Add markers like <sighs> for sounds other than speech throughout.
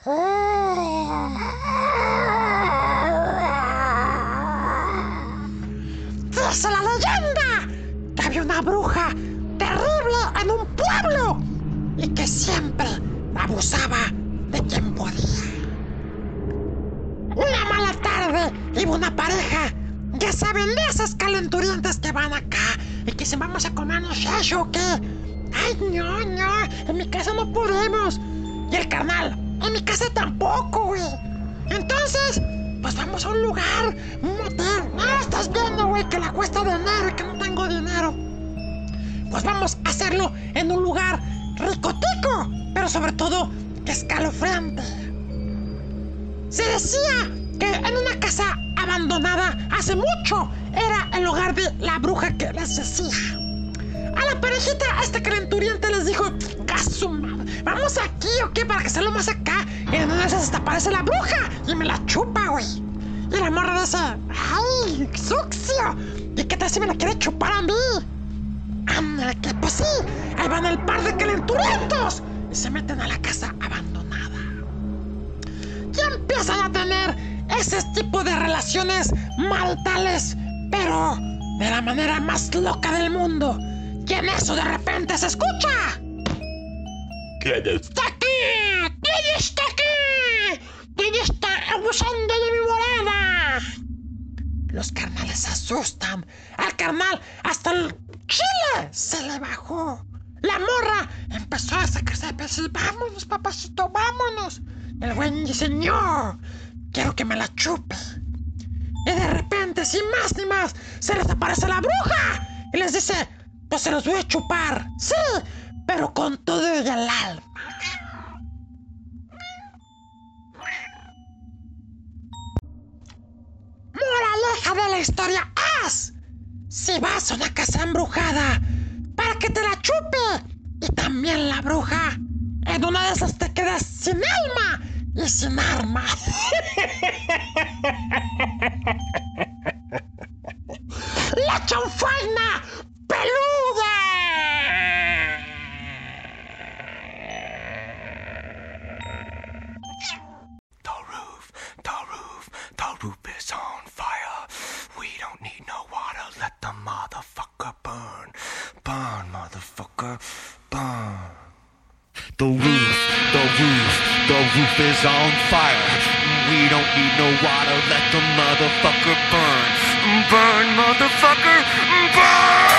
Dice la leyenda que había una bruja terrible en un pueblo y que siempre abusaba de quien podía. Una mala tarde iba una pareja, ya saben, de esas calenturientas que van acá y que se vamos a comernos eso o qué. Ay, no, no, en mi casa no podemos. Y el carnal, en mi casa tampoco, güey. Entonces, pues vamos a un lugar, un motel. No, estás viendo, güey, que la cuesta de enero que no tengo dinero. Pues vamos a hacerlo en un lugar ricotico, pero sobre todo escalofriante. Se decía que en una casa abandonada hace mucho era el hogar de la bruja que les decía. A la parejita, este calenturiente les dijo, madre, vamos aquí o qué, para que sea más acá. Y en una hasta aparece la bruja y me la chupa, güey. Y la morra dice, ¡ay, sucio! ¿Y qué tal si me la quiere chupar a mí? ¡Anda, que pues sí! Ahí van el par de calenturientos y se meten a la casa abandonada. Y empiezan a tener ese tipo de relaciones maritales, pero de la manera más loca del mundo. Y eso de repente se escucha. ¿Quién está aquí? ¿Quién está aquí? ¿Quién está abusando de mi morada? Los carnales asustan. Al carnal hasta el chile se le bajó. La morra empezó a sacarse de peso. Vámonos, papacito, vámonos. El dice, no, quiero que me la chupe. Y de repente, sin más ni más, se les aparece la bruja. Y les dice, pues se los voy a chupar. Sí, pero con todo el alma. Moraleja de la historia es, si vas a una casa embrujada, para que te la chupe. Y también la bruja. En una de esas te quedas sin alma y sin arma. <laughs> ¡La chanfaina peluda! The roof, the roof, the roof is on fire. We don't need no water, let the motherfucker burn. Burn, motherfucker, burn!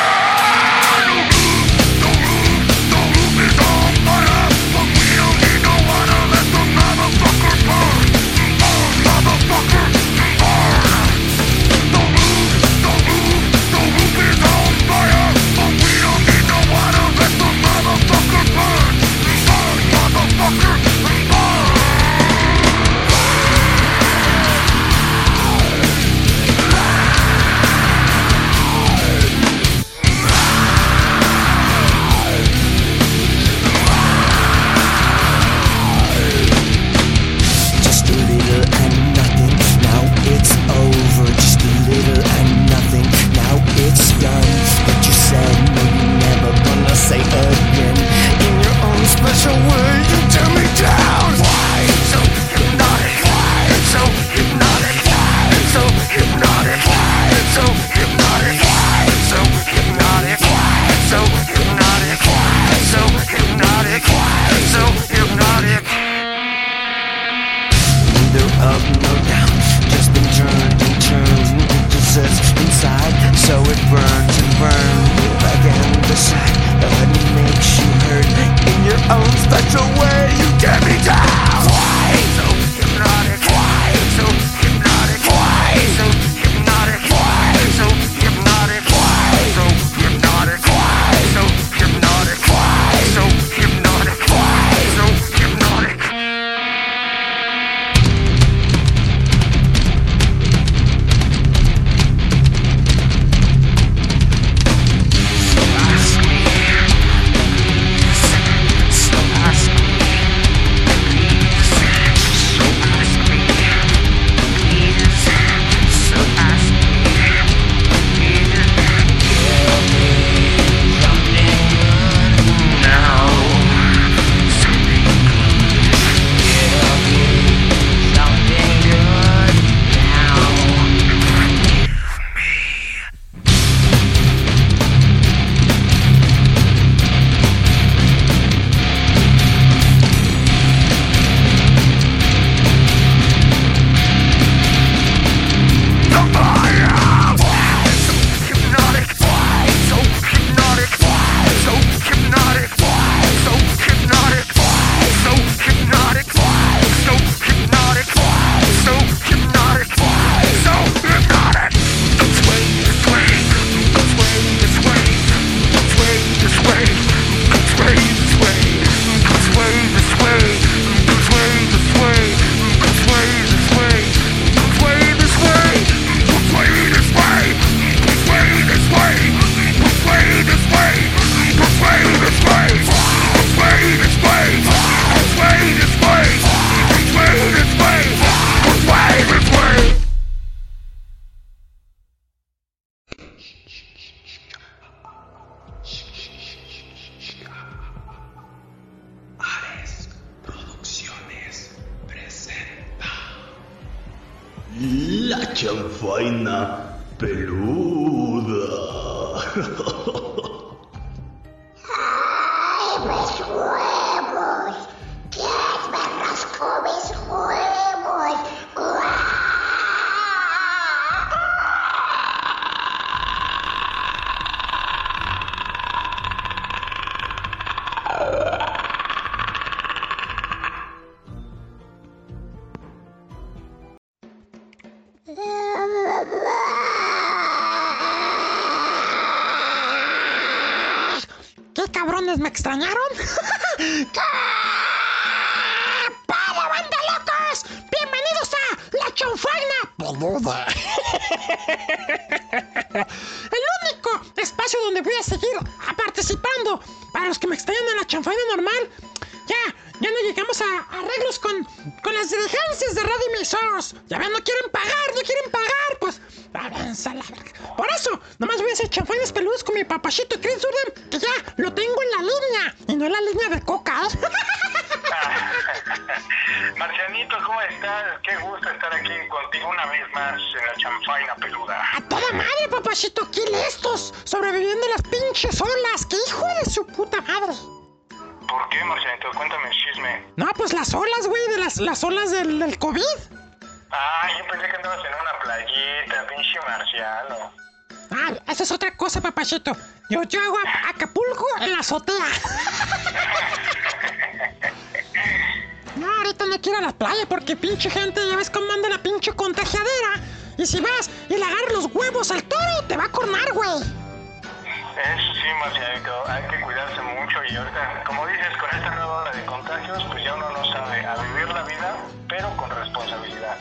Cornar, güey. Eso sí, Marcianito, hay que cuidarse mucho y ahorita, como dices, con esta nueva ola de contagios, pues ya uno no sabe a vivir la vida, pero con responsabilidad.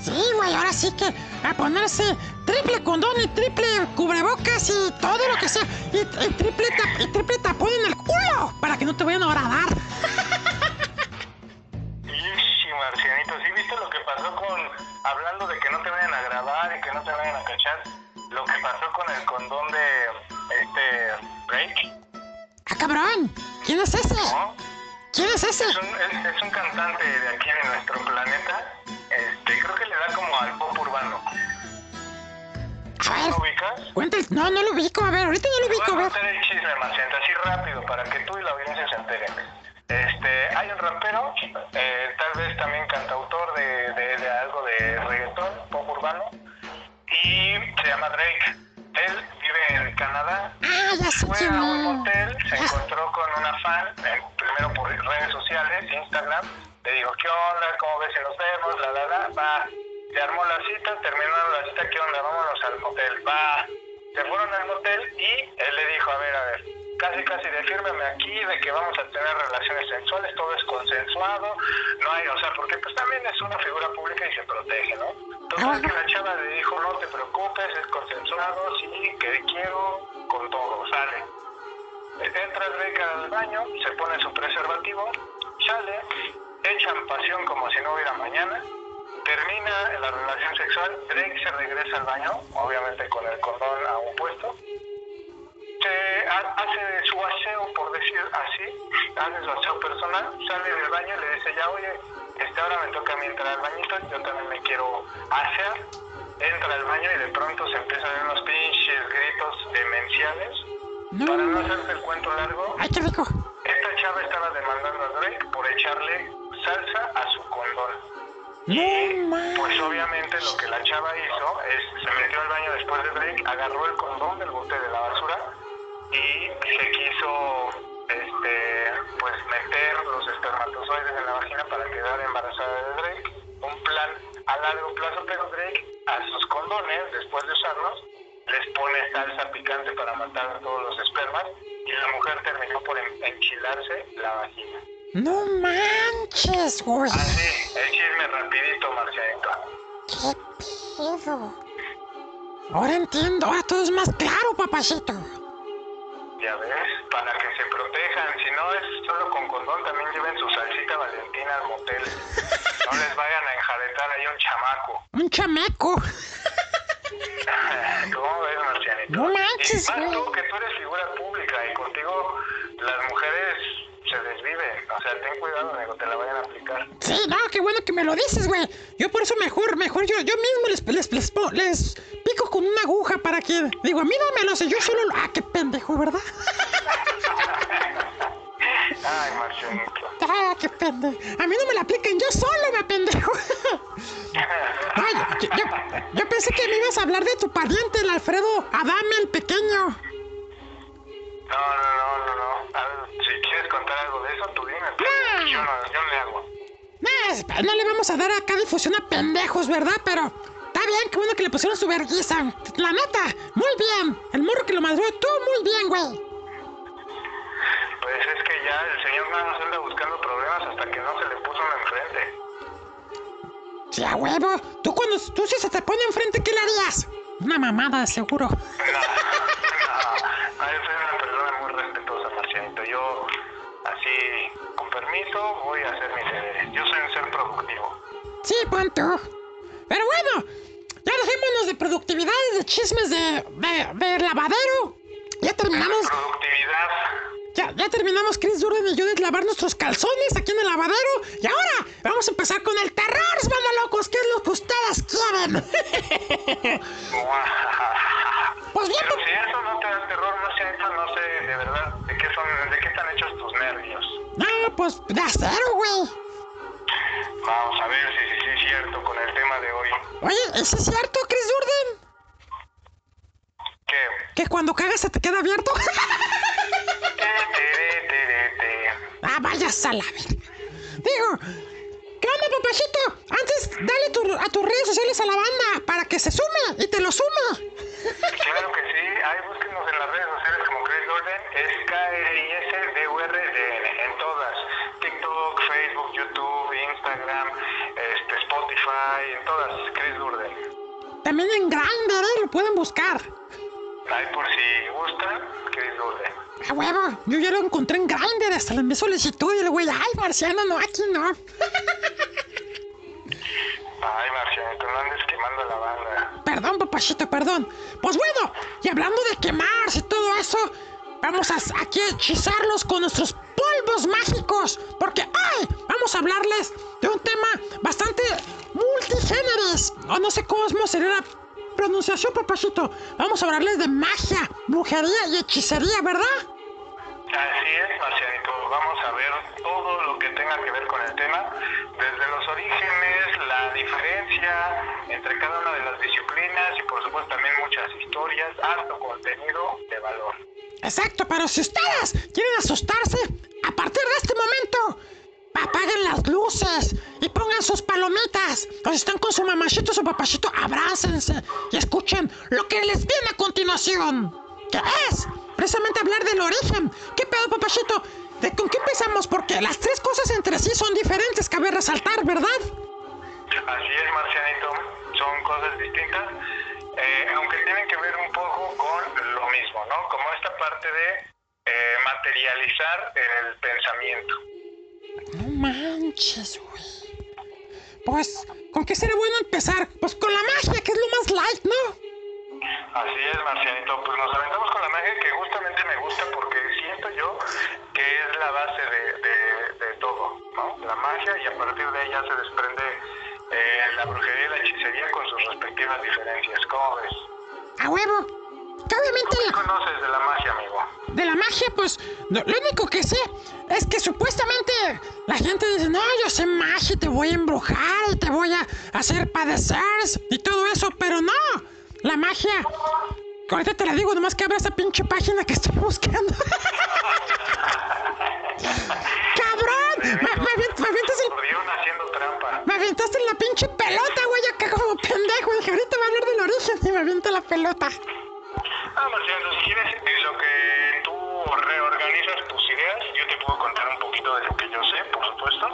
Sí, güey, ahora sí que a ponerse triple condón y triple cubrebocas y todo lo que sea. Y, y triple, tap- y triple tapón en el culo para que no te vayan a dar. <laughs> Sí, Marcianito, ¿sí viste lo que pasó con, hablando de que no te vayan a grabar y que no te vayan a cachar, lo que pasó con el condón de, este, Drake, Ah, cabrón, ¿quién es ese? ¿no? ¿Quién es ese? Es un, es, es un cantante de aquí de nuestro planeta, este, creo que le da como al pop urbano. A ver, ¿No ubicas? No, no lo ubico, a ver, ahorita no lo ubico, Voy a contar el chisme, Marcianito, así rápido, para que tú y la audiencia se enteren. Este, hay un rapero, eh, tal vez también cantautor de, de, de algo de reggaetón, pop urbano, y se llama Drake. Él vive en Canadá. Ah, ya sé Fue a un es. motel, se encontró con una fan, eh, primero por redes sociales, Instagram, le dijo, ¿qué onda? ¿Cómo ves si nos vemos? La, la, la, va. Se armó la cita, terminaron la cita, ¿qué onda? Vámonos al motel, va. Se fueron al motel y él le dijo, a ver, a ver, casi casi de fírmeme aquí, de que vamos a tener relaciones sexuales, todo es consensuado, no hay, o sea, porque pues también es una figura pública y se protege, ¿no? Entonces que la chava le dijo, no te preocupes, es consensuado, sí, que quiero, con todo, sale. Entra Drake al baño, se pone su preservativo, sale, echan pasión como si no hubiera mañana, termina la relación sexual, Drake se regresa al baño, obviamente con el condón aún puesto, se ha- hace su aseo, por decir así, hace su aseo personal, sale del baño y le dice, ya oye, este ahora me toca a mí entrar al bañito, yo también me quiero asear, entra al baño y de pronto se empiezan unos pinches gritos demenciales. No, Para no hacerte el cuento largo, ay, esta chava estaba demandando a Drake por echarle salsa a su condón. No, Pues obviamente lo que la chava hizo es se metió al baño después de Drake, agarró el condón del bote de la basura y se quiso este pues meter los espermatozoides en la vagina para quedar embarazada de Drake. Un plan a largo plazo, pero Drake a sus condones, después de usarlos, les pone salsa picante para matar a todos los espermas y la mujer terminó por en- enchilarse la vagina. No manches, güey. Así, el chisme rapidito, Marcianito. ¿Qué pedo? Ahora entiendo, ahora todo es más claro, papacito. Ya ves, para que se protejan. Si no es solo con condón, también lleven su salsita valentina al motel. No les vayan a enjaretar ahí un chamaco. Un chameco. <laughs> ¿Cómo ves, Marcianito? No manches, Y más tú, que tú eres figura pública y contigo las mujeres se vive. O sea, ten cuidado, amigo, te la vayan a aplicar. Sí, no, qué bueno que me lo dices, güey. Yo por eso mejor, mejor yo, yo mismo les, les, les, pico con una aguja para que. Digo, a mí no me lo sé, yo solo lo. Ah, qué pendejo, ¿verdad? <laughs> Ay, Marcianito. Ah, qué pendejo. A mí no me la aplican, yo solo me pendejo. <laughs> Ay, yo, yo- yo pensé que me ibas a hablar de tu pariente, el Alfredo Adame, el pequeño. No, no, no, no, no. A ver, si quieres contar algo de eso, tú dime. pero Yo no, yo no le hago. Es- no le vamos a dar acá difusión a pendejos, ¿verdad? Pero está bien, qué bueno que le pusieron su vergüenza. La neta, muy bien. El morro que lo madró, tú muy bien, güey. Pues es que ya el señor más anda buscando problemas hasta que no se le puso uno enfrente. Sí, a huevo. Tú cuando tú si se te pone enfrente, ¿qué le harías? Una mamada, seguro. No, no, yo soy una persona muy respetuosa, Marcianito. Yo, con permiso, voy a hacer mis deberes. Yo soy un ser productivo. Sí, punto. Pero bueno, ya dejémonos de productividades, de chismes de, de, de lavadero. Ya terminamos, Productividad. ya, ya terminamos Chris Durden y yo de lavar nuestros calzones aquí en el lavadero. Y ahora vamos a empezar con el terror, banda locos, que es lo que ustedes quieren. <laughs> Pues bien, Pero si eso no te da terror, no sé de verdad de qué son, de qué están hechos tus nervios. no, pues de acero, güey. Vamos a ver si es cierto con el tema de hoy. Oye, ¿eso es cierto, Chris Durden? ¿Qué? Que cuando cagas se te queda abierto. <laughs> Ah, vayas a la verga. Digo, ¿qué onda, papachito? Antes, dale tu- a tus redes sociales a la banda para que se sume y te lo sume. Claro que sí, ahí búsquenos en las redes sociales como Chris Gordon, es K-R-I-S-D-U-R-D-N, en todas, TikTok, Facebook, YouTube, Instagram, este, Spotify, en todas, Chris Gordon. También en Grindr, ¿eh? Lo pueden buscar. Ahí por si gustan, Chris Gordon. A huevo, yo ya lo encontré en Grindr, hasta le envié solicitud y el güey, ay, marciano, no, aquí no. <laughs> Ay, Marcianito, no andes quemando la banda. Perdón, papachito, perdón. Pues bueno, y hablando de quemarse y todo eso, vamos a aquí hechizarlos con nuestros polvos mágicos. Porque hoy vamos a hablarles de un tema bastante multigéneres. O no sé cómo sería la pronunciación, papachito. Vamos a hablarles de magia, brujería y hechicería, ¿verdad? Así es, Marcianito. Vamos a ver todo lo que tenga que ver con el tema, desde los orígenes, la diferencia entre cada una de las disciplinas y por supuesto también muchas historias, alto contenido de valor. Exacto, pero si ustedes quieren asustarse, a partir de este momento, apaguen las luces y pongan sus palomitas. Están con su mamachito o su papachito, abrácense y escuchen lo que les viene a continuación. Que es precisamente hablar del origen. ¿Qué pedo, papachito? ¿De con qué empezamos? Porque las tres cosas entre sí son diferentes, cabe resaltar, ¿verdad? Así es, Marcianito. Son cosas distintas, eh, aunque tienen que ver un poco con lo mismo, ¿no? Como esta parte de eh, materializar el pensamiento. No manches, güey. Pues, ¿con qué sería bueno empezar? Pues con la magia, que es lo más light, ¿no? Así es, Marcianito. Pues nos aventamos con la magia que justamente me gusta porque siento yo que es la base de, de- de todo, ¿no? La magia y a partir de ella se desprende eh, la brujería y la hechicería con sus respectivas diferencias. ¿Cómo ves? A huevo. Que obviamente ¿Qué conoces de la magia, amigo? de la magia, pues no- lo único que sé es que supuestamente la gente dice, no, yo sé magia, y te voy a embrujar y te voy a hacer padecer y todo eso, pero no, la magia, ahorita te la digo, nomás que abra esa pinche página que estoy buscando. <laughs> ¡Cabrón! Me, me avient- me avientas el- Mordieron haciendo trampa. me aventaste en la pinche pelota, güey, acá como pendejo. Dije, ahorita va a hablar del origen y me avienta la pelota. Ah, Marciano, si quieres, en lo que tú reorganizas tus ideas, yo te puedo contar un poquito de lo que yo sé, por supuesto.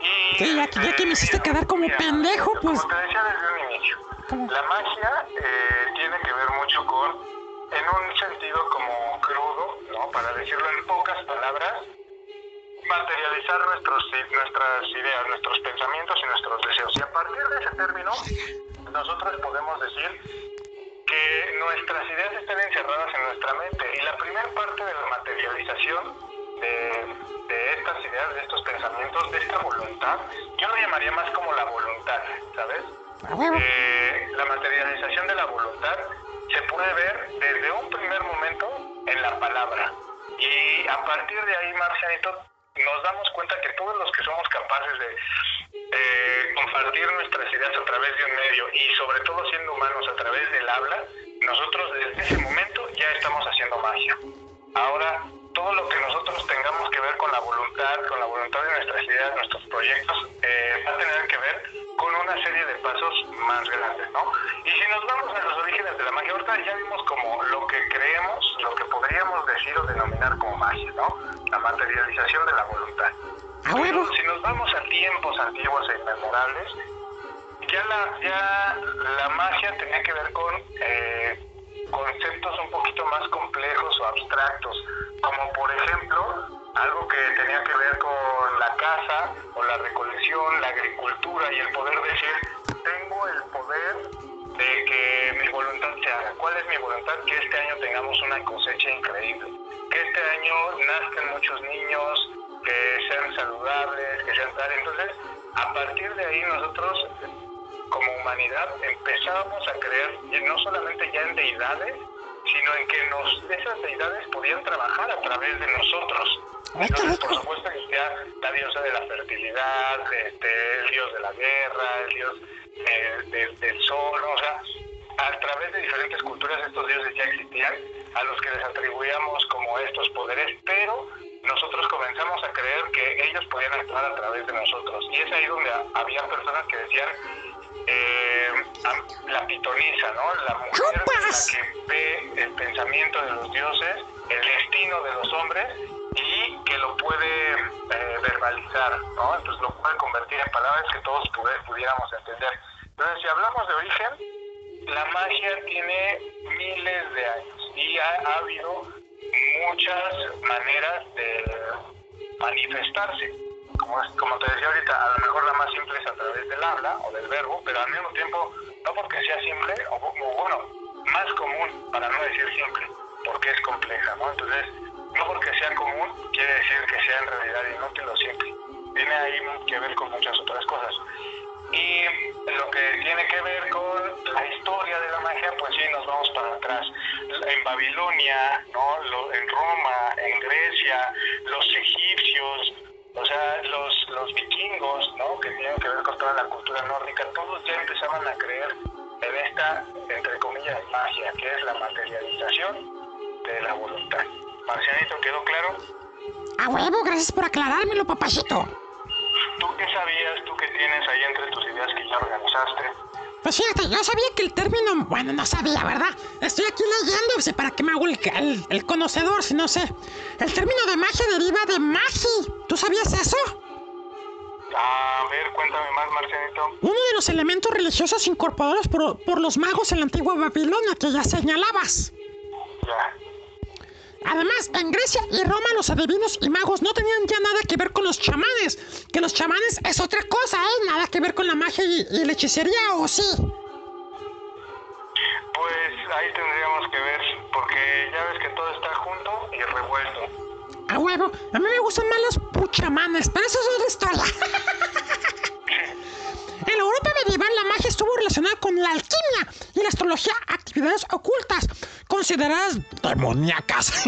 Y, Sí, ya que- ya que me hiciste mira, quedar como mira, pendejo, pues. Como te decía desde un inicio, ¿Cómo? la magia eh, tiene que ver mucho con, en un sentido como crudo, ¿no? Para decirlo en pocas palabras, materializar nuestros, nuestras ideas, nuestros pensamientos y nuestros deseos. Y a partir de ese término, nosotros podemos decir que nuestras ideas están encerradas en nuestra mente. Y la primera parte de la materialización de, de estas ideas, de estos pensamientos, de esta voluntad, yo lo llamaría más como la voluntad, ¿sabes? Eh, la materialización de la voluntad se puede ver desde un primer momento en la palabra. Y a partir de ahí, Marcianito, nos damos cuenta que todos los que somos capaces de eh, compartir nuestras ideas a través de un medio y sobre todo siendo humanos a través del habla, nosotros desde ese momento ya estamos haciendo magia. Ahora, todo lo que nosotros tengamos que ver con la voluntad, con la voluntad de nuestras ideas, nuestros proyectos, eh, va a tener que ver con una serie de pasos más grandes, ¿no? Y si nos vamos a los orígenes de la magia, ahorita ya vimos como lo que creemos, lo que podríamos decir o denominar como magia, ¿no? La materialización de la voluntad. A. Pero si nos vamos a tiempos antiguos e inmemorables, ya la, ya la magia tenía que ver con eh, conceptos un poquito más complejos o abstractos, como por ejemplo algo que tenía que ver con la caza o la recolección, la agricultura y el poder decir, tengo el poder de que mi voluntad se haga. ¿Cuál es mi voluntad? Que este año tengamos una cosecha increíble, que este año nazcan muchos niños, que sean saludables, que sean tal. Entonces, a partir de ahí nosotros como humanidad empezábamos a creer no solamente ya en deidades, sino en que nos, esas deidades podían trabajar a través de nosotros. Qué Entonces, por supuesto, existía la diosa de la fertilidad, este, el dios de la guerra, el dios eh, del- del sol, o sea, a través de diferentes culturas estos dioses ya existían, a los que les atribuíamos como estos poderes, pero nosotros comenzamos a creer que ellos podían actuar a través de nosotros. Y es ahí donde ha- había personas que decían, eh, la pitonisa, ¿no? La mujer la que ve el pensamiento de los dioses, el destino de los hombres y que lo puede eh, verbalizar, ¿no? Entonces lo puede convertir en palabras que todos pudiéramos entender. Entonces, si hablamos de origen, la magia tiene miles de años y ha, ha habido muchas maneras de manifestarse. Como, como te decía ahorita, a lo mejor la más simple es a través del habla o del verbo, pero al mismo tiempo, no porque sea simple, o, o bueno, más común, para no decir simple, porque es compleja, ¿no? Entonces, no porque sea común quiere decir que sea en realidad inútil o simple. Tiene ahí que ver con muchas otras cosas. Y lo que tiene que ver con la historia de la magia, pues sí, nos vamos para atrás. En Babilonia, ¿no? En Roma, en Grecia, los egipcios, o sea, los, los vikingos, ¿no? Que tienen que ver con toda la cultura nórdica, todos ya empezaban a creer en esta, entre comillas, magia, que es la materialización de la voluntad. Marcianito, ¿quedó claro? A huevo, gracias por aclarármelo, papachito. ¿Tú qué sabías, tú qué tienes ahí entre tus ideas que ya organizaste? Pues fíjate, yo sabía que el término, bueno, no sabía, ¿verdad? Estoy aquí leyendo, para qué me hago el, el- el conocedor si no sé. El término de magia deriva de magi. ¿Tú sabías eso? A ver, cuéntame más, Marcianito. Uno de los elementos religiosos incorporados por, por los magos en la antigua Babilonia que ya señalabas. Ya. Además, en Grecia y Roma los adivinos y magos no tenían ya nada que ver con los chamanes. Que los chamanes es otra cosa, ¿eh? Nada que ver con la magia y, y la hechicería, ¿o sí? Pues ahí tendríamos que ver, porque ya ves que todo está junto y revuelto. A huevo, a mí me gustan más los puchamanes, pero eso es otra historia. En la Europa medieval la magia estuvo relacionada con la alquimia y la astrología, actividades ocultas, consideradas demoníacas <laughs>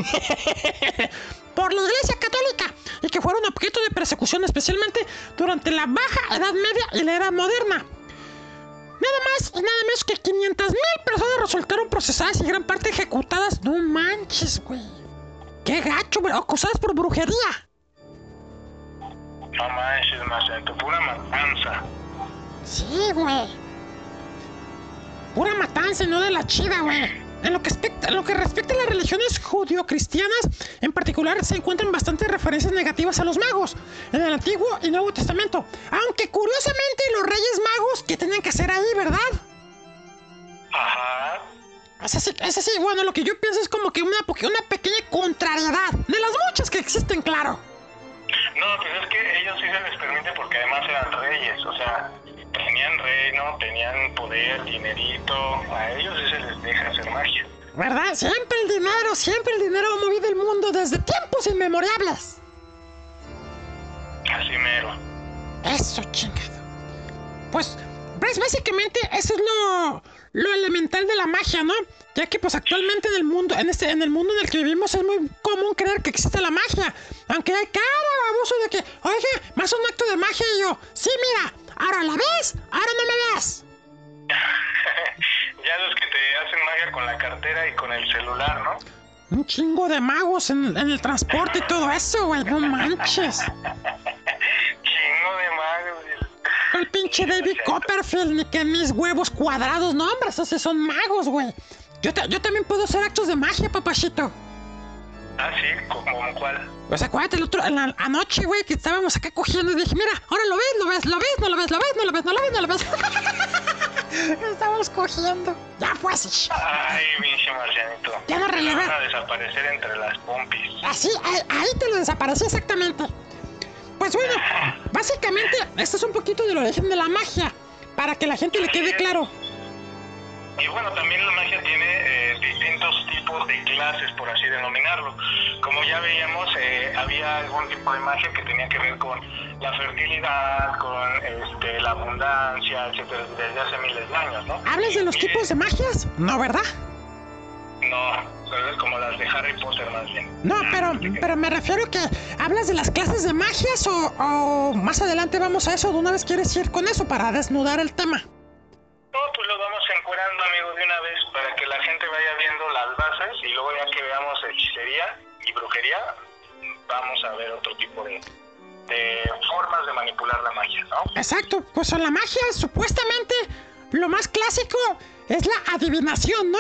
por la Iglesia Católica y que fueron objeto de persecución especialmente durante la Baja Edad Media y la Era Moderna. Nada más y nada menos que 500 mil personas resultaron procesadas y gran parte ejecutadas. No manches, güey. Qué gacho, güey. Acusadas por brujería. No manches, Marcianito, pura matanza. Sí, güey. Pura matanza y no de la chida, güey. En lo, que respecta, en lo que respecta a las religiones judio-cristianas, en particular se encuentran bastantes referencias negativas a los magos en el Antiguo y Nuevo Testamento. Aunque curiosamente los reyes magos, ¿qué tenían que hacer ahí, verdad? Ajá. Es así, es así, bueno, lo que yo pienso es como que una, una pequeña contrariedad, de las muchas que existen, claro. No, pues es que ellos sí se les permite porque además eran reyes, o sea, tenían reino, tenían poder, dinerito, a ellos sí se les deja hacer magia. ¿Verdad? Siempre el dinero, siempre el dinero ha movido el mundo desde tiempos inmemorables. Así mero. Eso, chingado. Pues, pues básicamente eso es lo, lo elemental de la magia, ¿no? Ya que pues actualmente en el mundo, en este, en el mundo en el que vivimos es muy común creer que existe la magia. Aunque hay cada abuso de que, oye, más un acto de magia y yo, sí, mira, ahora la ves, ahora no me ves. <laughs> ya los que te hacen magia con la cartera y con el celular, ¿no? Un chingo de magos en, en el transporte y todo eso, güey, no manches. Chingo de magos. El pinche David Copperfield, ni que mis huevos cuadrados, no, hombre, esos son magos, güey. Yo, ta- yo también puedo hacer actos de magia, papachito. Ah, sí, ¿como cuál? Pues acuérdate el otro, la- anoche, güey, que estábamos acá cogiendo y dije, mira, ahora lo ves, lo ves, lo ves, no lo ves, lo ves, no lo ves, no lo ves, no lo ves. <laughs> Estábamos cogiendo. Ya pues. Ay, pinche marcianito. Ya no relevé. Van a desaparecer entre las pompis. Así, ahí, ahí te lo desaparecí exactamente. Pues bueno, básicamente, esto es un poquito del origen de la magia, para que la gente le quede claro. Y bueno, también la magia tiene eh, distintos tipos de clases, por así denominarlo. Como ya veíamos, eh, había algún tipo de magia que tenía que ver con la fertilidad, con este, la abundancia, etcétera, desde hace miles de años, ¿no? ¿Hablas de los Y- tipos de magias? No, ¿verdad? No, pero es como las de Harry Potter más bien. No, pero, pero me refiero que hablas de las clases de magias o, o más adelante vamos a eso. ¿De una vez quieres ir con eso para desnudar el tema? No, pues lo vamos encuerando, amigo, de una vez para que la gente vaya viendo las bases y luego ya que veamos hechicería y brujería, vamos a ver otro tipo de, de formas de manipular la magia, ¿no? Exacto, pues en la magia supuestamente lo más clásico es la adivinación, ¿no?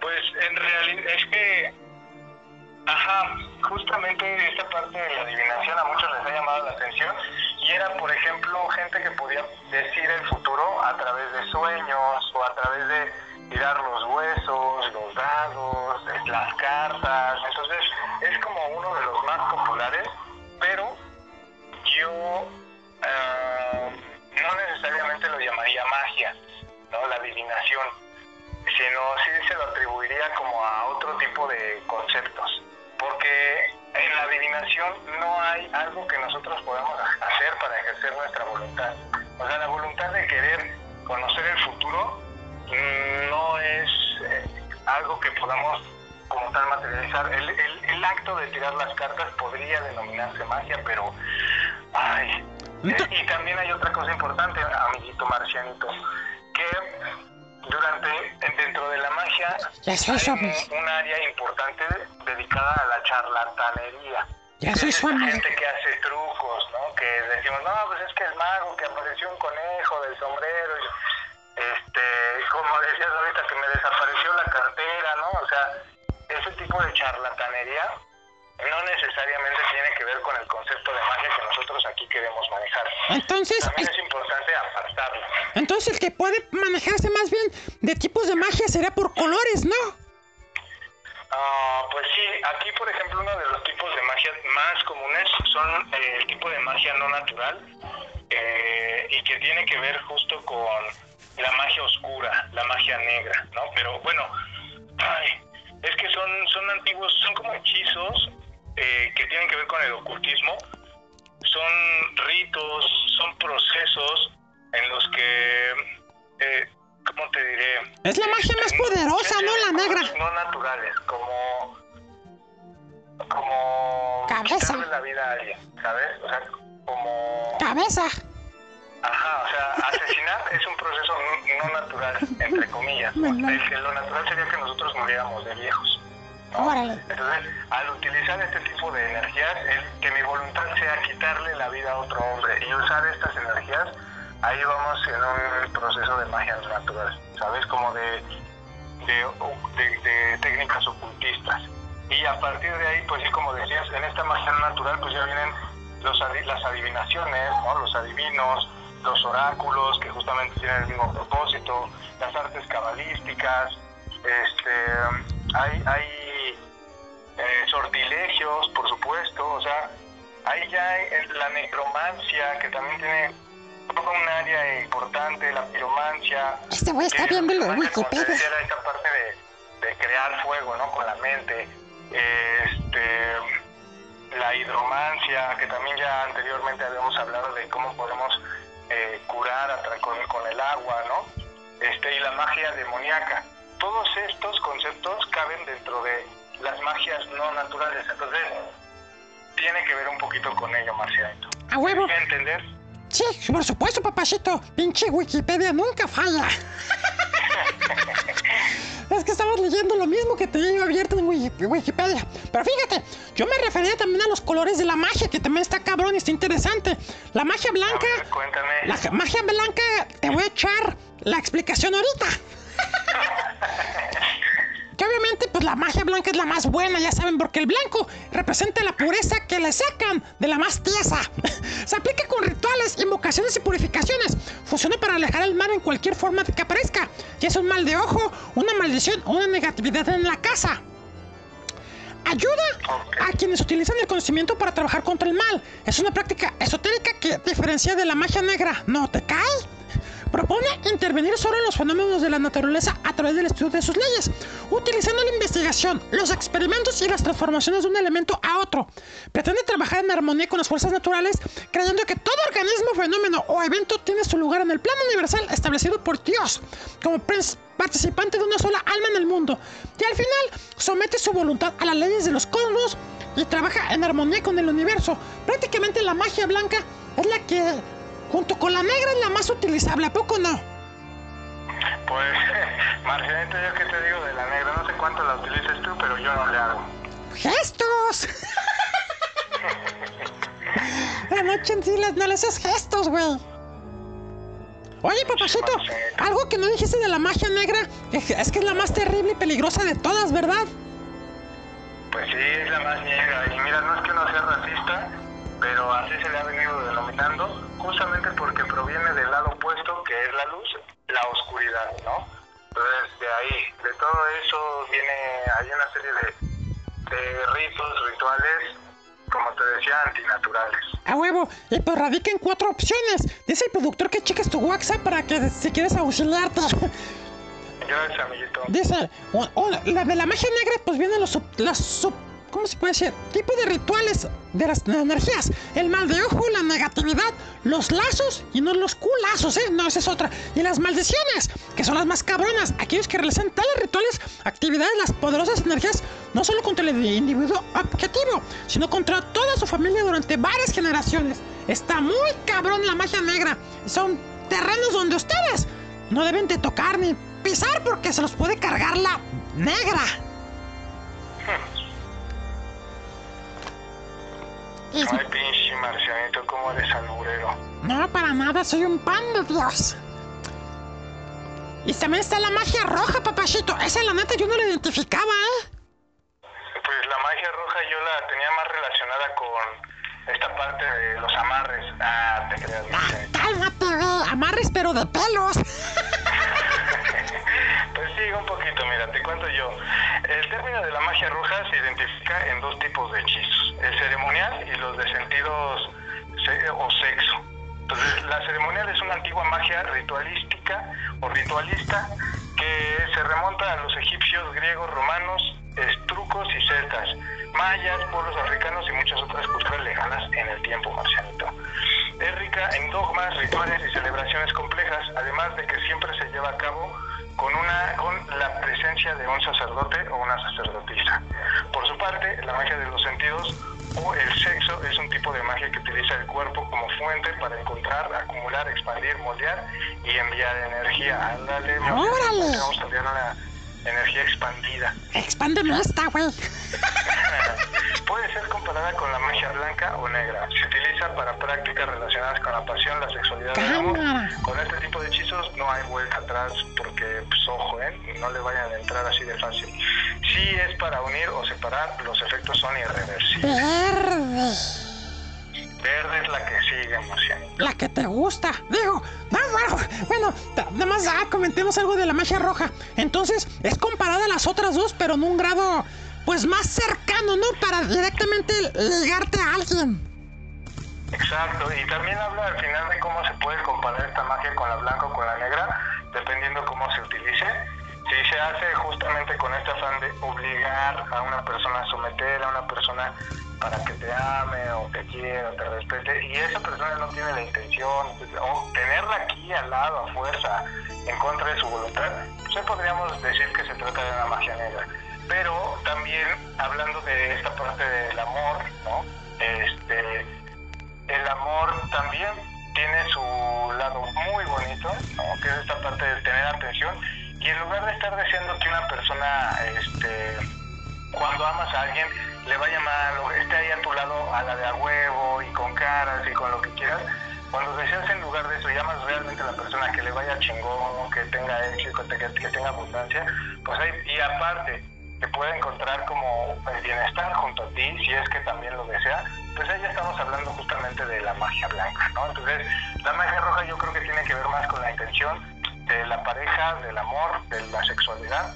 Pues en realidad es que, ajá, justamente esta parte de la adivinación a muchos les ha llamado la atención y era, por ejemplo, gente que podía decir el futuro a través de sueños o a través de tirar los huesos, los dados, las cartas, entonces es como uno de los más populares, pero yo ah, no necesariamente lo llamaría magia, ¿no? La adivinación, sino sí se lo atribuiría como a otro tipo de conceptos. Porque en la adivinación no hay algo que nosotros podamos hacer para ejercer nuestra voluntad. O sea, la voluntad de querer conocer el futuro no es eh, algo que podamos como tal materializar. El, el- el acto de tirar las cartas podría denominarse magia, pero... Ay, eh, y también hay otra cosa importante, amiguito marcianito, que durante, dentro de la magia Ya soy su hay un, un área importante dedicada a la charlatanería. Ya soy su gente que hace trucos, ¿no? Que decimos, no, pues es que el mago que apareció un conejo del sombrero, y, este, como decías ahorita que me desapareció la cartera, ¿no? O sea, ese tipo de charlatanería necesariamente tiene que ver con el concepto de magia que nosotros aquí queremos manejar. Entonces, También es- es importante apartarlo. entonces el que puede manejarse más bien de tipos de magia sería por colores, ¿no? Ah, pues sí, aquí por ejemplo uno de los tipos de magia más comunes son eh, el tipo de magia no natural eh, y que tiene que ver justo con la magia oscura, la magia negra, ¿no? Pero bueno, ay, es que son, son antiguos, son como hechizos eh, que tienen que ver con el ocultismo, son ritos, son procesos en los que, eh, ¿cómo te diré? Es la magia más poderosa, ¿no? La negra. No naturales, como. como. Cabeza. la vida a alguien, ¿sabes? O sea, como. Cabeza. Ajá, o sea, asesinar es un proceso no, natural, entre comillas. <laughs> El que lo natural sería que nosotros muriéramos de viejos. Entonces, al utilizar este tipo de energías, el que mi voluntad sea quitarle la vida a otro hombre y usar estas energías, ahí vamos en un proceso de magia natural, ¿sabes? Como de, de, de- técnicas ocultistas. Y a partir de ahí, pues sí, como decías, en esta magia natural, pues ya vienen los, las adivinaciones, ¿no? Los adivinos, los oráculos, que justamente tienen el mismo propósito, las artes cabalísticas, este, hay, hay eh, sortilegios, por supuesto, o sea, hay ya eh, la necromancia, que también tiene un área importante, la piromancia. Este güey está viendo lo Wikipedia. esta parte de, de crear fuego, ¿no? Con la mente. Este, la hidromancia, que también ya anteriormente habíamos hablado de cómo podemos eh, curar con, con el agua, ¿no? Este, y la magia demoníaca. Todos estos conceptos caben dentro de las magias no naturales, entonces tiene que ver un poquito con ello, Marcianito. A huevo. ¿Me entender? Sí, por supuesto, papachito. Pinche Wikipedia nunca falla. <laughs> es que estamos leyendo lo mismo que tenía abierto en Wiki- Wikipedia. Pero fíjate, yo me refería también a los colores de la magia, que también está cabrón y está interesante. La magia blanca. ver, cuéntame. La magia blanca, te voy a echar la explicación ahorita. <laughs> Que obviamente, pues la magia blanca es la más buena, ya saben, porque el blanco representa la pureza que le sacan de la más tiesa. <laughs> Se aplica con rituales, invocaciones y purificaciones. Funciona para alejar el mal en cualquier forma que aparezca, ya es un mal de ojo, una maldición o una negatividad en la casa. Ayuda a quienes utilizan el conocimiento para trabajar contra el mal. Es una práctica esotérica que diferencia de la magia negra. ¿No te cae? Propone intervenir solo en los fenómenos de la naturaleza a través del estudio de sus leyes, utilizando la investigación, los experimentos y las transformaciones de un elemento a otro. Pretende trabajar en armonía con las fuerzas naturales, creyendo que todo organismo, fenómeno o evento tiene su lugar en el plano universal establecido por Dios, como participante de una sola alma en el mundo. Y al final somete su voluntad a las leyes de los cosmos y trabaja en armonía con el universo. Prácticamente la magia blanca es la que, junto con la negra, es la más utilizable. ¿A poco no? Pues, <laughs> Marcianito, yo qué te digo de la negra, no sé cuánto la utilices tú, pero yo no le hago. ¡Gestos! la noche en sí no le haces gestos, güey. Oye, papachito, algo que no dijiste de la magia negra es que es que es la más terrible y peligrosa de todas, ¿verdad? Pues sí, es la más negra. Y mira, no es que no sea racista, pero así se le ha venido denominando, justamente porque proviene del lado opuesto, que es la luz, la oscuridad, ¿no? Entonces, de ahí, de todo eso viene, hay una serie de, de ritos, rituales, como te decía, antinaturales. A huevo, y pues radica en cuatro opciones. Dice el productor que cheques tu WhatsApp para que si quieres auxiliarte. Gracias, amiguito. Dice, o- o la de la magia negra, pues vienen los las sub- ¿cómo se puede decir? Tipo de rituales de las energías. El mal de ojo, la negatividad, los lazos y no los culazos, ¿eh? No, esa es otra. Y las maldiciones, que son las más cabronas. Aquellos que realizan tales rituales, actividades, las poderosas energías, no solo contra el individuo objetivo, sino contra toda su familia durante varias generaciones. Está muy cabrón la magia negra. Son terrenos donde ustedes no deben de tocar ni pisar porque se los puede cargar la negra. Y- Ay, pinche marcianito, cómo eres alburero. no, para nada, soy un pan de Dios. Y también está la magia roja, papachito. Esa la neta yo no la identificaba, ¿eh? Pues la magia roja yo la tenía más relacionada con esta parte de los amarres. Ah, te creas, Ah, cálmate, güey. Amarres, pero de pelos. <laughs> Sí, un poquito, mira, te cuento yo. El término de la magia roja se identifica en dos tipos de hechizos, el ceremonial y los de sentidos se- o sexo. Entonces, la ceremonial es una antigua magia ritualística o ritualista que se remonta a los egipcios, griegos, romanos, estrucos y celtas, mayas, pueblos africanos y muchas otras culturas lejanas en el tiempo marcianito. Es rica en dogmas, rituales y celebraciones complejas, además de que siempre se lleva a cabo con, una, con la presencia de un sacerdote o una sacerdotisa. Por su parte, la magia de los sentidos o el sexo es un tipo de magia que utiliza el cuerpo como fuente para encontrar, acumular, expandir, moldear y enviar energía. Ándale, ¡Órale! vamos a una energía expandida. Expándeme esta, güey. <laughs> Puede ser comparada con la magia blanca o negra. Se utiliza para prácticas relacionadas con la pasión, la sexualidad y el amor. Con este tipo de hechizos no hay vuelta atrás porque, pues ojo, ¿eh? no le vayan a entrar así de fácil. Si es para unir o separar, los efectos son irreversibles. Verde. Verde es la que sigue, Marciano. La que te gusta. Digo, no, bueno, nada más ah, comentemos algo de la magia roja. Entonces, es comparada a las otras dos, pero en un grado, pues más cercano, ¿no? Para directamente ligarte a alguien. Exacto, y también habla al final de cómo se puede comparar esta magia con la blanca o con la negra, dependiendo cómo se utilice. Si se hace justamente con este afán de obligar a una persona a someter a una persona para que te ame o te quiera te respete y esa persona no tiene la intención o tenerla aquí al lado a fuerza en contra de su voluntad, pues podríamos decir que se trata de una magia negra. Pero también hablando de esta parte del amor, ¿no? Este, el amor también tiene su lado muy bonito, que es esta parte de tener atención y en lugar de estar deseando que una persona, este, cuando amas a alguien, le vaya mal o esté ahí a tu lado a la de a huevo y con caras y con lo que quieras, cuando deseas en lugar de eso y amas realmente a la persona que le vaya chingón, que tenga éxito, que, que tenga abundancia, pues ahí, y aparte que pueda encontrar como el bienestar junto a ti, si es que también lo desea, pues ahí ya estamos hablando justamente de la magia blanca, ¿no? Entonces, la magia roja yo creo que tiene que ver más con la intención de la pareja, del amor, de la sexualidad,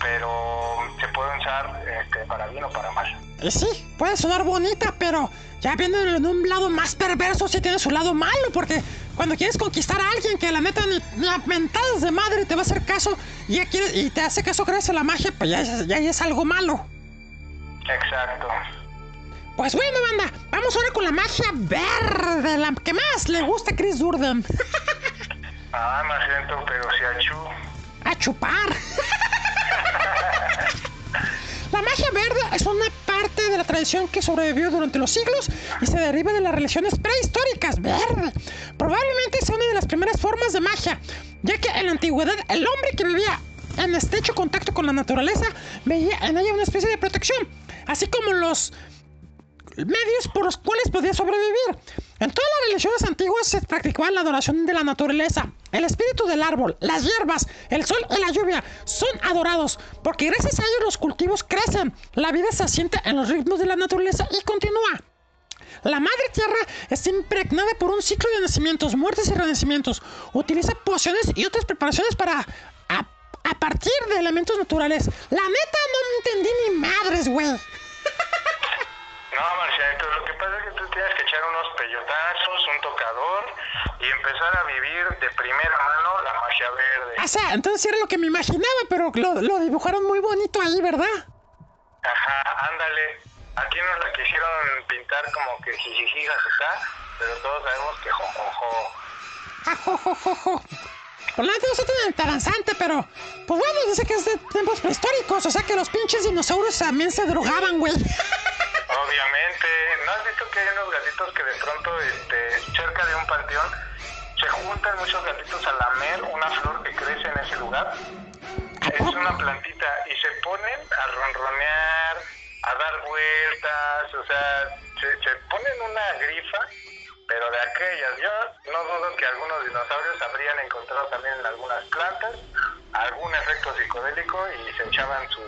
pero se puede usar este, para bien o para mal. Y sí, puede sonar bonita, pero ya viendo en un lado más perverso sí tiene su lado malo, porque cuando quieres conquistar a alguien que la neta ni, ni a mentadas de madre te va a hacer caso y, ya quiere, y te hace caso gracias a la magia, pues ya, es- ya es algo malo. Exacto. Pues bueno, banda, vamos ahora con la magia verde, la que más le gusta a Chris Durden. <laughs> Ah, más siento, pero si achú. a chupar. La magia verde es una parte de la tradición que sobrevivió durante los siglos y se deriva de las religiones prehistóricas. Verde. Probablemente sea una de las primeras formas de magia, ya que en la antigüedad el hombre que vivía en estrecho contacto con la naturaleza veía en ella una especie de protección, así como los medios por los cuales podía sobrevivir. En todas las religiones antiguas se practicaba la adoración de la naturaleza. El espíritu del árbol, las hierbas, el sol y la lluvia son adorados porque gracias a ellos los cultivos crecen. La vida se asienta en los ritmos de la naturaleza y continúa. La madre tierra está impregnada por un ciclo de nacimientos, muertes y renacimientos. Utiliza pociones y otras preparaciones para a, partir de elementos naturales. La neta no entendí ni madres, güey. No, Marcianito, lo que pasa es que tú tienes que echar unos peyotazos, un tocador y empezar a vivir de primera mano la magia verde. O sea, entonces era lo que me imaginaba, pero lo, lo dibujaron muy bonito ahí, ¿verdad? Ajá, ándale. Aquí nos la quisieron pintar como que jijiji, jajaja, pero todos sabemos que jojojo. Ajojojojo. Por la neta no está tan interesante, pero pues bueno, dice que es de tiempos prehistóricos, o sea que los pinches dinosaurios también se drogaban, güey. <laughs> Obviamente, ¿no has visto que hay unos gatitos que de pronto, este, cerca de un panteón, se juntan muchos gatitos a lamer una flor que crece en ese lugar? Es una plantita y se ponen a ronronear, a dar vueltas, o sea, se, se ponen una grifa, pero de aquellas. Yo no dudo que algunos dinosaurios habrían encontrado también en algunas plantas algún efecto psicodélico y se echaban su,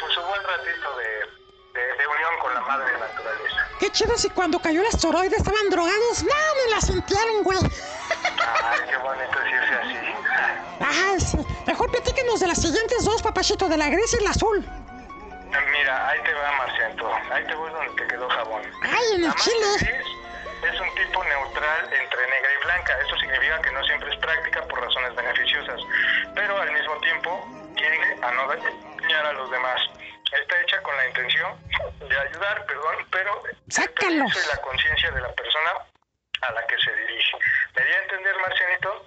pues, su buen ratito de, de, de unión con la madre naturaleza. Qué chido si cuando cayó el asteroide estaban drogados. No, ni la sintieron, güey. Ay, qué bonito es irse así. Ay, sí. Mejor platíquenos de las siguientes dos, papachito, de la gris y la azul. Mira, ahí te va, Marciento. Ahí te voy donde te quedó jabón. Ay, en el chile. es un tipo neutral entre negra y blanca. Esto significa que no siempre es práctica por razones beneficiosas, pero al mismo tiempo tiende a no dañar a los demás. Está hecha con la intención de ayudar, perdón, pero el Sácalo. y la conciencia de la persona a la que se dirige. ¿Me di a entender, Marcianito?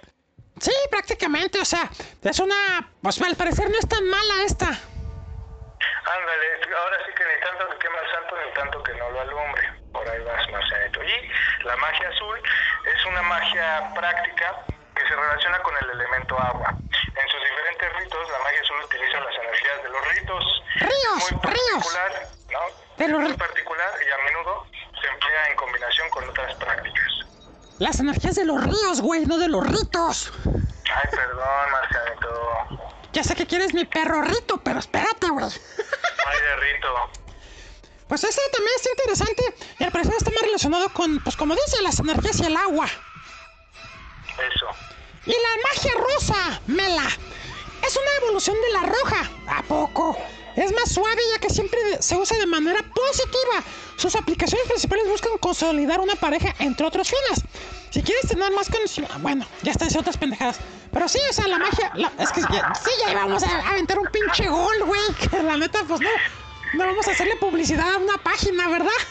Sí, prácticamente, o sea, es una... Pues al parecer no es tan mala esta. Ándale, ahora sí que ni tanto que quema el santo, ni tanto que no lo alumbre. Por ahí vas, Marcianito. Y la magia azul es una magia práctica que se relaciona con el elemento agua. En sus diferentes ritos, la magia azul utiliza las energías de los ritos. Ríos, muy ríos. particular, ¿no? De los muy particular y a menudo se emplea en combinación con otras prácticas. Las energías de los ríos, güey, no de los ritos. Ay, perdón, Marcianito. Ya sé que quieres mi perro rito, pero espérate, güey. Ay, de rito. Pues ese también está interesante y al parecer está más relacionado con, pues como dice, las energías y el agua. Eso. Y la magia rosa, Mela, es una evolución de la roja. ¿A poco? Es más suave ya que siempre se usa de manera positiva. Sus aplicaciones principales buscan consolidar una pareja entre otros fines. si quieres tener más conocimiento, bueno, ya está, otras pendejadas. Pero sí, o sea, la magia, la- es que ya, sí, ya íbamos a aventar un pinche gol, güey. <laughs> Que la neta, pues no, no vamos a hacerle publicidad a una página, ¿verdad? <laughs>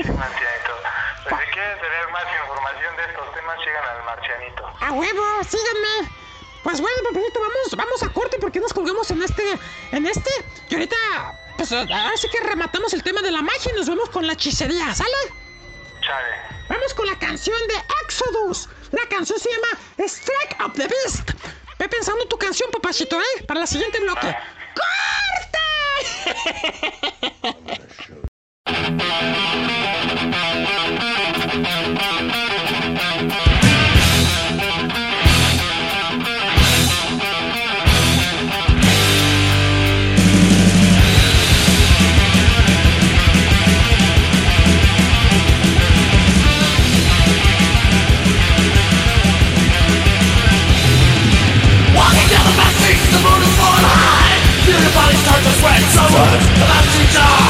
<laughs> Pues si quieren tener más información de estos temas, sigan al Marcianito. A huevo, síganme. Pues bueno, papelito, vamos, vamos a corte porque nos colgamos en este, en este. Y ahorita, pues ahora sí que rematamos el tema de la magia y nos vemos con la hechicería, ¿sale? Chale. Vamos con la canción de Exodus. La canción se llama Strike of the Beast. Ve pensando tu canción, papachito, ¿eh? Para la siguiente bloque. ¡Corte! Walking <laughs> <laughs> your body start to sweat, someone's about to die.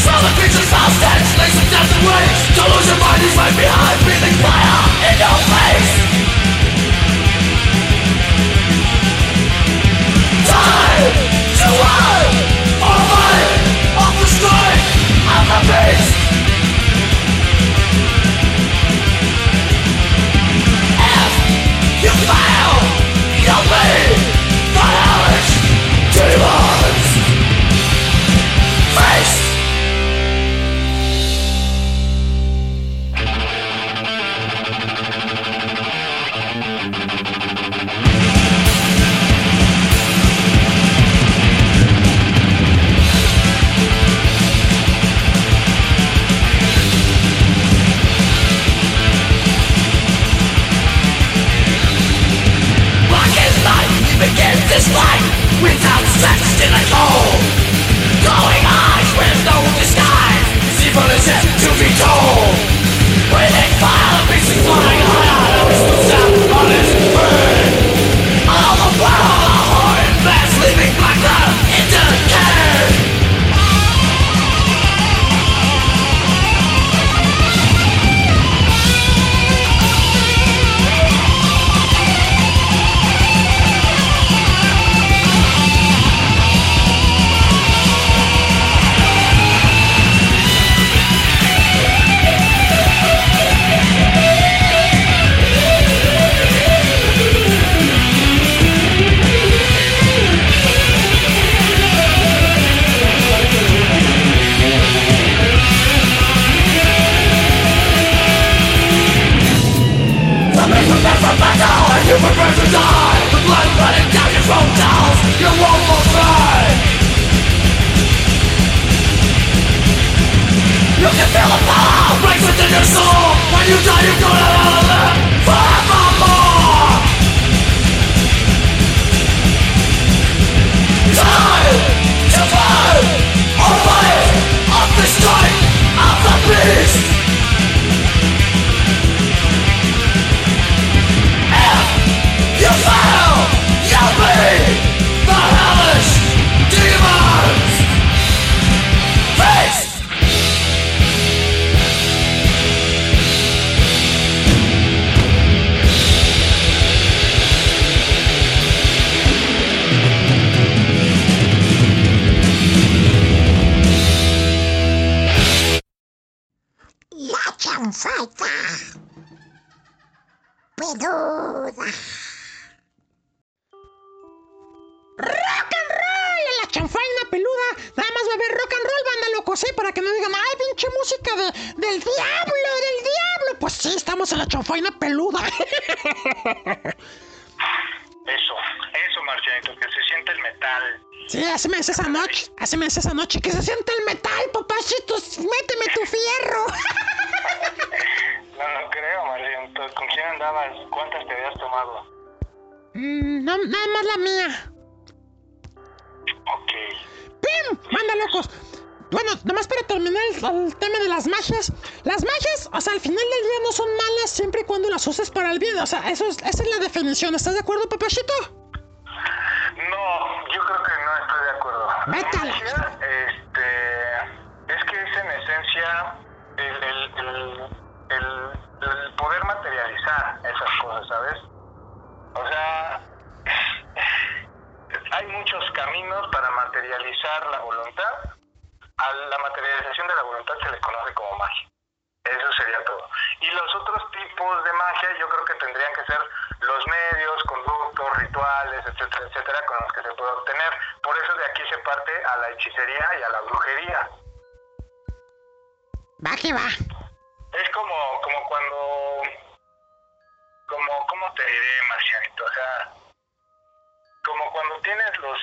Smell the creatures Don't lose your mind, behind, breathing fire in your face Time to run or the the beast ¡Rock and roll! En la chanfaina peluda. Nada más va a haber rock and roll, banda locos, ¿eh? Para que no digan, ¡ay, pinche música de, del diablo, del diablo! Pues sí, estamos en la chanfaina peluda. <laughs> Eso, eso, Marcianito, que se siente el metal. Sí, así me esa noche, así me esa noche, que se siente el metal, papachito, méteme tu fierro. <laughs> No, no creo, Marcianito. ¿Con quién andabas? ¿Cuántas te habías tomado? Mm, no, nada más la mía. Ok. ¡Pim! ¡Manda locos! Bueno, nomás para terminar el, el tema de las magias. Las magias, o sea, al final del día no son malas siempre y cuando las uses para el bien. O sea, eso es, esa es la definición. ¿Estás de acuerdo, papachito? No, yo creo que no estoy de acuerdo. Vete a la- Magia, Este, es que es en esencia el, el, el, el- poder materializar esas cosas, ¿sabes? O sea, <sighs> hay muchos caminos para materializar la voluntad. A la materialización de la voluntad se le conoce como magia. Eso sería todo. Y los otros tipos de magia yo creo que tendrían que ser los medios, conductos, rituales, etcétera, etcétera, con los que se puede obtener. Por eso de aquí se parte a la hechicería y a la brujería. Va que va. Es como, como cuando, como, ¿cómo te diré, Marcianito? O sea, como cuando tienes los,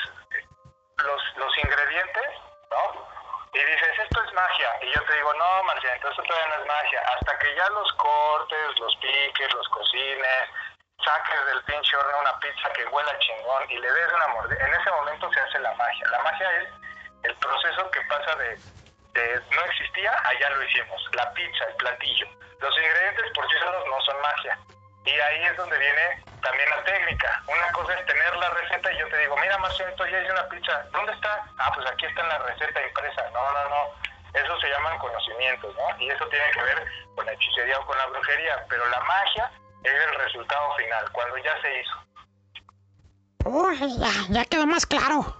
los, los ingredientes, ¿no? Y dices, esto es magia. Y yo te digo, no, Marcianito, esto todavía no es magia. Hasta que ya los cortes, los piques, los cocines, saques del pinche horno una pizza que huela chingón y le des una mordida. En ese momento se hace la magia. La magia es el proceso que pasa de, no existía, allá lo hicimos. La pizza, el platillo. Los ingredientes por sí solos no son magia. Y ahí es donde viene también la técnica. Una cosa es tener la receta y yo te digo, mira Marcelo, ya hice una pizza. ¿Dónde está? Ah, pues aquí está en la receta impresa. No, no, no. Eso se llaman conocimientos, ¿no? Y eso tiene que ver con la hechicería o con la brujería. Pero la magia es el resultado final, cuando ya se hizo. Uy, ya, ya quedó más claro.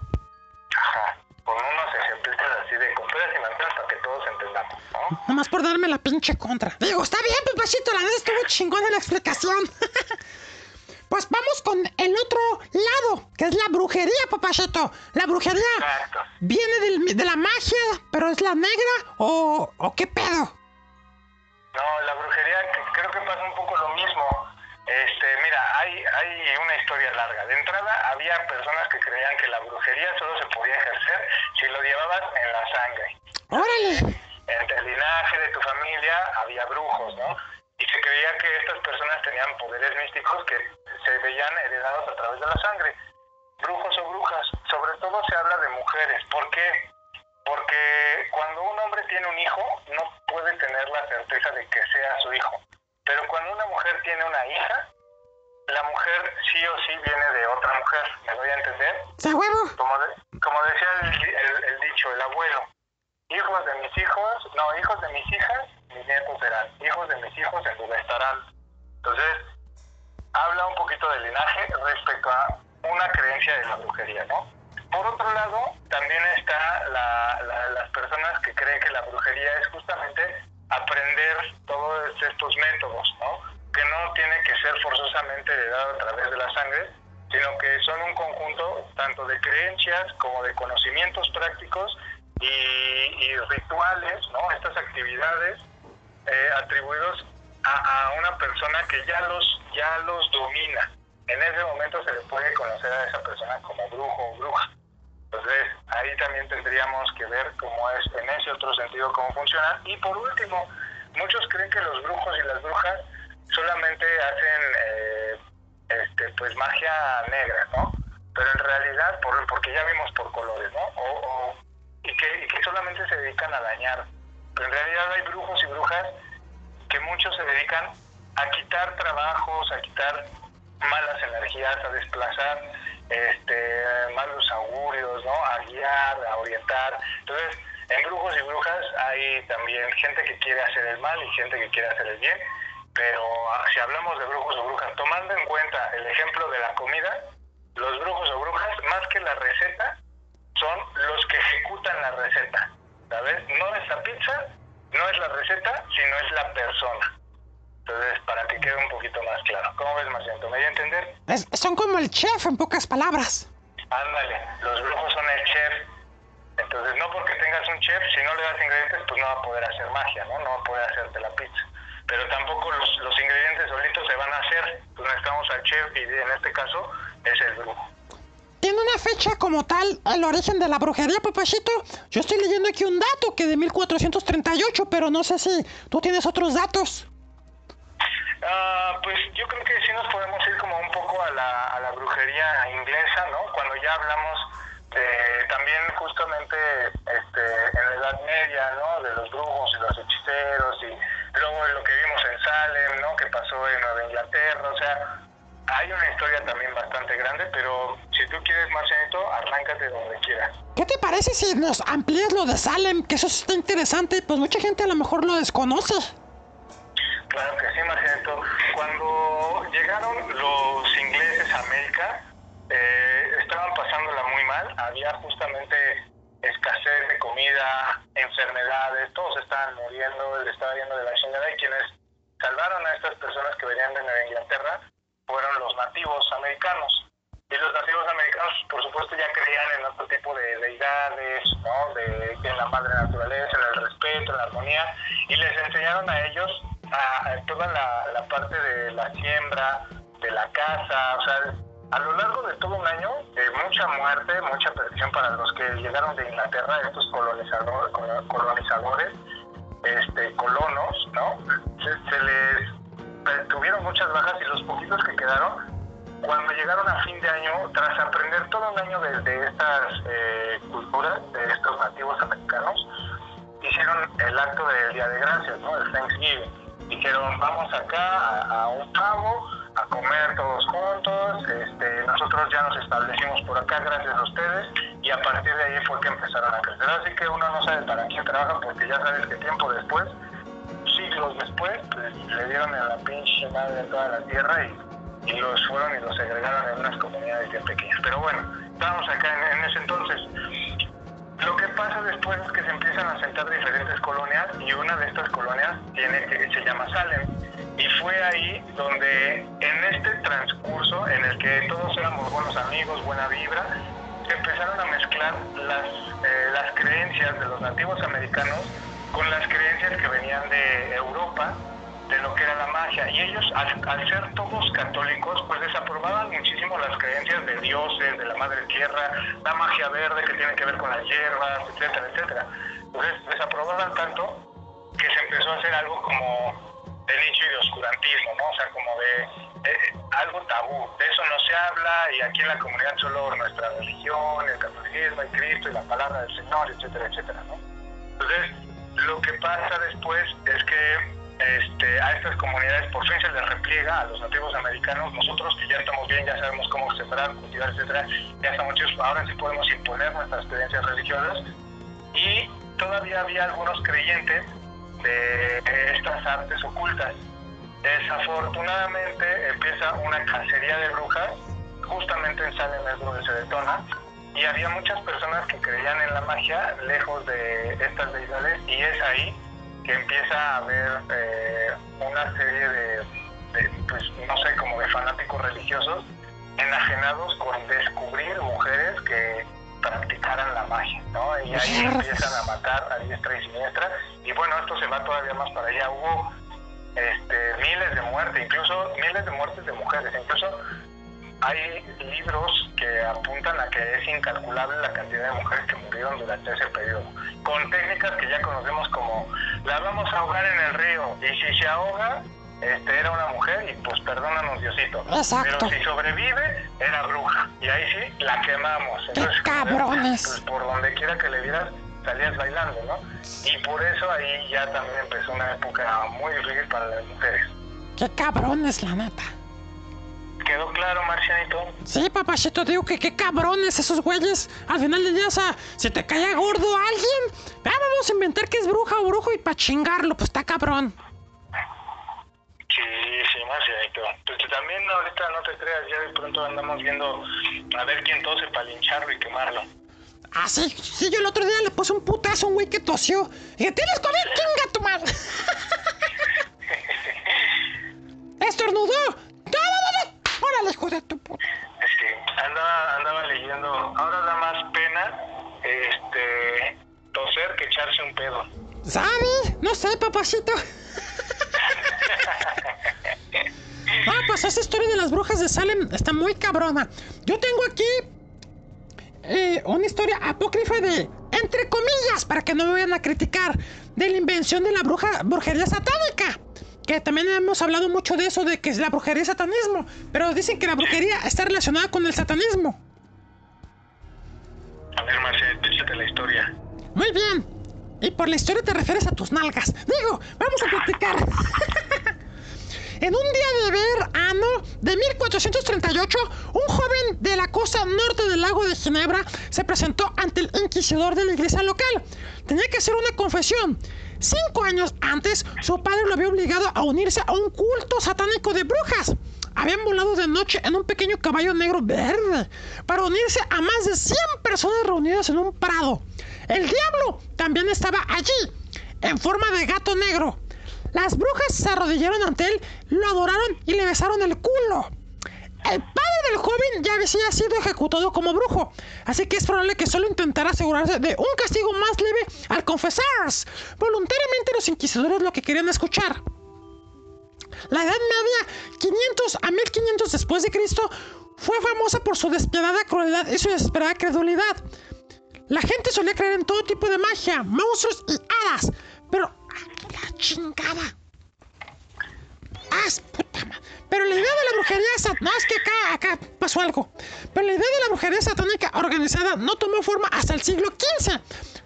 Ajá. Con unos ejemplitos así de con peras y manzanas para que todos entendamos, ¿no? Nomás por darme la pinche contra. Digo, está bien, papachito, la neta estuvo chingona la explicación. <laughs> pues vamos con el otro lado, que es la brujería, papachito. La brujería Exacto. viene del- de la magia, pero es la negra o, o qué pedo. No, la brujería creo que pasa un poco lo mismo. Este, mira, hay, hay una historia larga. De entrada, había personas que creían que la brujería solo se podía ejercer si lo llevabas en la sangre. Órale. Entre el linaje de tu familia había brujos, ¿no? Y se creía que estas personas tenían poderes místicos que se veían heredados a través de la sangre. Brujos o brujas. Sobre todo se habla de mujeres. ¿Por qué? Porque cuando un hombre tiene un hijo, no puede tener la certeza de que sea su hijo. Pero cuando una mujer tiene una hija, la mujer sí o sí viene de otra mujer. ¿Me doy a entender? ¿Se huevo? Como, de- como decía el, el- el dicho, el abuelo, hijos de mis hijos, no, hijos de mis hijas, mis nietos serán, hijos de mis hijos estarán. Entonces, habla un poquito del linaje respecto a una creencia de la brujería, ¿no? Por otro lado, también está la- la- las personas que creen que la brujería es justamente aprender todos estos métodos, ¿no? Que no tiene que ser forzosamente heredado a través de la sangre, sino que son un conjunto tanto de creencias como de conocimientos prácticos y, rituales, ¿no? Estas actividades eh, atribuidos a, a una persona que ya los ya los domina. En ese momento se le puede conocer a esa persona como brujo o bruja. Entonces, ahí también tendríamos que ver cómo es en ese otro sentido cómo funciona. Y por último, muchos creen que los brujos y las brujas solamente hacen eh, este pues magia negra, ¿no? Pero en realidad, por, porque ya vimos por colores, ¿no? O, o- y, que, y que solamente se dedican a dañar. Pero en realidad hay brujos y brujas que muchos se dedican a quitar trabajos, a quitar malas energías, a desplazar este, malos augurios, ¿no? A guiar, a orientar. Entonces, en brujos y brujas hay también gente que quiere hacer el mal y gente que quiere hacer el bien. Pero ah, si hablamos de brujos o brujas, tomando en cuenta el ejemplo de la comida, los brujos o brujas, más que la receta, son los que ejecutan la receta, ¿sabes? No es la pizza, no es la receta, sino es la persona. Entonces, para que quede un poquito más claro. ¿Cómo ves, Marciento? ¿Me voy a entender? Es- son como el chef, en pocas palabras. Ándale, los brujos son el chef. Entonces, no porque tengas un chef, si no le das ingredientes, pues no va a poder hacer magia, ¿no? No va a poder hacerte la pizza. pero tampoco los, los ingredientes solitos se van a hacer. Pues necesitamos al chef y en este caso es el brujo. ¿Tiene una fecha como tal el origen de la brujería, papachito? Yo estoy leyendo aquí un dato que de 1438, pero no sé si tú tienes otros datos. Ah, pues yo creo que sí nos podemos ir como un poco a la, a la brujería inglesa, ¿no? Cuando ya hablamos de también justamente este, en la Edad Media, ¿no? De los brujos y los hechiceros y luego lo que vimos en Salem, ¿no? Que pasó en Nueva Inglaterra, o sea, hay una historia también bastante grande, pero si tú quieres, Marcianito, arráncate donde quieras. ¿Qué te parece si nos amplías lo de Salem? Que eso está interesante, pues mucha gente a lo mejor lo desconoce. Claro que sí, Marcianito. Cuando llegaron los ingleses a América, eh, estaban pasándola muy mal. Había justamente escasez de comida, enfermedades, todos estaban muriendo, le estaba yendo de la chingada y quienes salvaron a estas personas que venían de Nueva Inglaterra fueron los nativos americanos. Y los nativos americanos, por supuesto, ya creían en otro tipo de deidades, ¿no? De, en la madre naturaleza, en el respeto, en la armonía, y les enseñaron a ellos a, toda la, parte de la siembra, de la casa, o sea, a lo largo de todo un año, eh, mucha muerte, mucha perdición para los que llegaron de Inglaterra, estos colonizadores, colonizadores este, colonos, ¿no? Se, se les tuvieron muchas bajas y los poquitos que quedaron, cuando llegaron a fin de año, tras aprender todo un año de, de estas eh, culturas, de estos nativos americanos, hicieron el acto del Día de Gracias, ¿no? El Thanksgiving. Dijeron, vamos acá a, un pavo, a comer todos juntos, este, nosotros ya nos establecimos por acá gracias a ustedes y a partir de ahí fue que empezaron a crecer. Así que uno no sabe para quién trabaja porque ya sabes que tiempo después, siglos después, pues, le dieron a la pinche madre de toda la tierra y, los fueron y los segregaron en unas comunidades bien pequeñas. Pero bueno, estábamos acá en, en ese entonces. Lo que pasa después es que se empiezan a sentar diferentes colonias y una de estas colonias se llama Salem. Y fue ahí donde en este transcurso en el que todos éramos buenos amigos, buena vibra, se empezaron a mezclar las, eh, las creencias de los nativos americanos con las creencias que venían de Europa, de lo que era la magia. Y ellos, al, al ser todos católicos, pues desaprobaban muchísimo las creencias de dioses, de la madre tierra, la magia verde que tiene que ver con las hierbas, etcétera, etcétera. Entonces desaprobaban tanto que se empezó a hacer algo como de nicho y de oscurantismo, ¿no? O sea, como de eh, algo tabú. De eso no se habla y aquí en la comunidad solo nuestra religión, el catolicismo, el Cristo y la palabra del Señor, etcétera, etcétera, ¿no? Entonces, lo que pasa después es que este, a estas comunidades por fin se les repliega a los nativos americanos. Nosotros que ya estamos bien, ya sabemos cómo sembrar, cultivar, etcétera, ya estamos ahora sí podemos imponer nuestras creencias religiosas. Y todavía había algunos creyentes de estas artes ocultas. Desafortunadamente empieza una cacería de brujas, justamente en Salem es donde se detona, y había muchas personas que creían en la magia lejos de estas deidades, y es ahí que empieza a haber eh, una serie de, de, pues no sé, como de fanáticos religiosos enajenados con descubrir mujeres que practicaran la magia, ¿no? Y ahí empiezan a matar a diestra y siniestra. Y bueno, esto se va todavía más para allá. Hubo este, miles de muertes, incluso miles de muertes de mujeres. Incluso hay libros que apuntan a que es incalculable la cantidad de mujeres que murieron durante ese periodo. Con técnicas que ya conocemos como la vamos a ahogar en el río y si se ahoga, este, era una mujer y pues perdónanos Diosito. Exacto. Pero si sobrevive, era bruja. Y ahí sí, la quemamos. ¡Qué cabrones! Pues por donde quiera que le vieras, salías bailando, ¿no? Y por eso ahí ya también empezó una época muy difícil para las mujeres. ¡Qué cabrones, la neta! ¿Quedó claro, Marcianito? Sí, papachito, digo que qué cabrones esos güeyes. Al final del día, o sea, si te caía gordo alguien, ah, vamos a inventar que es bruja o brujo y pa' chingarlo, pues está cabrón. Sí, sí, Marcianito. Pues también ahorita no te creas, ya de pronto andamos viendo a ver quién tose para lincharlo y quemarlo. Ah, sí, sí, yo el otro día le puse un putazo a un güey que tosió. Y dije, ¿tienes COVID? ¡Chinga tu madre! <laughs> <laughs> ¡Estornudó! ¡No, no, no, no! ¡Órale, hijo de tu puta! Este, andaba, andaba leyendo, ahora da más pena este toser que echarse un pedo. ¿Sabes? No sé, papacito. <laughs> Ah, pues esa historia de las brujas de Salem está muy cabrona. Yo tengo aquí eh, una historia apócrifa de, entre comillas, para que no me vayan a criticar, de la invención de la bruja, brujería satánica. Que también hemos hablado mucho de eso, de que la brujería es satanismo. Pero dicen que la brujería está relacionada con el satanismo. A ver, Marcel, échate la historia. Muy bien. Y por la historia te refieres a tus nalgas. Digo, vamos a platicar. <laughs> en un día de verano de 1438, un joven de la costa norte del lago de Ginebra se presentó ante el inquisidor de la iglesia local. Tenía que hacer una confesión. Cinco años antes, su padre lo había obligado a unirse a un culto satánico de brujas. Habían volado de noche en un pequeño caballo negro verde para unirse a más de 100 personas reunidas en un prado. El diablo también estaba allí, en forma de gato negro. Las brujas se arrodillaron ante él, lo adoraron y le besaron el culo. El padre del joven ya había sido ejecutado como brujo, así que es probable que solo intentara asegurarse de un castigo más leve al confesar. Voluntariamente los inquisidores lo que querían escuchar. La Edad Media, 500 a 1500 después de Cristo, fue famosa por su despiadada crueldad y su desesperada credulidad. La gente solía creer en todo tipo de magia, monstruos y hadas, pero la chingada. Ah, puta ma- Pero la idea de la brujería satánica. No, es que acá, acá pasó algo. Pero la idea de la brujería satánica organizada no tomó forma hasta el siglo XV.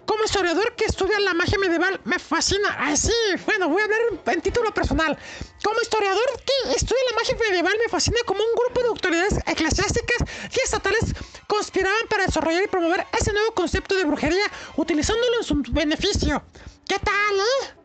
Como historiador que estudia la magia medieval, me fascina. Ay, sí, bueno, voy a hablar en título personal. Como historiador que estudia la magia medieval, me fascina como un grupo de autoridades eclesiásticas y estatales conspiraban para desarrollar y promover ese nuevo concepto de brujería, utilizándolo en su beneficio. ¿Qué tal, eh?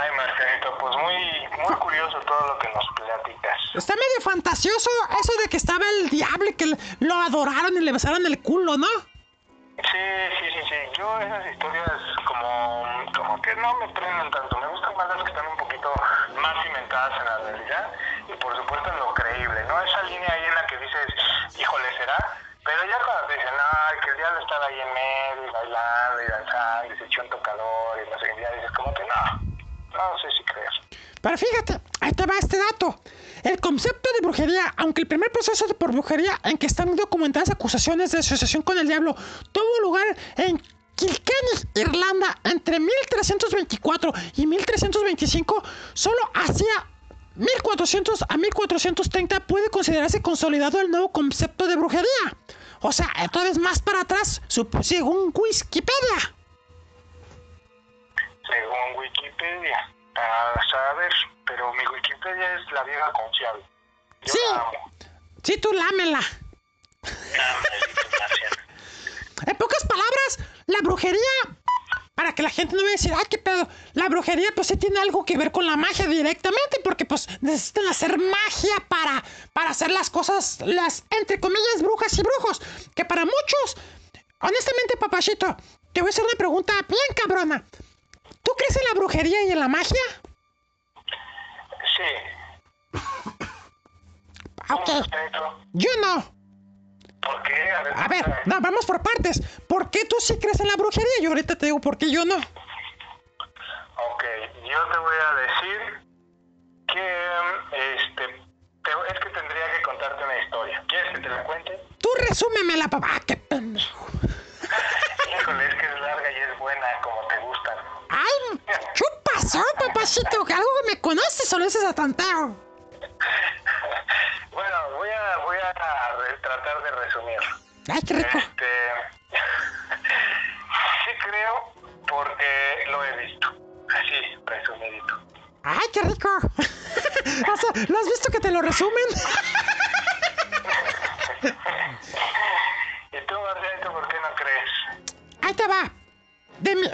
Ay, Marcelito, pues muy, muy curioso todo lo que nos platicas. Está medio fantasioso eso de que estaba el diablo y que lo adoraron y le besaron el culo, ¿no? Sí, sí, sí, sí. Yo esas historias como, como que no me prenden tanto. Me gustan más las que están un poquito más cimentadas en la realidad y por supuesto en lo creíble, ¿no? Esa línea ahí en la que dices, híjole, ¿será? Pero ya cuando te dicen, ay, que el diablo estaba ahí en medio y bailando y danzando y se echó un tocador y no sé qué, ya dices como que no, no. Pero fíjate, ahí te va este dato. El concepto de brujería, aunque el primer proceso de por brujería en que están documentadas acusaciones de asociación con el diablo tuvo lugar en Kilkenny, Irlanda, entre 1324 y 1325, solo hacia 1400 a 1430 puede considerarse consolidado el nuevo concepto de brujería. O sea, otra vez más para atrás, según Wikipedia. Según Wikipedia. A saber, pero mi Wikipedia es la vieja confiable. Yo Sí. la amo. Sí, tú lámela. En pocas palabras, la brujería, para que la gente no vaya a decir, ay, qué pedo, la brujería pues sí tiene algo que ver con la magia directamente, porque pues necesitan hacer magia para, para hacer las cosas, las, entre comillas, brujas y brujos, que para muchos, honestamente, papachito, te voy a hacer una pregunta bien cabrona. ¿Tú crees en la brujería y en la magia? Sí. Ok, Marcelito, yo no. ¿Por qué? A ver, A ver, no, vamos por partes. ¿Por qué tú sí crees en la brujería? Y ahorita te digo por qué yo no. Ok, yo te voy a decir que este te- es que tendría que contarte una historia. ¿Quieres que te la cuente? Tú resúmemela, papá. Ah, qué pendejo. <laughs> Híjole, es que es larga y es buena como te. ¡Ay! ¿Qué pasó, papacito? Algo que me conoces o lo haces a tanteo. Bueno, voy a voy a tratar de resumir. ¡Ay, qué rico! Este <laughs> sí creo porque lo he visto. Así, resumidito. ¡Ay, qué rico! <laughs> o sea, ¿lo has visto que te lo resumen? <laughs> ¿Y tú, Marcelito, por qué no crees? Ahí te va.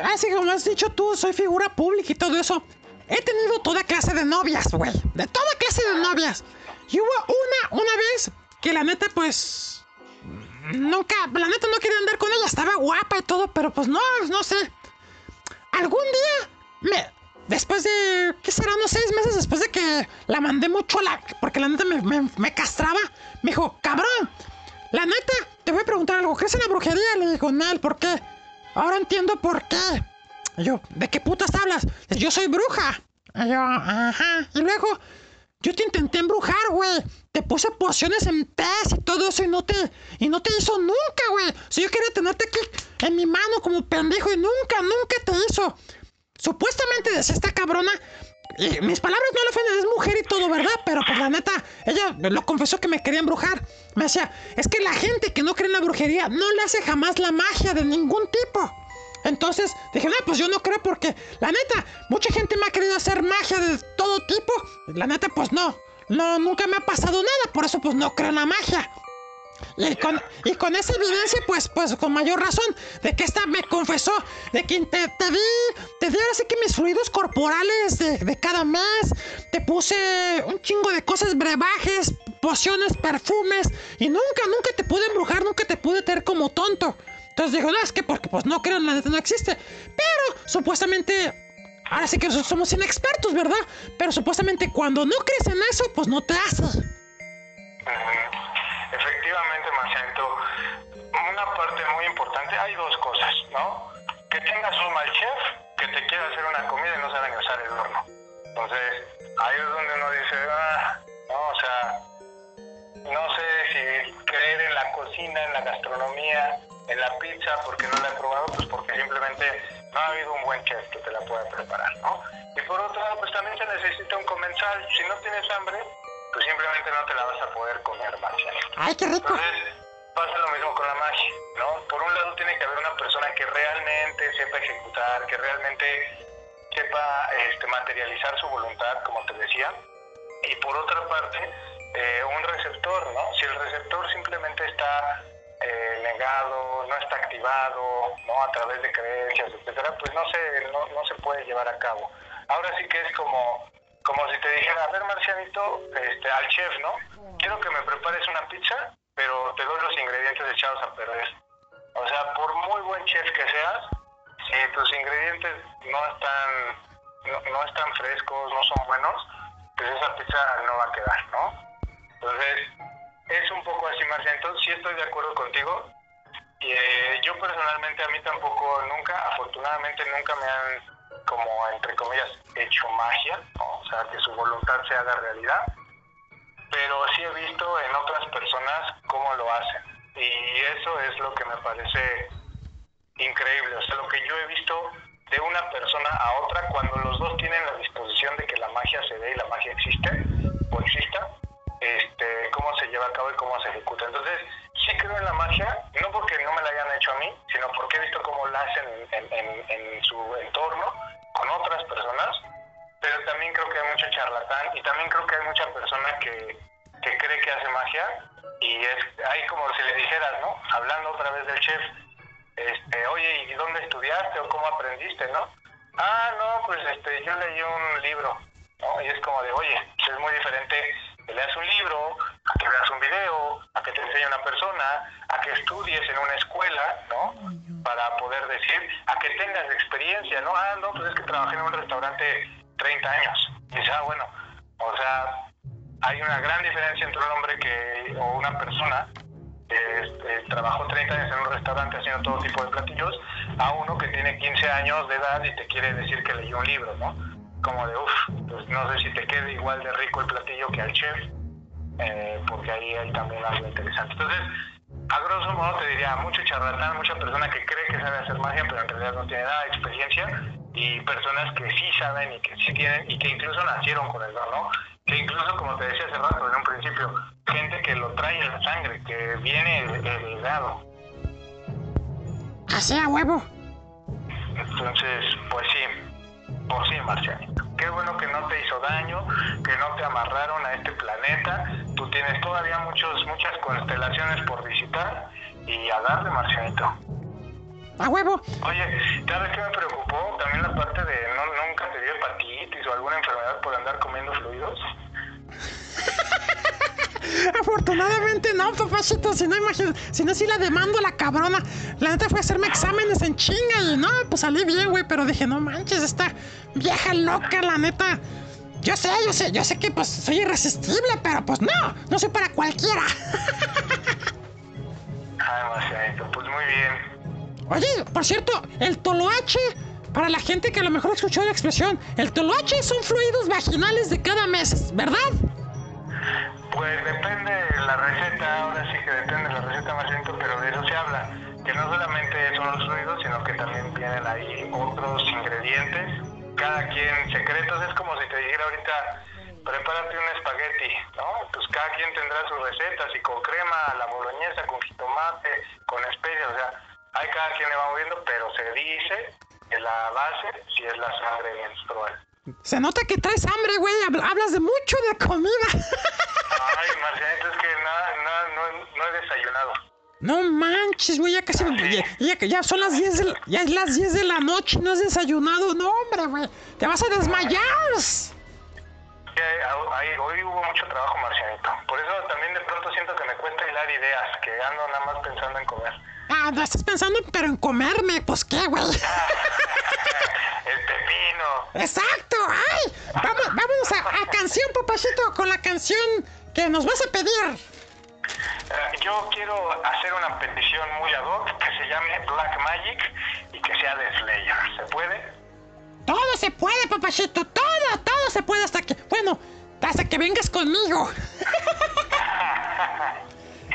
Así como has dicho tú, soy figura pública y todo eso. He tenido toda clase de novias, güey. De toda clase de novias. Y hubo una, una vez que la neta, pues. Nunca, la neta no quería andar con ella. Estaba guapa y todo, pero pues no, no sé. Algún día, me. Después de. ¿Qué será? Unos seis meses después de que la mandé mucho a la. Porque la neta me, castraba. Me dijo, cabrón. La neta, te voy a preguntar algo. ¿Crees en la brujería? Le dijo, Nel, ¿por qué? Ahora entiendo por qué. Y yo, ¿de qué putas hablas? Yo soy bruja. Y yo, ajá. Y luego, yo te intenté embrujar, güey. Te puse pociones en test y todo eso y no te, y no te hizo nunca, güey. Si yo quería tenerte aquí en mi mano como pendejo y nunca, nunca te hizo. Supuestamente decía esta cabrona. Y mis palabras no le ofenden, es mujer y todo, ¿verdad? Pero pues la neta, ella lo confesó que me quería embrujar. Me decía, es que la gente que no cree en la brujería no le hace jamás la magia de ningún tipo. Entonces dije, no, pues yo no creo porque, la neta, mucha gente me ha querido hacer magia de todo tipo. La neta, pues no. No, nunca me ha pasado nada, por eso pues no creo en la magia. Y con, y con esa evidencia, pues, pues con mayor razón, de que esta me confesó, de que te, te di, te di ahora sí que mis fluidos corporales de, cada mes, te puse un chingo de cosas, brebajes, pociones, perfumes, y nunca, nunca te pude embrujar, nunca te pude tener como tonto. Entonces digo, no, es que porque pues no creo, la neta no existe. Pero supuestamente, ahora sí que somos inexpertos, ¿verdad? Pero supuestamente cuando no crees en eso, pues no te haces. Muy importante, hay dos cosas, ¿no? Que tengas un mal chef que te quiera hacer una comida y no sabe ni usar el horno. Entonces, ahí es donde uno dice, ah, no, o sea, no sé si creer en la cocina, en la gastronomía, en la pizza, porque no la he probado, pues porque simplemente no ha habido un buen chef que te la pueda preparar, ¿no? Y por otro lado, pues también se necesita un comensal. Si no tienes hambre, pues simplemente no te la vas a poder comer, Marcianito. Ay, qué rico. Entonces, pasa lo mismo con la magia, ¿no? Por un lado tiene que haber una persona que realmente sepa ejecutar, que realmente sepa este, materializar su voluntad, como te decía. Y por otra parte, eh, un receptor, ¿no? Si el receptor simplemente está eh, negado, no está activado, ¿no? A través de creencias, etcétera, pues no se, no, no se puede llevar a cabo. Ahora sí que es como, como si te dijera, a ver, Marcianito, este, al chef, ¿no? Quiero que me prepares una pizza, pero te doy los ingredientes echados a perder. O sea, por muy buen chef que seas, si tus ingredientes no están, no, están frescos, no son buenos, pues esa pizza no va a quedar, ¿no? Entonces, es un poco así, Marcia. Entonces, sí estoy de acuerdo contigo. Y, eh, yo personalmente, a mí tampoco, nunca, afortunadamente, nunca me han, como entre comillas, hecho magia, ¿no? o sea, que su voluntad se haga realidad. Pero sí he visto en otras personas cómo lo hacen. Y eso es lo que me parece increíble. O sea, lo que yo he visto de una persona a otra cuando los dos tienen la disposición de que la magia se dé y la magia existe o exista, este, cómo se lleva a cabo y cómo se ejecuta. Entonces, sí creo en la magia, no porque no me la hayan hecho a mí, sino porque he visto cómo la hacen en, en- en su entorno con otras personas, pero también creo que hay mucho charlatán y también creo que hay mucha persona que, que cree que hace magia y es ahí como si le dijeras, ¿no? Hablando otra vez del chef, este, oye, ¿y dónde estudiaste o cómo aprendiste, no? Ah, no, pues este, yo leí un libro, ¿no? Y es como de, oye, pues es muy diferente que leas un libro, a que veas un video, a que te enseñe una persona, a que estudies en una escuela, ¿no? Para poder decir, a que tengas experiencia, ¿no? Ah, no, pues es que trabajé en un restaurante 30 años. Y dices, ah, bueno, o sea, hay una gran diferencia entre un hombre que, o una persona este, trabajó 30 años en un restaurante haciendo todo tipo de platillos, a uno que tiene 15 años de edad y te quiere decir que leyó un libro, ¿no? Como de, uff, pues no sé si te quede igual de rico el platillo que al chef, eh, porque ahí hay también algo interesante. Entonces, a grosso modo te diría, mucho charlatán, mucha persona que cree que sabe hacer magia, pero en realidad no tiene nada de experiencia, y personas que sí saben y que sí tienen, y que incluso nacieron con el don, ¿no? Que incluso, como te decía hace rato, en un principio, gente que lo trae en la sangre, que viene heredado. Así a huevo. Entonces, pues sí, pues sí, Marcianito. Qué bueno que no te hizo daño, que no te amarraron a este planeta. Tú tienes todavía muchos, muchas constelaciones por visitar y a darle, Marcianito. A huevo. Oye, ¿sabes qué me preocupó? También la parte de no, nunca te dio hepatitis o alguna enfermedad por andar comiendo fluidos. <laughs> Afortunadamente no, papachito, si no imagínate, si no sí la demando a la cabrona. La neta fue a hacerme exámenes en chinga y no, pues salí bien, güey, pero dije, no manches, esta vieja loca, la neta. Yo sé, yo sé, yo sé que pues soy irresistible, pero pues no, no soy para cualquiera. <laughs> Ay, pues muy bien. Oye, por cierto, el toloache, para la gente que a lo mejor escuchó la expresión, el toloache son fluidos vaginales de cada mes, ¿verdad? Depende de la receta, ahora sí que depende de la receta Marcianito, pero de eso se habla. Que no solamente son los fluidos, sino que también vienen ahí otros ingredientes, cada quien secretos. Es como si te dijera ahorita, prepárate un espagueti, ¿no? Pues cada quien tendrá sus recetas, y con crema, la boloñesa, con jitomate, con especias, o sea, hay cada quien le va moviendo, pero se dice que la base sí es la sangre menstrual. Se nota que traes hambre, güey. habl- Hablas de mucho de comida. Ay, Marcianito, es que nada, nada, no, no he desayunado. No manches, güey, ya casi ya, ya, ya son las 10 de la, ya es las 10 de la noche, no has desayunado. No, hombre, güey. Te vas a desmayar. Hoy hubo mucho trabajo, Marcianito. Por eso también de pronto siento que me cuesta hilar ideas, que ando nada más pensando en comer. Ah, no estás pensando, pero en comerme, pues qué, güey. El pepino. Exacto, ay. Vamos, vámonos a, a canción, papachito, con la canción que nos vas a pedir. Eh, yo quiero hacer una petición muy ad hoc que se llame Black Magic y que sea de Slayer. ¿Se puede? Todo se puede, papachito, todo, todo se puede hasta que, bueno, hasta que vengas conmigo. <laughs>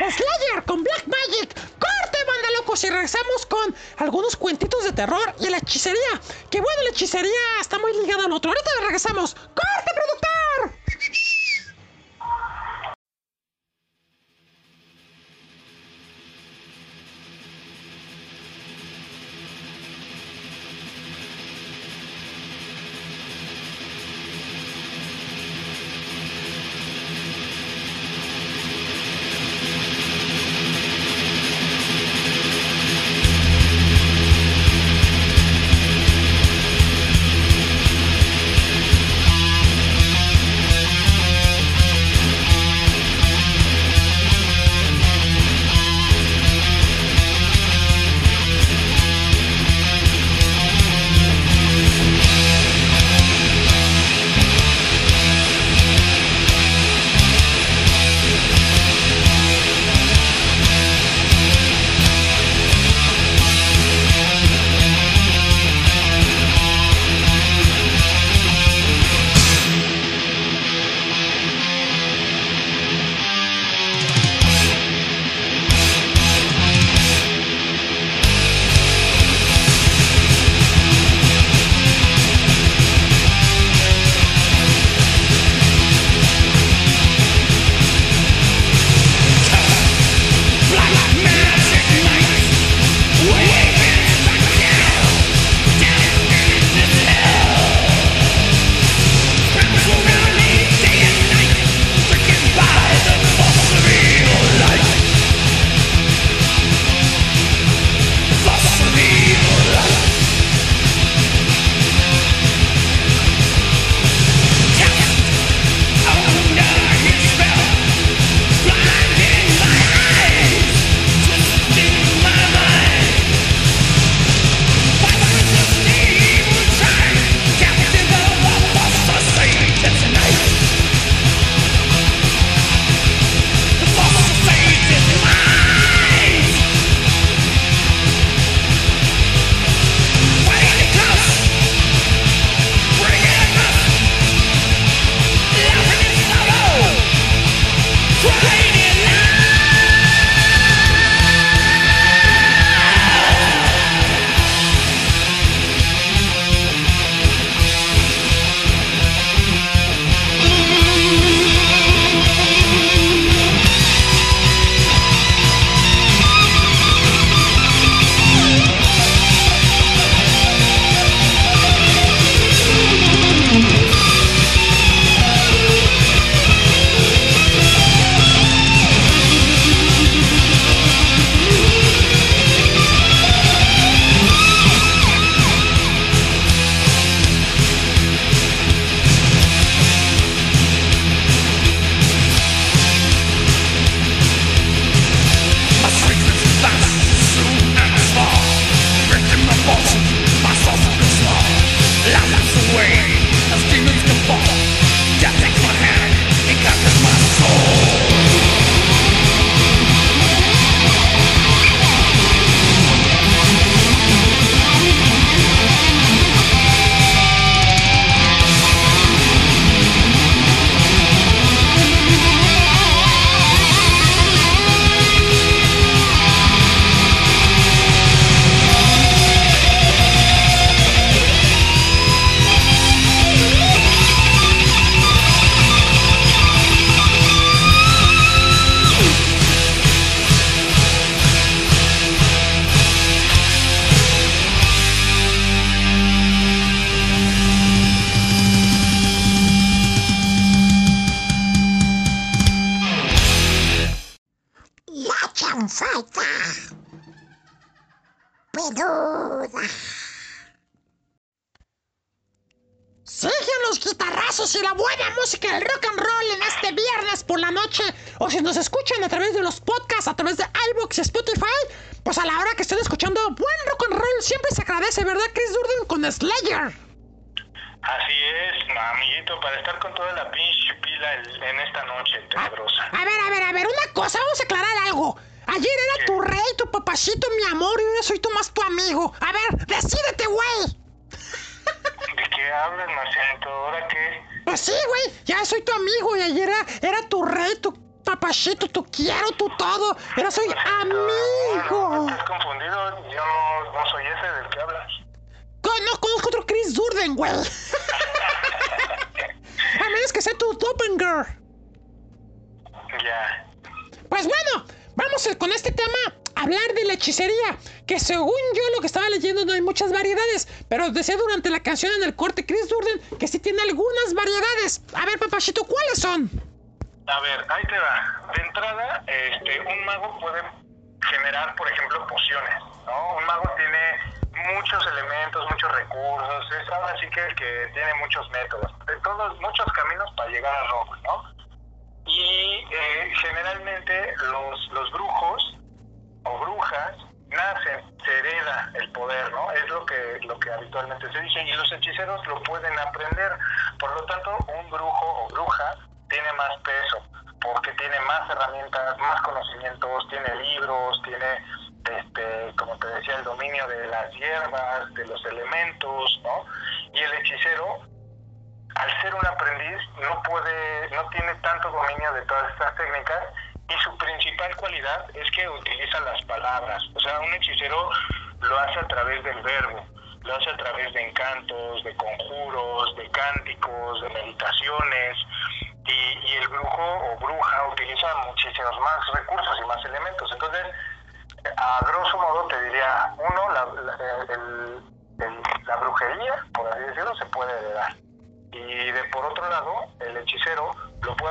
Slayer con Black Magic. Corte, banda locos, y regresamos con algunos cuentitos de terror y la hechicería. Que bueno, la hechicería está muy ligada al otro. Ahorita regresamos. ¡Corte, productor!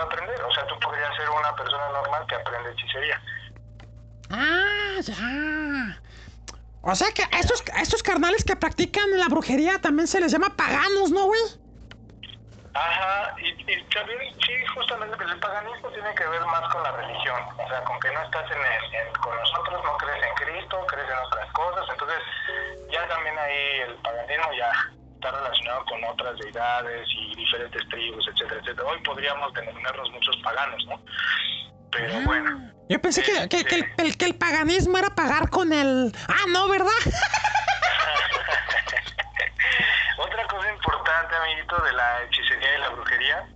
Aprender. O sea, tú podrías ser una persona normal que aprende hechicería. Ah, ya. O sea que a estos, a estos carnales que practican la brujería también se les llama paganos, ¿no, güey? Ajá, y, y también, sí, justamente el paganismo tiene que ver más con la religión. O sea, con que no estás en el- en- con nosotros, no crees en Cristo, crees en otras cosas. Entonces, ya también ahí el paganismo ya está relacionado con otras deidades y diferentes tribus, etcétera, etcétera. Hoy podríamos denominarnos muchos paganos, ¿no? Pero bueno. Yo pensé que, que- que el, el- que el paganismo era pagar con el... Ah, no, ¿verdad? <laughs> Otra cosa importante, amiguito, de la hechicería y la brujería,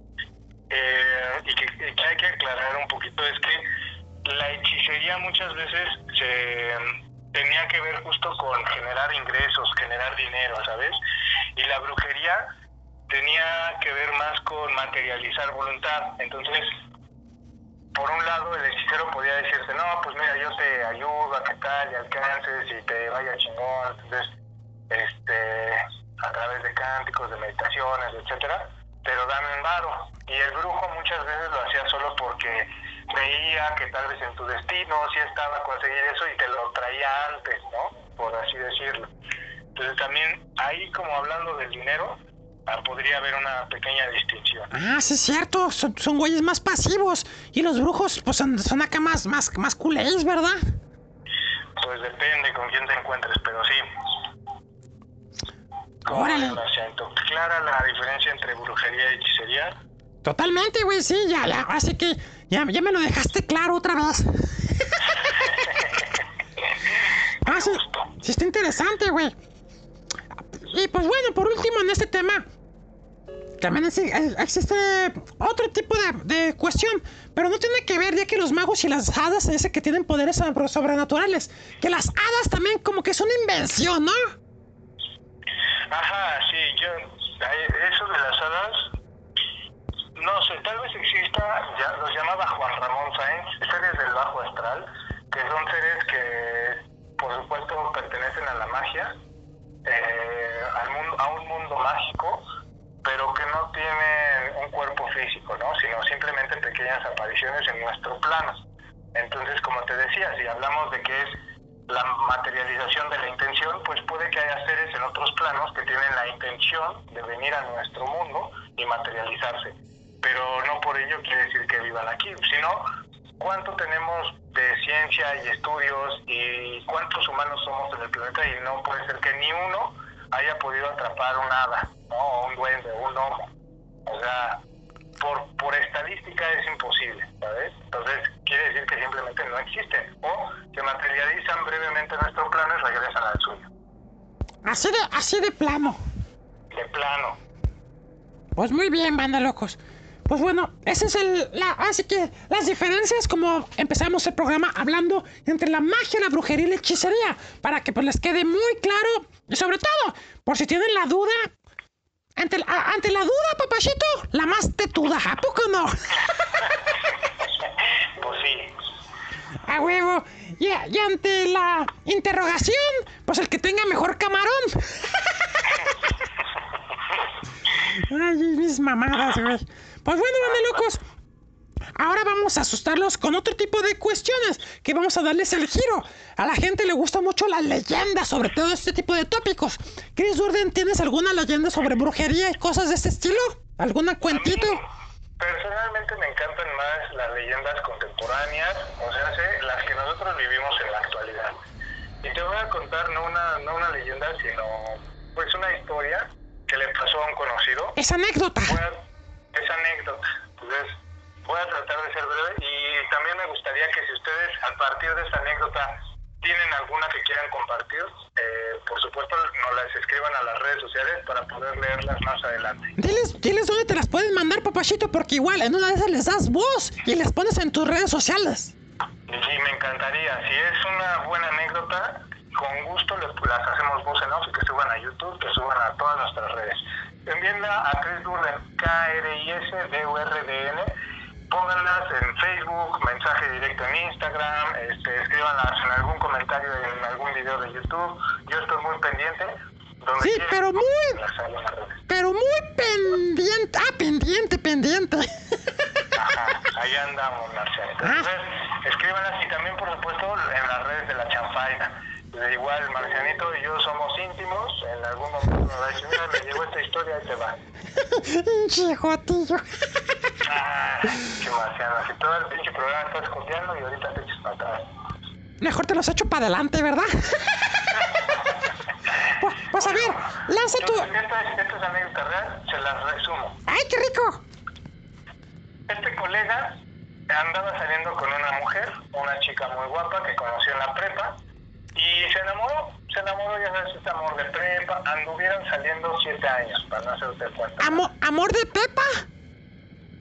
eh, y que, que hay que aclarar un poquito, es que la hechicería muchas veces se tenía que ver justo con generar ingresos, generar dinero, ¿sabes? Y la brujería tenía que ver más con materializar voluntad. Entonces, por un lado, el hechicero podía decirte, no, pues mira, yo te ayudo a que tal y alcances y te vaya chingón. Entonces, este, a través de cánticos, de meditaciones, etcétera, pero dame un varo. Y el brujo muchas veces lo hacía solo porque veía que tal vez en tu destino sí estaba conseguir eso y te lo traía antes, ¿no? Por así decirlo. Entonces también ahí como hablando del dinero, ah, podría haber una pequeña distinción. Ah, sí es cierto. Son, son güeyes más pasivos. Y los brujos, pues son, son acá más, más, más culés, ¿verdad? Pues depende con quién te encuentres, pero sí. ¿Cómo Órale. ¿Clara la diferencia entre brujería y hechicería? Totalmente, güey, sí, ya, ya. Así que ya, ya me lo dejaste claro otra vez. <laughs> ah, sí, sí está interesante, güey. Y pues bueno, por último en este tema, también existe otro tipo de, de cuestión, pero no tiene que ver ya que los magos y las hadas ese que tienen poderes sobre- sobrenaturales, que las hadas también como que es una invención, ¿no? Ajá, sí, yo, eso de las hadas, no sé, tal vez exista, ya los llamaba Juan Ramón Sáenz, seres del bajo astral, que son seres que, por supuesto, pertenecen a la magia, eh, al mundo, a un mundo mágico, pero que no tienen un cuerpo físico, ¿no? Sino simplemente pequeñas apariciones en nuestro plano. Entonces, como te decía, si hablamos de que es la materialización de la intención, pues puede que haya seres en otros planos que tienen la intención de venir a nuestro mundo y materializarse. Pero no por ello quiere decir que vivan aquí, sino cuánto tenemos de ciencia y estudios y cuántos humanos somos en el planeta y no puede ser que ni uno haya podido atrapar un hada, ¿no? un duende, o un gnomo. O sea, por, por estadística es imposible, ¿sabes? Entonces quiere decir que simplemente no existen o se materializan brevemente en nuestro plano y regresan al suyo. Así de, así de plano. De plano. Pues muy bien, banda locos. Pues bueno, ese es el. La, así que las diferencias, como empezamos el programa hablando entre la magia, la brujería y la hechicería, para que pues les quede muy claro y sobre todo, por si tienen la duda, ante, la- a- ante la duda, papachito, la más tetuda, ¿a poco no? <laughs> Pues sí. A huevo. Y, y ante la interrogación, pues el que tenga mejor camarón. <laughs> Ay, mis mamadas, güey. Pues bueno, banda locos. Ahora vamos a asustarlos con otro tipo de cuestiones que vamos a darles el giro. A la gente le gusta mucho la leyenda sobre todo este tipo de tópicos. Chris Durden, ¿tienes alguna leyenda sobre brujería y cosas de ese estilo? ¿Alguna cuentito? Personalmente me encantan más las leyendas contemporáneas, o sea, las que nosotros vivimos en la actualidad. Y te voy a contar no una, no una leyenda, sino pues una historia que le pasó a un conocido. Es anécdota. A- es anécdota. Entonces, voy a tratar de ser breve y también me gustaría que si ustedes a partir de esta anécdota tienen alguna que quieran compartir, eh, por supuesto nos las escriban a las redes sociales para poder leerlas más adelante. Diles, diles dónde te las pueden mandar, papachito, porque igual en una de esas les das voz y les pones en tus redes sociales. Sí, me encantaría. Si es una buena anécdota, con gusto les, las hacemos voz en off y que suban a YouTube, que suban a todas nuestras redes. Envíenla a Chris Durden, K-R-I-S-D-U-R-D-N. Pónganlas en Facebook, mensaje directo en Instagram, este, escríbanlas en algún comentario en algún video de YouTube. Yo estoy muy pendiente. Sí, quieran, pero muy-. Pero muy pendiente. Ah, pendiente, pendiente. Ajá, ahí andamos, Marcial. Entonces, escríbanlas y también, por supuesto, en las redes de la chanfaina. De igual, Marcianito y yo somos íntimos. En algún momento me va a decir, mira, me llegó esta historia, ahí te va. Pinche jotillo. Ah, qué marciano. Si todo el pinche programa estás copiando y ahorita te echas para atrás. Mejor te los echo para adelante, ¿verdad? <laughs> pues, pues a ver, lanza tu. Entonces, esta es, esta es anécdota real, se las resumo. ¡Ay, qué rico! Este colega andaba saliendo con una mujer, una chica muy guapa que conoció en la prepa y se enamoró, se enamoró, ya sabes, este amor de prepa, anduvieron saliendo siete años, para no hacer cuenta. Amo- ¿Amor de Pepa?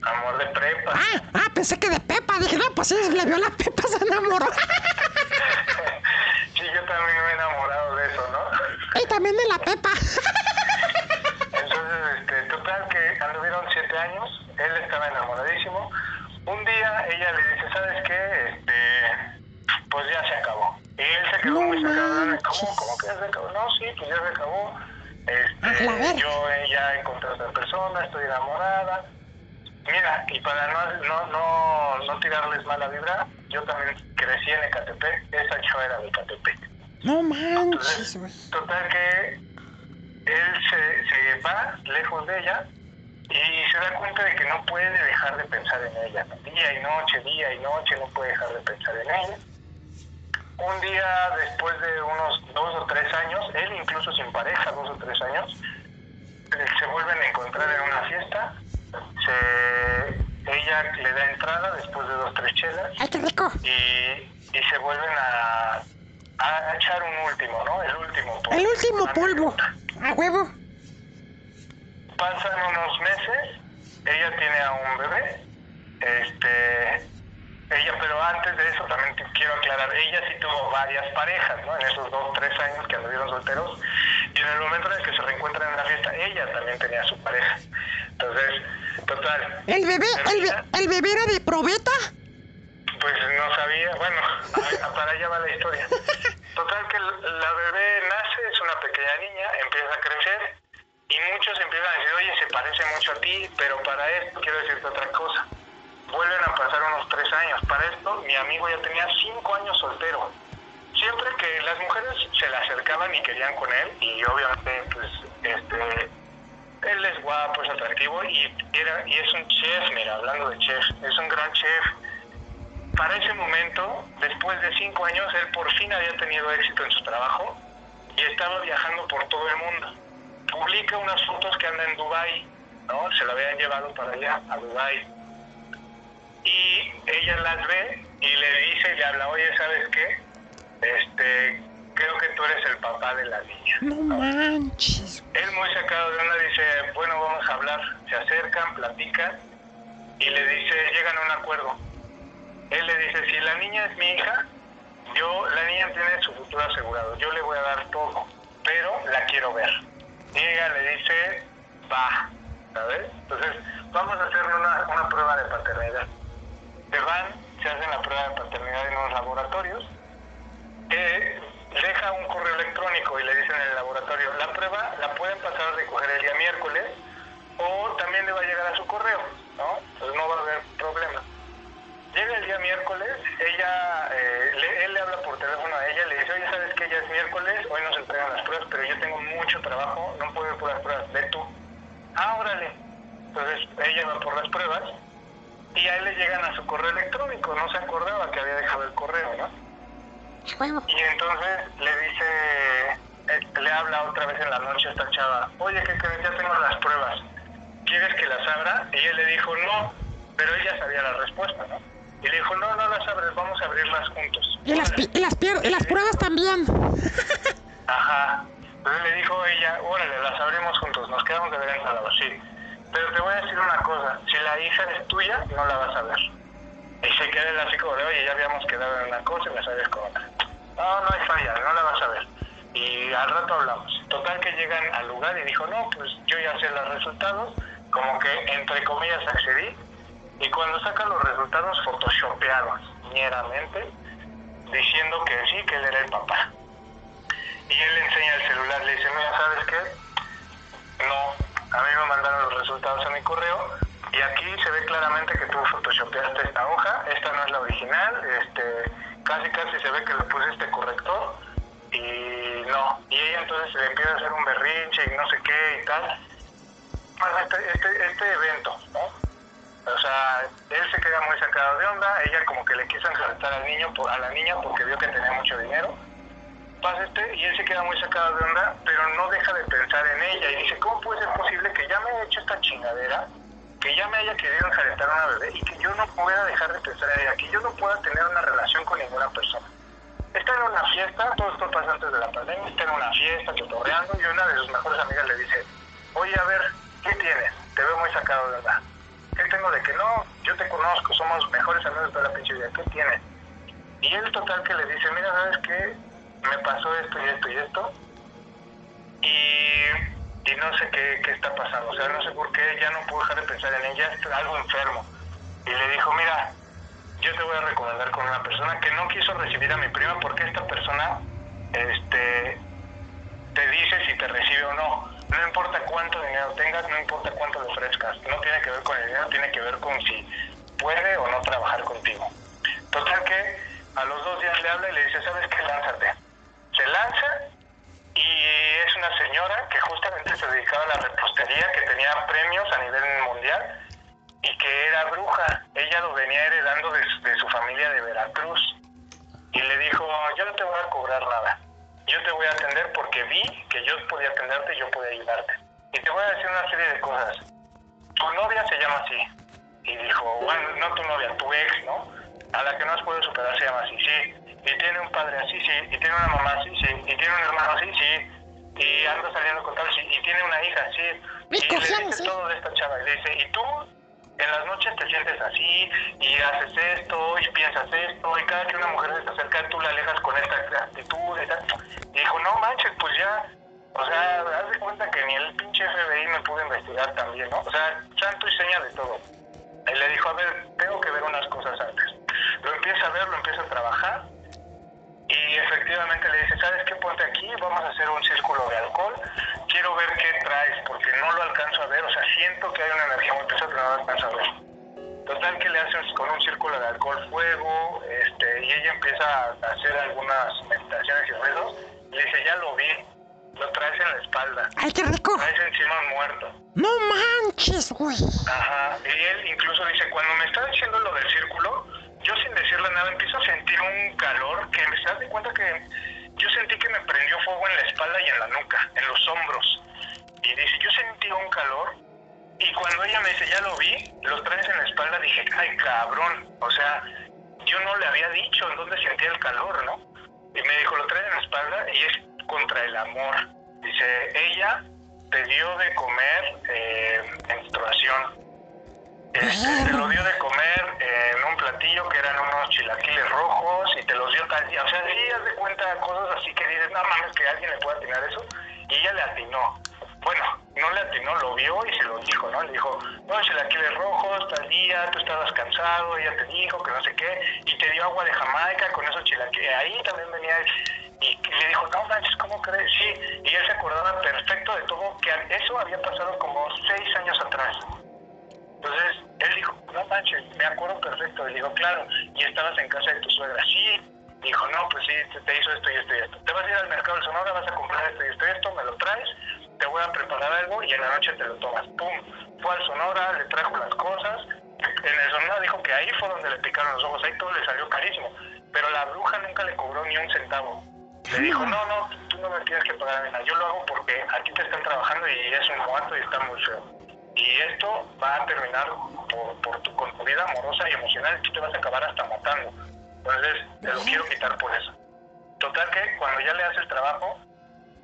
Amor de prepa. Ah, ah, pensé que de Pepa. Dije, no, pues le vio la Pepa, se enamoró. <laughs> sí, yo también me he enamorado de eso, ¿no? y también de la Pepa. Entonces, este, total que anduvieron siete años, él estaba enamoradísimo. Un día ella le dice, ¿sabes qué? Este, pues ya se acabó. Y él se quedó No muy sacado. ¿Cómo, ¿Cómo que ya se acabó? No, sí, pues ya se acabó. Este, yo eh, ya encontré a otra persona, estoy enamorada. Mira, y para no, no, no, no tirarles mala vibra, yo también crecí en Ecatepec, esa chava era de Ecatepec. No manches, Entonces, total que él se, se va lejos de ella y se da cuenta de que no puede dejar de pensar en ella. Día y noche, día y noche, no puede dejar de pensar en ella. Un día después de unos dos o tres años, él incluso sin pareja, dos o tres años, eh, se vuelven a encontrar en una fiesta. Se, ella le da entrada después de dos o tres chelas ¡Ay, qué rico! y, y se vuelven a, a echar un último, ¿no? El último polvo. El último polvo. A huevo. Pasan unos meses, ella tiene a un bebé, este, ella, pero antes de eso también te quiero aclarar, ella sí tuvo varias parejas, ¿no? En esos dos, tres años que anduvieron solteros, y en el momento en el que se reencuentran en la fiesta, ella también tenía su pareja. Entonces, total. ¿El bebé, el, be- el bebé era de probeta? Pues no sabía, bueno, a- <laughs> para allá va la historia. Total que la bebé nace, es una pequeña niña, empieza a crecer y muchos empiezan a decir, oye, se parece mucho a ti, pero para esto quiero decirte otra cosa. Vuelven a pasar unos tres años. Para esto, mi amigo ya tenía cinco años soltero. Siempre que las mujeres se le acercaban y querían con él, y obviamente, pues, este, él es guapo, es atractivo y, era, y es un chef, mira, hablando de chef, es un gran chef. Para ese momento, después de cinco años, él por fin había tenido éxito en su trabajo y estaba viajando por todo el mundo. Publica unas fotos que anda en Dubai, ¿no? Se la habían llevado para allá, a Dubai. Y ella las ve y le dice y le habla, oye, ¿sabes qué? Este, creo que tú eres el papá de la niña. No manches. Él muy sacado de onda dice, bueno, vamos a hablar. Se acercan, platican y le dice, llegan a un acuerdo. Él le dice, si la niña es mi hija, yo, la niña tiene su futuro asegurado, yo le voy a dar todo, pero la quiero ver. Y ella le dice, va, ¿sabes? Entonces, vamos a hacerle una, una prueba de paternidad. Se van, se hacen la prueba de paternidad en unos laboratorios, eh, deja un correo electrónico y le dicen en el laboratorio, la prueba la pueden pasar a recoger el día miércoles o también le va a llegar a su correo, ¿no? Entonces no va a haber problema. Llega el día miércoles, ella, eh, le- él le habla por teléfono a ella, le dice, oye, ¿sabes que ya es miércoles? Hoy nos entregan las pruebas, pero yo tengo mucho trabajo, no puedo ir por las pruebas, ve tú. Ah. Entonces ella va por las pruebas y a él le llegan a su correo electrónico, no se acordaba que había dejado el correo, ¿no? Y entonces le dice, eh, le habla otra vez en la noche a esta chava, oye, ¿qué crees? Ya tengo las pruebas. ¿Quieres que las abra? Y él le dijo, no, pero ella sabía la respuesta, ¿no? Y le dijo, no, no las abres, vamos a abrirlas juntos. Y las, y las, y las pruebas también. <laughs> Ajá. Entonces le dijo ella, órale, las abrimos juntos, nos quedamos de ver en sí. Pero te voy a decir una cosa, si la hija es tuya, no la vas a ver. Y se queda él así como de, oye, ya habíamos quedado en una cosa y la sabes con otra. No, no hay falla, no la vas a ver. Y al rato hablamos. Total que llegan al lugar y dijo, no, pues yo ya sé los resultados, como que entre comillas accedí. Y cuando sacan los resultados photoshopeados, ñeramente, diciendo que sí, que él era el papá. Y él le enseña el celular, le dice, mira, ¿sabes qué? No, a mí me mandaron los resultados a mi correo y aquí se ve claramente que tú photoshopeaste esta hoja, esta no es la original, este, casi casi se ve que le pusiste corrector y no. Y ella entonces le empieza a hacer un berrinche y no sé qué y tal. Bueno, este, este, este evento, ¿no? O sea, él se queda muy sacado de onda, ella como que le quiso enjartar al niño, por, a la niña porque vio que tenía mucho dinero. Pasa este y él se queda muy sacado de onda, pero no deja de pensar en ella y dice, ¿cómo puede ser posible que ya me haya hecho esta chingadera? Que ya me haya querido enjaretar a una bebé y que yo no pueda dejar de pensar en ella, que yo no pueda tener una relación con ninguna persona. Está en una fiesta, todo esto pasa antes de la pandemia, está en una fiesta, cotorreando, y una de sus mejores amigas le dice, oye, a ver, ¿qué tienes? Te veo muy sacado de onda. ¿Qué tengo de que no? Yo te conozco, somos mejores amigos de la pinche vida, ¿qué tienes? Y él total que le dice, mira, ¿sabes qué? Me pasó esto y esto y esto, y, no sé qué, qué está pasando, o sea, no sé por qué, ya no puedo dejar de pensar en ella, algo enfermo. Y le dijo, mira, yo te voy a recomendar con una persona que no quiso recibir a mi prima porque esta persona este, te dice si te recibe o no. No importa cuánto dinero tengas, no importa cuánto le ofrezcas. No tiene que ver con el dinero, tiene que ver con si puede o no trabajar contigo. Total que a los dos días le habla y le dice, ¿sabes qué? Lánzate. Se lanza y es una señora que justamente se dedicaba a la repostería, que tenía premios a nivel mundial y que era bruja. Ella lo venía heredando de su, de su familia de Veracruz. Y le dijo, yo no te voy a cobrar nada. Yo te voy a atender porque vi que yo podía atenderte y yo podía ayudarte. Y te voy a decir una serie de cosas. Tu novia se llama así. Y dijo, bueno, no tu novia, tu ex, ¿no? A la que no has podido superar se llama así, sí. Y tiene un padre así, sí. Y tiene una mamá así, sí. Y tiene un hermano así, sí. Y anda saliendo con tal, sí. Y tiene una hija, sí. Y Y le cogían, dice sí. todo de esta chava. Y le dice, ¿y tú en las noches te sientes así y haces esto y piensas esto y cada que una mujer se te acerca tú la alejas con esta actitud y tal. Y dijo, no manches, pues ya, o sea, haz de cuenta que ni el pinche FBI me pudo investigar también, ¿no? O sea, santo y seña de todo. Y le dijo, a ver, tengo que ver unas cosas antes. Lo empieza a ver, lo empieza a trabajar y efectivamente le dice, ¿sabes qué? Ponte aquí, vamos a hacer un círculo de alcohol. Quiero ver qué traes, porque no lo alcanzo a ver. O sea, siento que hay una energía muy pesada, pero no lo alcanzo a ver. Total que le hacen con un círculo de alcohol fuego, este, y ella empieza a hacer algunas meditaciones y ruidos. Le dice, ya lo vi, lo traes en la espalda, ¡Ay, qué rico! traes encima muerto. ¡No manches, güey! Ajá, y él incluso dice, cuando me está diciendo lo del círculo, yo sin decirle nada empiezo a sentir un calor que me das de cuenta que yo sentí que me prendió fuego en la espalda y en la nuca, en los hombros. Y dice, yo sentí un calor y cuando ella me dice, ya lo vi, lo traes en la espalda, dije, ay cabrón, o sea, yo no le había dicho en dónde sentía el calor, ¿no? Y me dijo, lo traes en la espalda y es contra el amor. Dice, ella te dio de comer eh, menstruación. Este, te lo dio de comer en un platillo que eran unos chilaquiles rojos y te los dio tal día. O sea, sí, haz de cuenta cosas así que dices, no mames, que alguien le pueda atinar eso. Y ella le atinó. Bueno, no le atinó, lo vio y se lo dijo, ¿no? Le dijo, no, chilaquiles rojos, tal día, tú estabas cansado, ella te dijo que no sé qué, y te dio agua de Jamaica con esos chilaquiles. Ahí también venía él. Y le dijo, no manches, ¿cómo crees? Sí, y él se acordaba perfecto de todo, que eso había pasado como seis años atrás. Entonces, él dijo, no manches, me acuerdo perfecto. Y dijo, claro, y estabas en casa de tu suegra. Sí. Dijo, no, pues sí, te, hizo esto y esto y esto. Te vas a ir al mercado de Sonora, vas a comprar esto y esto y esto, me lo traes, te voy a preparar algo y en la noche te lo tomas. Pum. Fue al Sonora, le trajo las cosas. En el Sonora dijo que ahí fue donde le picaron los ojos, ahí todo le salió carísimo. Pero la bruja nunca le cobró ni un centavo. Le dijo, no, no, tú no me tienes que pagar nada, yo lo hago porque aquí te están trabajando y es un muerto y está muy feo. Y esto va a terminar por, por tu, con tu vida amorosa y emocional, tú te vas a acabar hasta matando. Entonces, te lo quiero quitar por eso. Total que cuando ya le haces trabajo,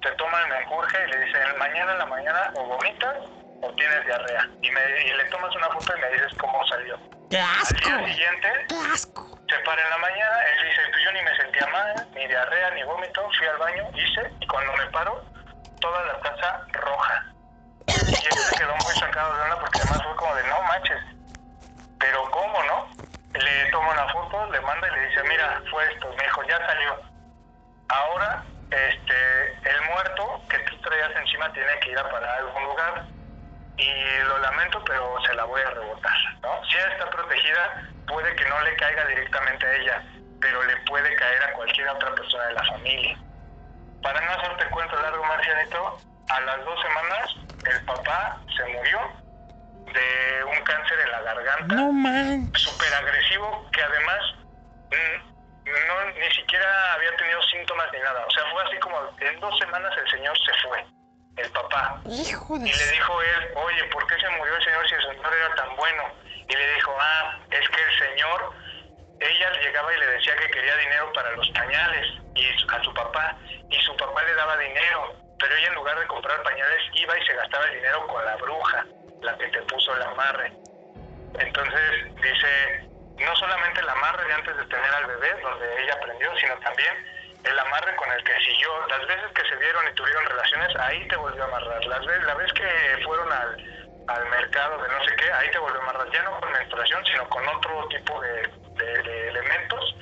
te toman el menjurje y le dicen, mañana en la mañana o vomitas o tienes diarrea. Y, me, y le tomas una foto y me dices cómo salió. ¡Qué Al asco! día güey! siguiente, ¡Qué asco! se para en la mañana, él dice, pues yo ni me sentía mal, ni diarrea, ni vómito, fui al baño, hice, y cuando me paro, toda la taza roja. Y él se quedó muy sacado de onda porque además fue como de, no manches, pero ¿cómo no? Le toma una foto, le manda y le dice, mira, fue esto, me dijo, ya salió. Ahora, este, el muerto que tú traías encima tiene que ir a parar a algún lugar y lo lamento, pero se la voy a rebotar, ¿no? Si ella está protegida, puede que no le caiga directamente a ella, pero le puede caer a cualquier otra persona de la familia. Para no hacerte cuento largo, Marcianito, a las dos semanas el papá se murió de un cáncer en la garganta ¡No manches! súper agresivo que además mm, no ni siquiera había tenido síntomas ni nada. O sea, fue así como en dos semanas el señor se fue, el papá. ¡Hijo de... Y le dijo él, oye, ¿por qué se murió el señor si el señor era tan bueno? Y le dijo, ah, es que el señor, ella llegaba y le decía que quería dinero para los pañales y a su papá, y su papá le daba dinero, pero ella en lugar de comprar pañales iba y se gastaba el dinero con la bruja, la que te puso el amarre. Entonces dice, no solamente el amarre de antes de tener al bebé, donde ella aprendió, sino también el amarre con el que siguió. Las veces que se vieron y tuvieron relaciones, ahí te volvió a amarrar. Las veces, la vez que fueron al, al mercado de no sé qué, ahí te volvió a amarrar. Ya no con menstruación, sino con otro tipo de, de- de elementos,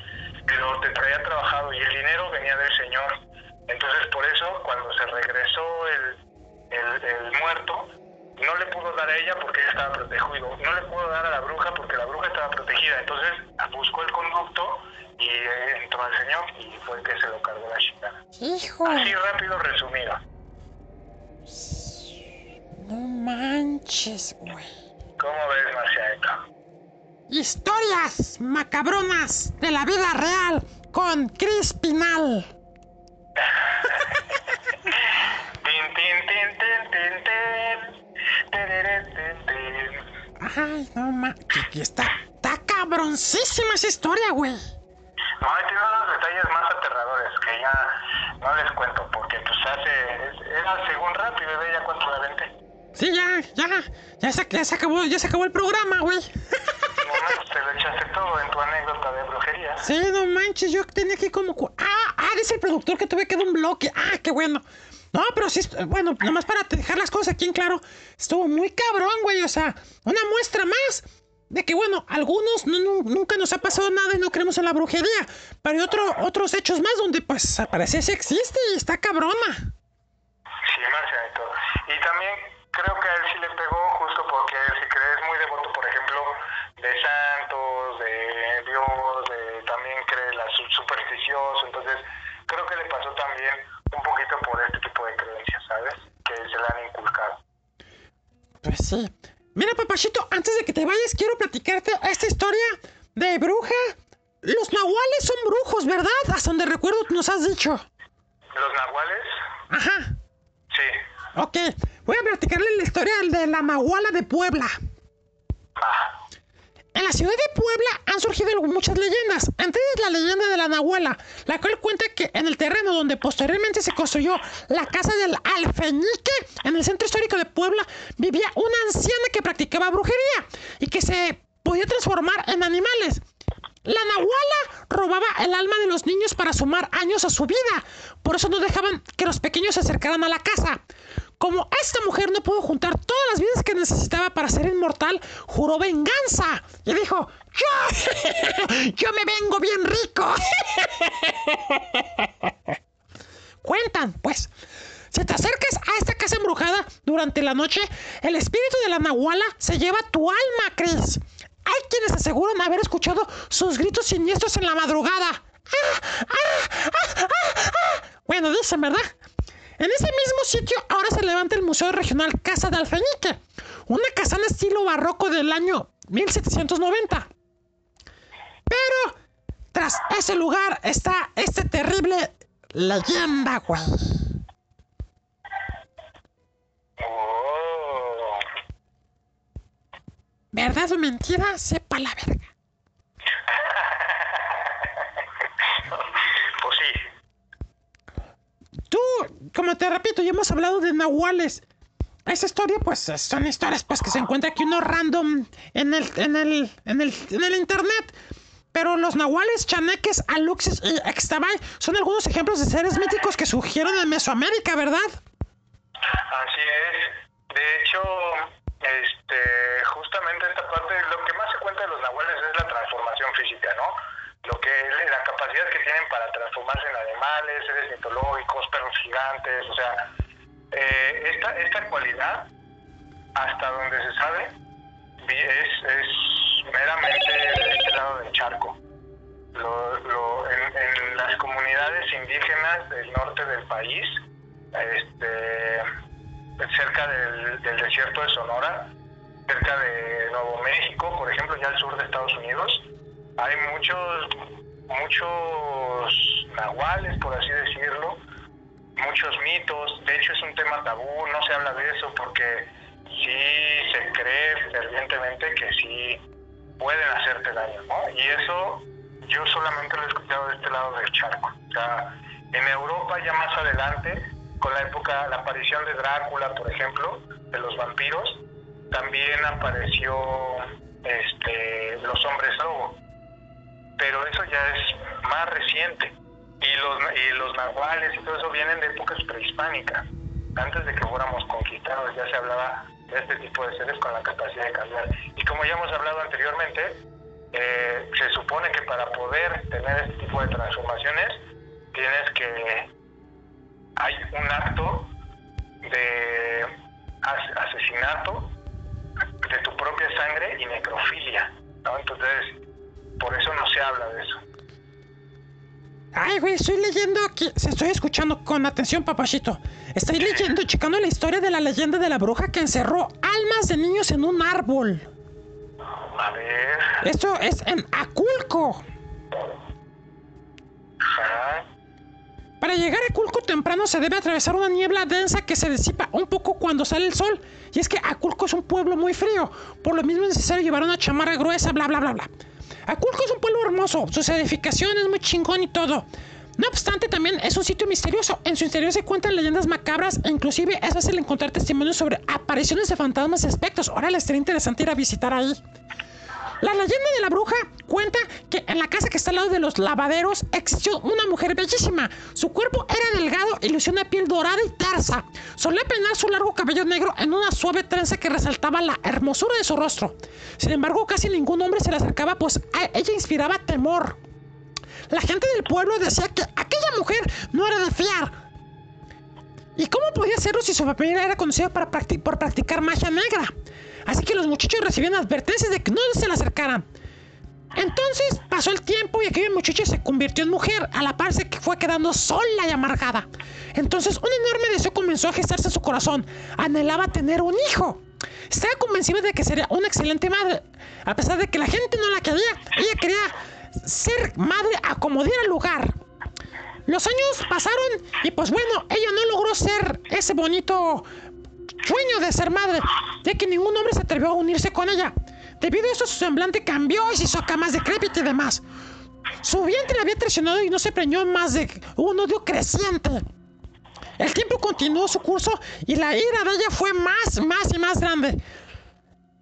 pero te traía trabajado y el dinero venía del Señor. Entonces por eso cuando se regresó el, el, el muerto, no le pudo dar a ella porque ella estaba protegido, no le pudo dar a la bruja porque la bruja estaba protegida, entonces buscó el conducto y eh, entró al señor y fue que se lo cargó la chingada. ¡Hijo! Así rápido resumido. ¡No manches, güey! ¿Cómo ves, Marcianito? Historias macabronas de la vida real con Chris Pinal. Ay, no manches. Que está, está cabroncísima esa historia, güey. No, ahí tiene unos detalles más aterradores que ya no les cuento porque pues hace... Era según rápido y ve ya cuánto la vente. Sí, ya, ya. Ya se, ya se acabó, ya se acabó el programa, güey. No manches, te lo echaste todo en tu anécdota de brujería. Sí, no manches, yo tenía que como... Ah, ah, dice el productor que tuve que dar un bloque. Ah, qué bueno. No, pero sí, bueno, nomás para dejar las cosas aquí en claro, estuvo muy cabrón, güey. O sea, una muestra más de que, bueno, algunos no- no- nunca nos ha pasado nada y no creemos en la brujería. Pero hay otro, otros hechos más donde, pues, parece que existe y está cabrona. Sí, Marcianito. Y también creo que a él sí le pegó justo porque él, si crees muy devoto, por de santos, de Dios, de también cree la su- supersticioso, entonces creo que le pasó también un poquito por este tipo de creencias, ¿sabes? Que se le han inculcado. Pues sí. Mira, papachito, antes de que te vayas, quiero platicarte esta historia de bruja. Los nahuales son brujos, ¿verdad? Hasta donde recuerdo nos has dicho. ¿Los nahuales? Ajá. Sí. Ok. Voy a platicarle la historia de la nahuala de Puebla. Ah, En la ciudad de Puebla han surgido muchas leyendas. Entre ellas la leyenda de la Nahuala, la cual cuenta que en el terreno donde posteriormente se construyó la casa del alfeñique, en el centro histórico de Puebla, vivía una anciana que practicaba brujería y que se podía transformar en animales. La Nahuala robaba el alma de los niños para sumar años a su vida. Por eso no dejaban que los pequeños se acercaran a la casa. Como esta mujer no pudo juntar todas las vidas que necesitaba para ser inmortal, juró venganza y dijo, yo, <laughs> yo me vengo bien rico. <laughs> Cuentan, pues, si te acercas a esta casa embrujada durante la noche, el espíritu de la Nahuala se lleva tu alma, Chris. Hay quienes aseguran haber escuchado sus gritos siniestros en la madrugada. ¡Ah, ah, ah! Bueno, dicen, ¿verdad? En ese mismo sitio ahora se levanta el Museo Regional Casa de Alfeñique, una casana estilo barroco del año 1790. Pero tras ese lugar está este terrible leyenda, güey. oh. ¿Verdad o mentira? Sepa la verga. Pues sí. Tú, como te repito, ya hemos hablado de nahuales. Esa historia, pues, son historias pues que se encuentra aquí uno random en el, en el, en el, en el internet. Pero los nahuales, chaneques, aluxes y extabay son algunos ejemplos de seres míticos que surgieron en Mesoamérica, ¿verdad? Así es. De hecho, este, justamente esta parte, lo que más se cuenta de los nahuales es la transformación física, ¿no? Lo que la capacidad que tienen para transformarse en animales, seres mitológicos, perros gigantes, o sea, eh, esta, esta cualidad, hasta donde se sabe, es, es meramente de este lado del charco. Lo- lo- en, en las comunidades indígenas del norte del país, este, cerca del, del desierto de Sonora, cerca de Nuevo México, por ejemplo, ya al sur de Estados Unidos, hay muchos, muchos nahuales, por así decirlo, muchos mitos. De hecho, es un tema tabú, no se habla de eso porque sí se cree fervientemente que sí pueden hacerte daño, ¿no? Y eso yo solamente lo he escuchado de este lado del charco. O sea, en Europa ya más adelante, con la época, la aparición de Drácula, por ejemplo, de los vampiros, también apareció este, los hombres lobo. Pero eso ya es más reciente. Y los, y los nahuales y todo eso vienen de épocas prehispánicas. Antes de que fuéramos conquistados ya se hablaba de este tipo de seres con la capacidad de cambiar. Y como ya hemos hablado anteriormente, eh, se supone que para poder tener este tipo de transformaciones tienes que hay un acto de as- asesinato de tu propia sangre y necrofilia. Entonces, por eso no se habla de eso. Ay, güey, estoy leyendo aquí. Se estoy escuchando con atención, papachito. Estoy leyendo, checando la historia de la leyenda de la bruja que encerró almas de niños en un árbol. A ver, Esto es en Aculco. ajá, Para llegar a Aculco temprano se debe atravesar una niebla densa que se disipa un poco cuando sale el sol. Y es que Aculco es un pueblo muy frío. Por lo mismo es necesario llevar una chamarra gruesa, bla, bla, bla, bla. Aculco es un pueblo hermoso. Sus edificaciones muy chingón y todo. No obstante, también es un sitio misterioso. En su interior se cuentan leyendas macabras e inclusive es fácil encontrar testimonios sobre apariciones de fantasmas y espectros. Ahora les estaría interesante ir a visitar ahí. La leyenda de la bruja cuenta que en la casa que está al lado de los lavaderos existió una mujer bellísima. Su cuerpo era delgado y lucía una piel dorada y tersa. Solía peinar su largo cabello negro en una suave trenza que resaltaba la hermosura de su rostro. Sin embargo, casi ningún hombre se le acercaba, pues ella inspiraba temor. La gente del pueblo decía que aquella mujer no era de fiar. ¿Y cómo podía serlo si su familia era conocida para por practicar magia negra? Así que los muchachos recibían advertencias de que no se le acercaran. Entonces pasó el tiempo y aquella muchacha se convirtió en mujer, a la par se fue quedando sola y amargada. Entonces un enorme deseo comenzó a gestarse en su corazón. Anhelaba tener un hijo. Estaba convencida de que sería una excelente madre. A pesar de que la gente no la quería, ella quería ser madre a como diera lugar. Los años pasaron y pues bueno, ella no logró ser ese bonito sueño de ser madre, ya que ningún hombre se atrevió a unirse con ella. Debido a eso su semblante cambió y se hizo acá más decrépito y demás. Su vientre la había traicionado y no se preñó más de un odio creciente. El tiempo continuó su curso y la ira de ella fue más, más y más grande.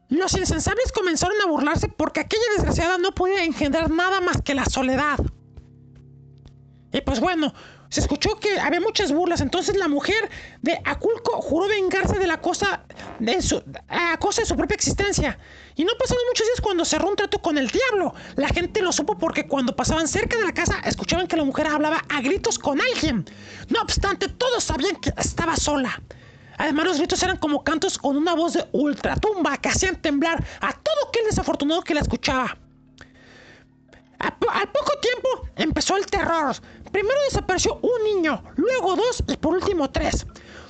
Los insensables comenzaron a burlarse porque aquella desgraciada no podía engendrar nada más que la soledad. Y pues bueno, se escuchó que había muchas burlas, entonces la mujer de Aculco juró vengarse de la cosa de su, a cosa de su propia existencia. Y no pasaron muchos días cuando cerró un trato con el diablo. La gente lo supo porque cuando pasaban cerca de la casa escuchaban que la mujer hablaba a gritos con alguien. No obstante, todos sabían que estaba sola. Además, los gritos eran como cantos con una voz de ultratumba que hacían temblar a todo aquel desafortunado que la escuchaba. Al poco tiempo empezó el terror. Primero desapareció un niño, luego dos y por último tres.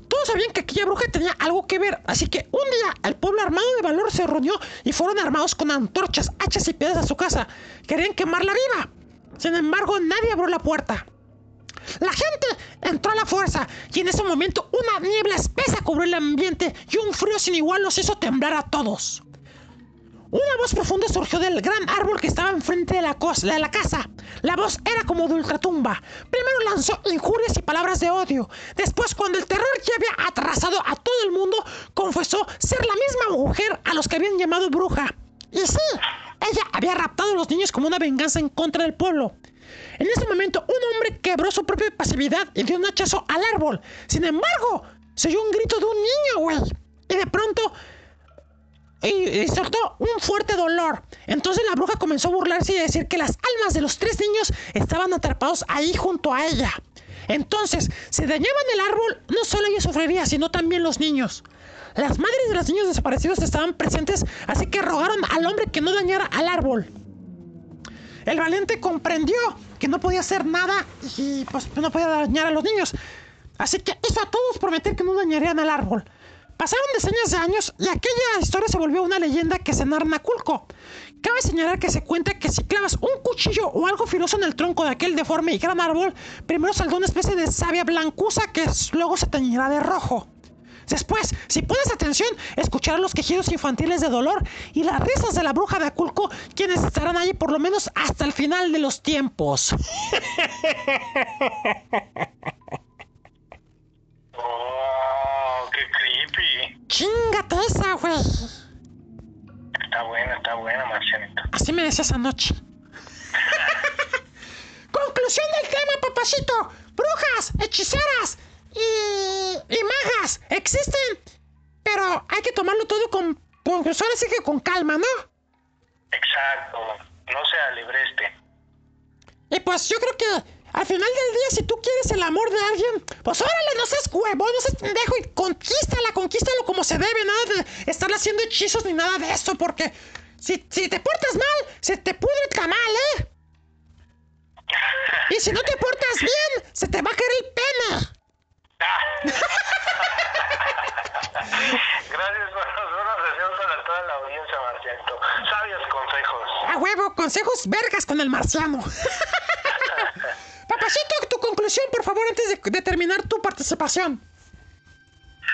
Todos sabían que aquella bruja tenía algo que ver, así que un día el pueblo armado de valor se reunió y fueron armados con antorchas, hachas y piedras a su casa. Querían quemarla viva. Sin embargo, nadie abrió la puerta. La gente entró a la fuerza y en ese momento una niebla espesa cubrió el ambiente y un frío sin igual los hizo temblar a todos. Una voz profunda surgió del gran árbol que estaba enfrente de la, de la casa. La voz era como de ultratumba. Primero lanzó injurias y palabras de odio. Después, cuando el terror ya había atrasado a todo el mundo, confesó ser la misma mujer a los que habían llamado bruja. Y sí, ella había raptado a los niños como una venganza en contra del pueblo. En ese momento, un hombre quebró su propia pasividad y dio un hachazo al árbol. Sin embargo, se oyó un grito de un niño, güey. Y de pronto y, soltó un fuerte dolor. Entonces la bruja comenzó a burlarse y a decir que las almas de los tres niños estaban atrapados ahí junto a ella. Entonces, si dañaban el árbol, no solo ella sufriría, sino también los niños. Las madres de los niños desaparecidos estaban presentes, así que rogaron al hombre que no dañara al árbol. El valiente comprendió que no podía hacer nada y pues no podía dañar a los niños. Así que hizo a todos prometer que no dañarían al árbol. Pasaron decenas de años y aquella historia se volvió una leyenda que se narra en. Cabe señalar que se cuenta que si clavas un cuchillo o algo filoso en el tronco de aquel deforme y gran árbol, primero saldrá una especie de savia blancuza que luego se teñirá de rojo. Después, si pones atención, escucharás los quejidos infantiles de dolor y las risas de la bruja de Aculco, quienes estarán ahí por lo menos hasta el final de los tiempos. <laughs> Oh, qué creepy. Chingate esa, güey. Está buena, está buena, Marcianito. Así me decías anoche. <laughs> Conclusión del tema, papacito. Brujas, hechiceras y, y magas existen, pero hay que tomarlo todo con, con pues ahora sí que con calma, ¿no? Exacto. No se alibreste. Y pues yo creo que al final del día, si tú quieres el amor de alguien, pues órale, no seas huevón, no seas pendejo y conquístala, conquístalo como se debe, nada de estar haciendo hechizos ni nada de eso, porque si, si te portas mal, se te pudre el tamal, ¿eh? Y si no te portas bien, se te va a caer el pene. <laughs> Gracias por los buenos deseos para toda la audiencia, Marcianito. Sabios consejos. A huevo, consejos vergas con el marciano. <laughs> Papacito, tu conclusión, por favor, antes de, terminar tu participación.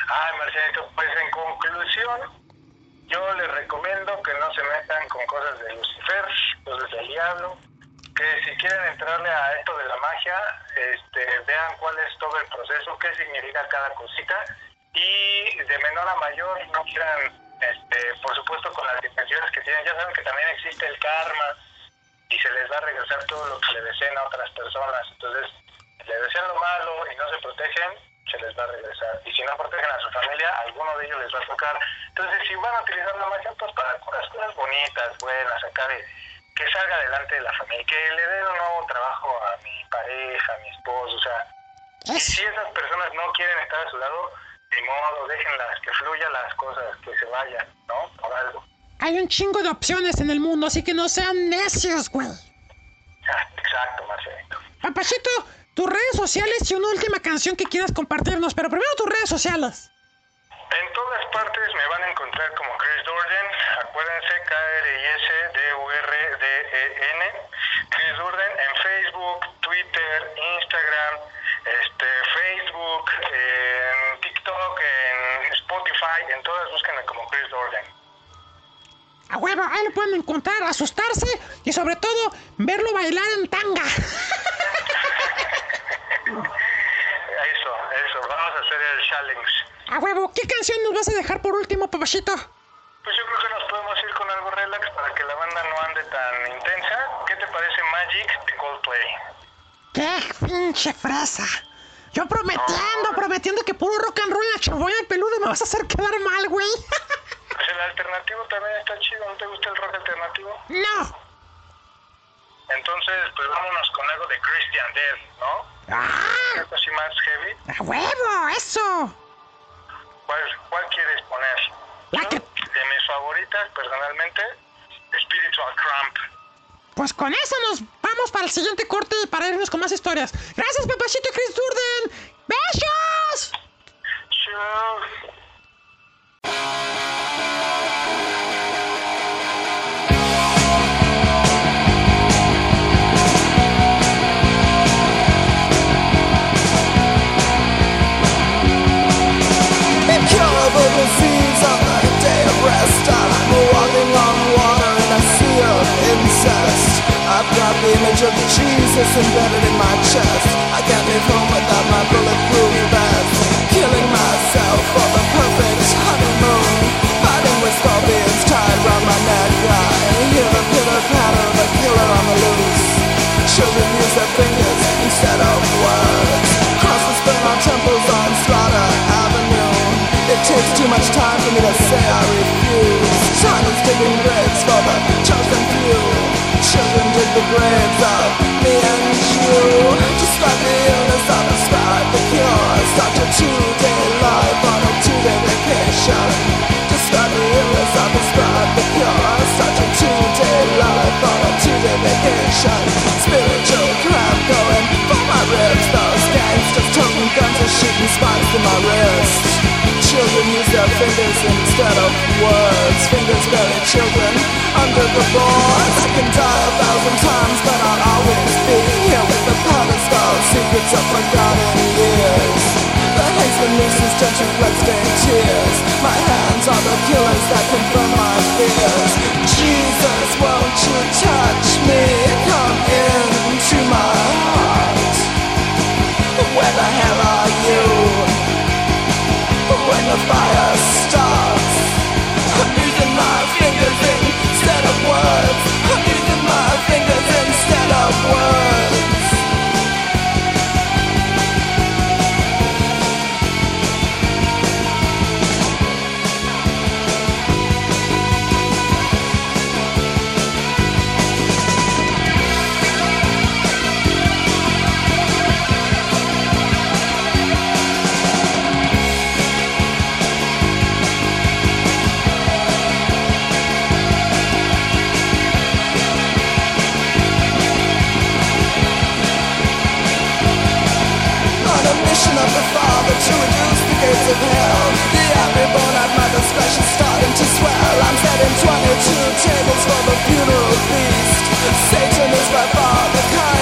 Ay, Marcianito, pues en conclusión, yo les recomiendo que no se metan con cosas de Lucifer, cosas del diablo, que si quieren entrarle a esto de la magia, este, vean cuál es todo el proceso, qué significa cada cosita, y de menor a mayor no quieran, este, por supuesto con las intenciones que tienen, ya saben que también existe el karma, y se les va a regresar todo lo que le deseen a otras personas. Entonces, si le desean lo malo y no se protegen, se les va a regresar. Y si no protegen a su familia, alguno de ellos les va a tocar. Entonces, si van a utilizar la magia, pues para puras cosas bonitas, buenas, acá de que salga adelante de la familia, que le den un nuevo trabajo a mi pareja, a mi esposo, o sea, y si esas personas no quieren estar a su lado, de modo, déjenlas, que fluyan las cosas, que se vayan, ¿no? Ahora hay un chingo de opciones en el mundo, así que no sean necios, güey. Exacto, Marcelito. Papachito, tus redes sociales y una última canción que quieras compartirnos, pero primero tus redes sociales. En todas partes me van a encontrar como Chris Durden. Acuérdense, K-R-I-S-D-U-R-D-E-N. E Chris Durden en Facebook, Twitter, Instagram, este, Facebook, en TikTok, en Spotify, en todas búsquenme como Chris Durden. A huevo, ahí lo pueden encontrar, asustarse y sobre todo verlo bailar en tanga. <laughs> Eso, eso, vamos a hacer el challenge. A huevo, ¿qué canción nos vas a dejar por último, papachito? Pues yo creo que nos podemos ir con algo relax para que la banda no ande tan intensa. ¿Qué te parece Magic de Coldplay? ¡Qué pinche fresa! Yo prometiendo, prometiendo que puro rock and roll en la chamboya de peludo me vas a hacer quedar mal, güey. <laughs> Alternativo también está chido, ¿no te gusta el rock alternativo? no. Entonces, pues vámonos con algo de Christian Death, ¿no? ¡Ah! Algo así más heavy. ¡A huevo! ¡Eso! ¿Cuál, cuál quieres poner? La que- De mis favoritas, personalmente, Spiritual Cramp. Pues con eso nos vamos para el siguiente corte y para irnos con más historias. Gracias, papachito Chris Durden. ¡Besos! Sure. Got the of Jesus embedded in my chest. I can't leave home without my bulletproof vest. Killing myself for the perfect honeymoon. Fighting with scorpions tied round my neck. I hear the pitter patter of a killer on the loose. Children use their fingers instead of words. Crosses burn on temples on Slaughter Avenue. It takes too much time for me to say I refuse. Time is digging graves for the chosen few Children dig the graves of me and you Describe the illness, I describe the cure. Start your two-day life on a two-day vacation. Describe the illness, I describe the cure. Start your two-day life on a two-day vacation. Spiritual crap going for my ribs. Those gangsters toting guns and shooting spikes in my wrist Children use their fingers instead of words. Fingers bury children under the boards. I can die a thousand times but I'll always be here With the pedestal secrets of forgotten years. The haze and nooses gentle bloodstained tears. My hands are the killers that confirm my fears. Jesus, won't you touch me? Come into my heart. Where the hell? world The at my discretion starting to swell I'm setting 22 tables for the funeral feast Satan is by far the kindest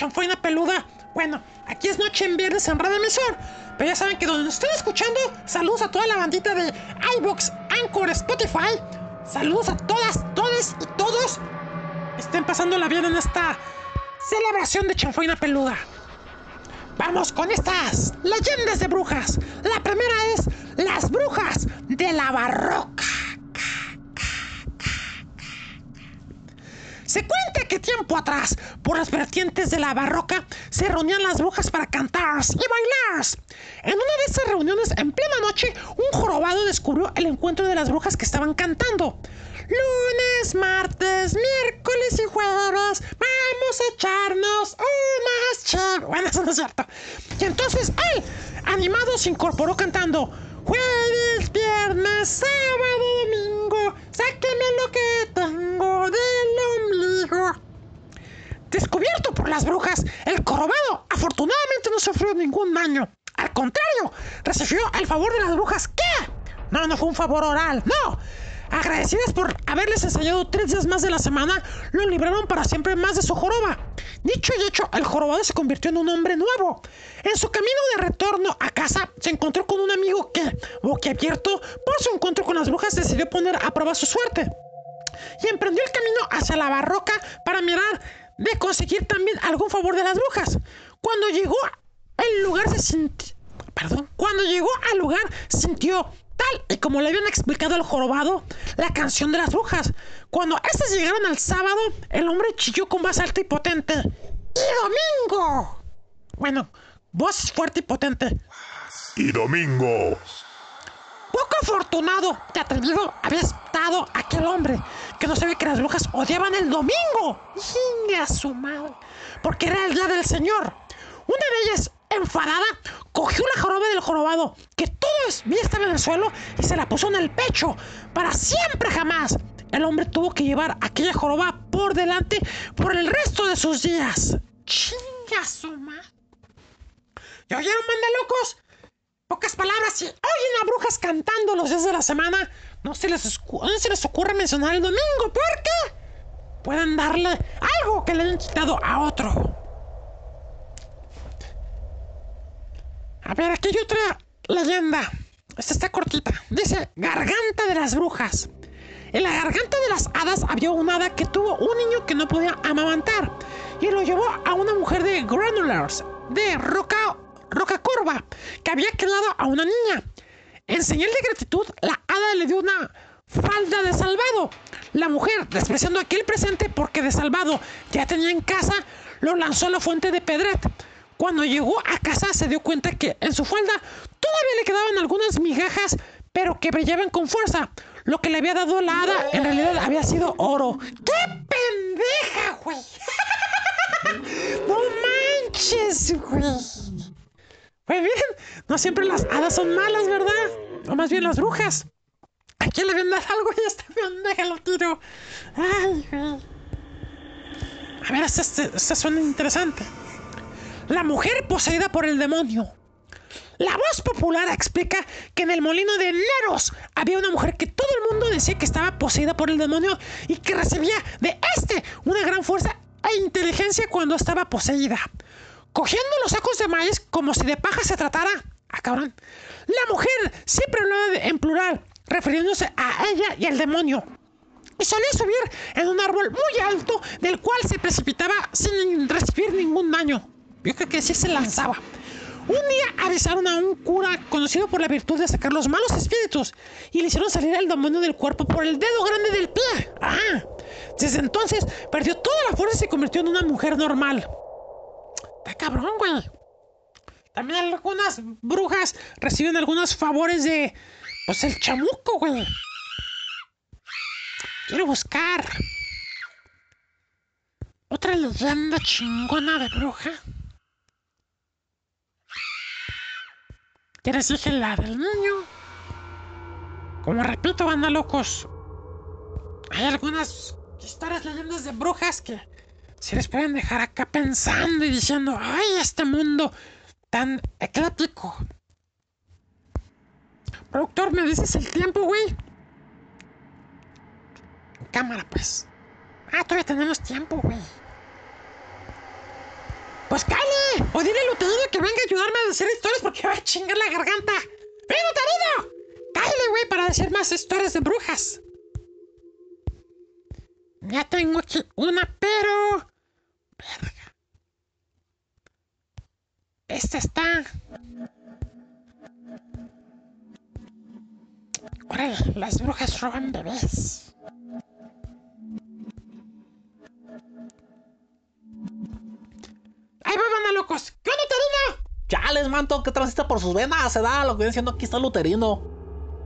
chanfaina peluda. Bueno, aquí es noche en viernes en Radio Emisor. Pero ya saben que donde nos estén escuchando, saludos a toda la bandita de iBox, Anchor, Spotify. Saludos a todas, todes y todos. Estén pasándola bien en esta celebración de chanfaina peluda. Vamos con estas leyendas de brujas. La primera es las brujas de la barroca. Se cuenta que tiempo atrás, por las vertientes de la barroca, se reunían las brujas para cantar y bailar. En una de esas reuniones, en plena noche, un jorobado descubrió el encuentro de las brujas que estaban cantando. Lunes, martes, miércoles y jueves, vamos a echarnos unas chéveres. Bueno, eso no es cierto. Y entonces él, animado, se incorporó cantando. Jueves, viernes, sábado, domingo, sáqueme lo que tengo del ombligo. Descubierto por las brujas, el corobado afortunadamente no sufrió ningún daño. Al contrario, recibió el favor de las brujas. ¿Qué? No, no fue un favor oral, no. Agradecidas por haberles enseñado tres días más de la semana, lo libraron para siempre más de su joroba. Dicho y hecho, el jorobado se convirtió en un hombre nuevo. En su camino de retorno a casa, se encontró con un amigo que, boquiabierto por su encuentro con las brujas, decidió poner a prueba su suerte. Y emprendió el camino hacia la barroca para mirar de conseguir también algún favor de las brujas. Cuando llegó al lugar se sintió... Perdón. Cuando llegó al lugar sintió tal y como le habían explicado al jorobado la canción de las brujas. Cuando estas llegaron al sábado, el hombre chilló con voz alta y potente. ¡Y domingo! Bueno, voz fuerte y potente. Y domingo. Poco afortunado y atrevido había estado aquel hombre que no sabía que las brujas odiaban el domingo. ¡Jingue a su madre! Porque era el día del Señor. Una de ellas, enfadada, cogió la joroba del jorobado, que todavía estaba en el suelo, y se la puso en el pecho. Para siempre jamás. El hombre tuvo que llevar aquella joroba por delante por el resto de sus días. ¡Chingue a su madre! ¿Ya oyeron, manda locos? Pocas palabras, si oyen a brujas cantando los días de la semana, no se les, no se les ocurre mencionar el domingo, porque pueden darle algo que le hayan quitado a otro. A ver, aquí hay otra leyenda. Esta está cortita. Dice, garganta de las brujas. En la garganta de las hadas había una hada que tuvo un niño que no podía amamantar y lo llevó a una mujer de Granulars, de Roca, Roca Corva, que había criado a una niña. En señal de gratitud, la hada le dio una falda de salvado. La mujer, despreciando aquel presente porque de salvado ya tenía en casa, lo lanzó a la fuente de Pedret. Cuando llegó a casa se dio cuenta que en su falda todavía le quedaban algunas migajas, pero que brillaban con fuerza. Lo que le había dado la hada en realidad había sido oro. ¡Qué pendeja, güey! <laughs> ¡No manches, güey! Pues bien, no siempre las hadas son malas, ¿verdad? O más bien las brujas. ¿A quién le vendas algo y esta pendeja lo tiro? Ay, güey. A ver, esta, esta, esta suena interesante. La mujer poseída por el demonio. La voz popular explica que en el molino de Neros había una mujer que todo el mundo decía que estaba poseída por el demonio y que recibía de este una gran fuerza e inteligencia cuando estaba poseída. Cogiendo los sacos de maíz como si de paja se tratara. Ah, cabrón. La mujer siempre hablaba en plural, refiriéndose a ella y al demonio. Y solía subir en un árbol muy alto del cual se precipitaba sin recibir ningún daño. Creo que sí se lanzaba. Un día avisaron a un cura conocido por la virtud de sacar los malos espíritus y le hicieron salir el demonio del cuerpo por el dedo grande del pie. Ah, desde entonces perdió toda la fuerza y se convirtió en una mujer normal. Está cabrón, güey. También algunas brujas reciben algunos favores de. Pues el chamuco, güey. Quiero buscar. Otra leyenda chingona de bruja. Les dije la del niño. Como repito, banda locos. Hay algunas historias, leyendas de brujas que se les pueden dejar acá pensando y diciendo, ay, este mundo tan ecléctico. Productor, ¿me dices el tiempo, güey? Cámara, pues. Ah, todavía tenemos tiempo, güey. Pues cállate. O dile a Luterino que venga a ayudarme a decir historias porque va a chingar la garganta. ¡Ven, Luterino! Cállate, güey, para decir más historias de brujas. Ya tengo aquí una, pero... Verga. Esta está... Órale, las brujas roban bebés. ¡Ahí va, banda, locos! ¿Qué onda, Terina? Chales, manto, que transita por sus venas, se da lo que viene siendo aquí está Luterino.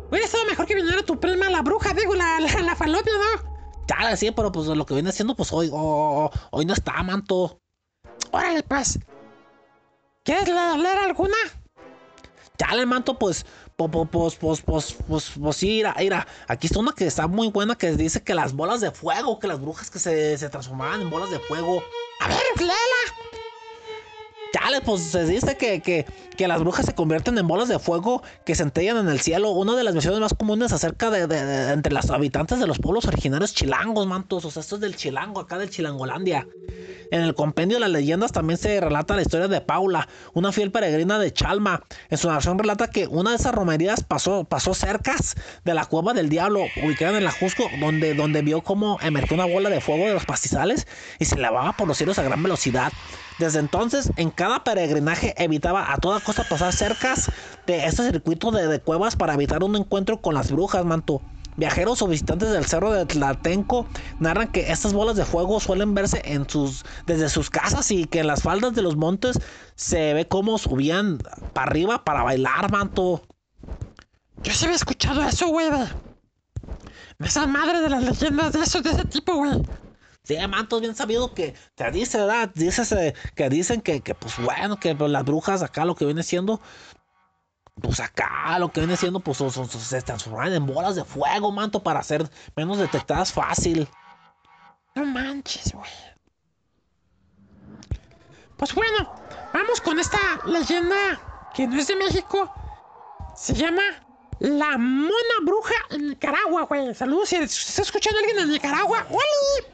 Hubiera estado mejor que viniera tu prima, la bruja, digo, la, la, falopia, ¿no? Chales, sí, pero pues lo que viene siendo, pues hoy, oh, oh, oh hoy no está, manto. Órale, paz. ¿Quieres leer alguna? Chale, manto, pues, pues, pues, pues, pues, pues, pues, sí, mira, mira, aquí está una que está muy buena que dice que las bolas de fuego, que las brujas que se, transformaban en bolas de fuego. A ver, léela. Chale, pues se dice que, que, que las brujas se convierten en bolas de fuego que centellan en el cielo. Una de las versiones más comunes acerca de, de- entre los habitantes de los pueblos originarios chilangos, mantos. O sea, esto es del chilango, acá del chilangolandia. En el compendio de las leyendas también se relata la historia de Paula, una fiel peregrina de Chalma. En su narración relata que una de esas romerías pasó, pasó de la cueva del diablo, ubicada en la Jusco, donde, donde vio cómo emergió una bola de fuego de los pastizales y se elevaba por los cielos a gran velocidad. Desde entonces, en cada peregrinaje evitaba a toda costa pasar cercas de este circuito de, cuevas para evitar un encuentro con las brujas, manto. Viajeros o visitantes del cerro de Tlatenco narran que estas bolas de fuego suelen verse en sus, desde sus casas y que en las faldas de los montes se ve cómo subían para arriba para bailar, manto. Yo sí había escuchado eso, güey. Esas madres de las leyendas de eso, de ese tipo, güey. Sí, manto, es bien sabido que te dice, ¿verdad? Dices, eh, que dicen que, que, pues bueno, que pues, las brujas acá lo que viene siendo, pues acá lo que viene siendo, pues se transforman en bolas de fuego, manto, para ser menos detectadas fácil. No manches, güey. Pues bueno, vamos con esta leyenda que no es de México. Se llama La Mona Bruja en Nicaragua, güey. Saludos si está escuchando alguien en Nicaragua. ¡Oli!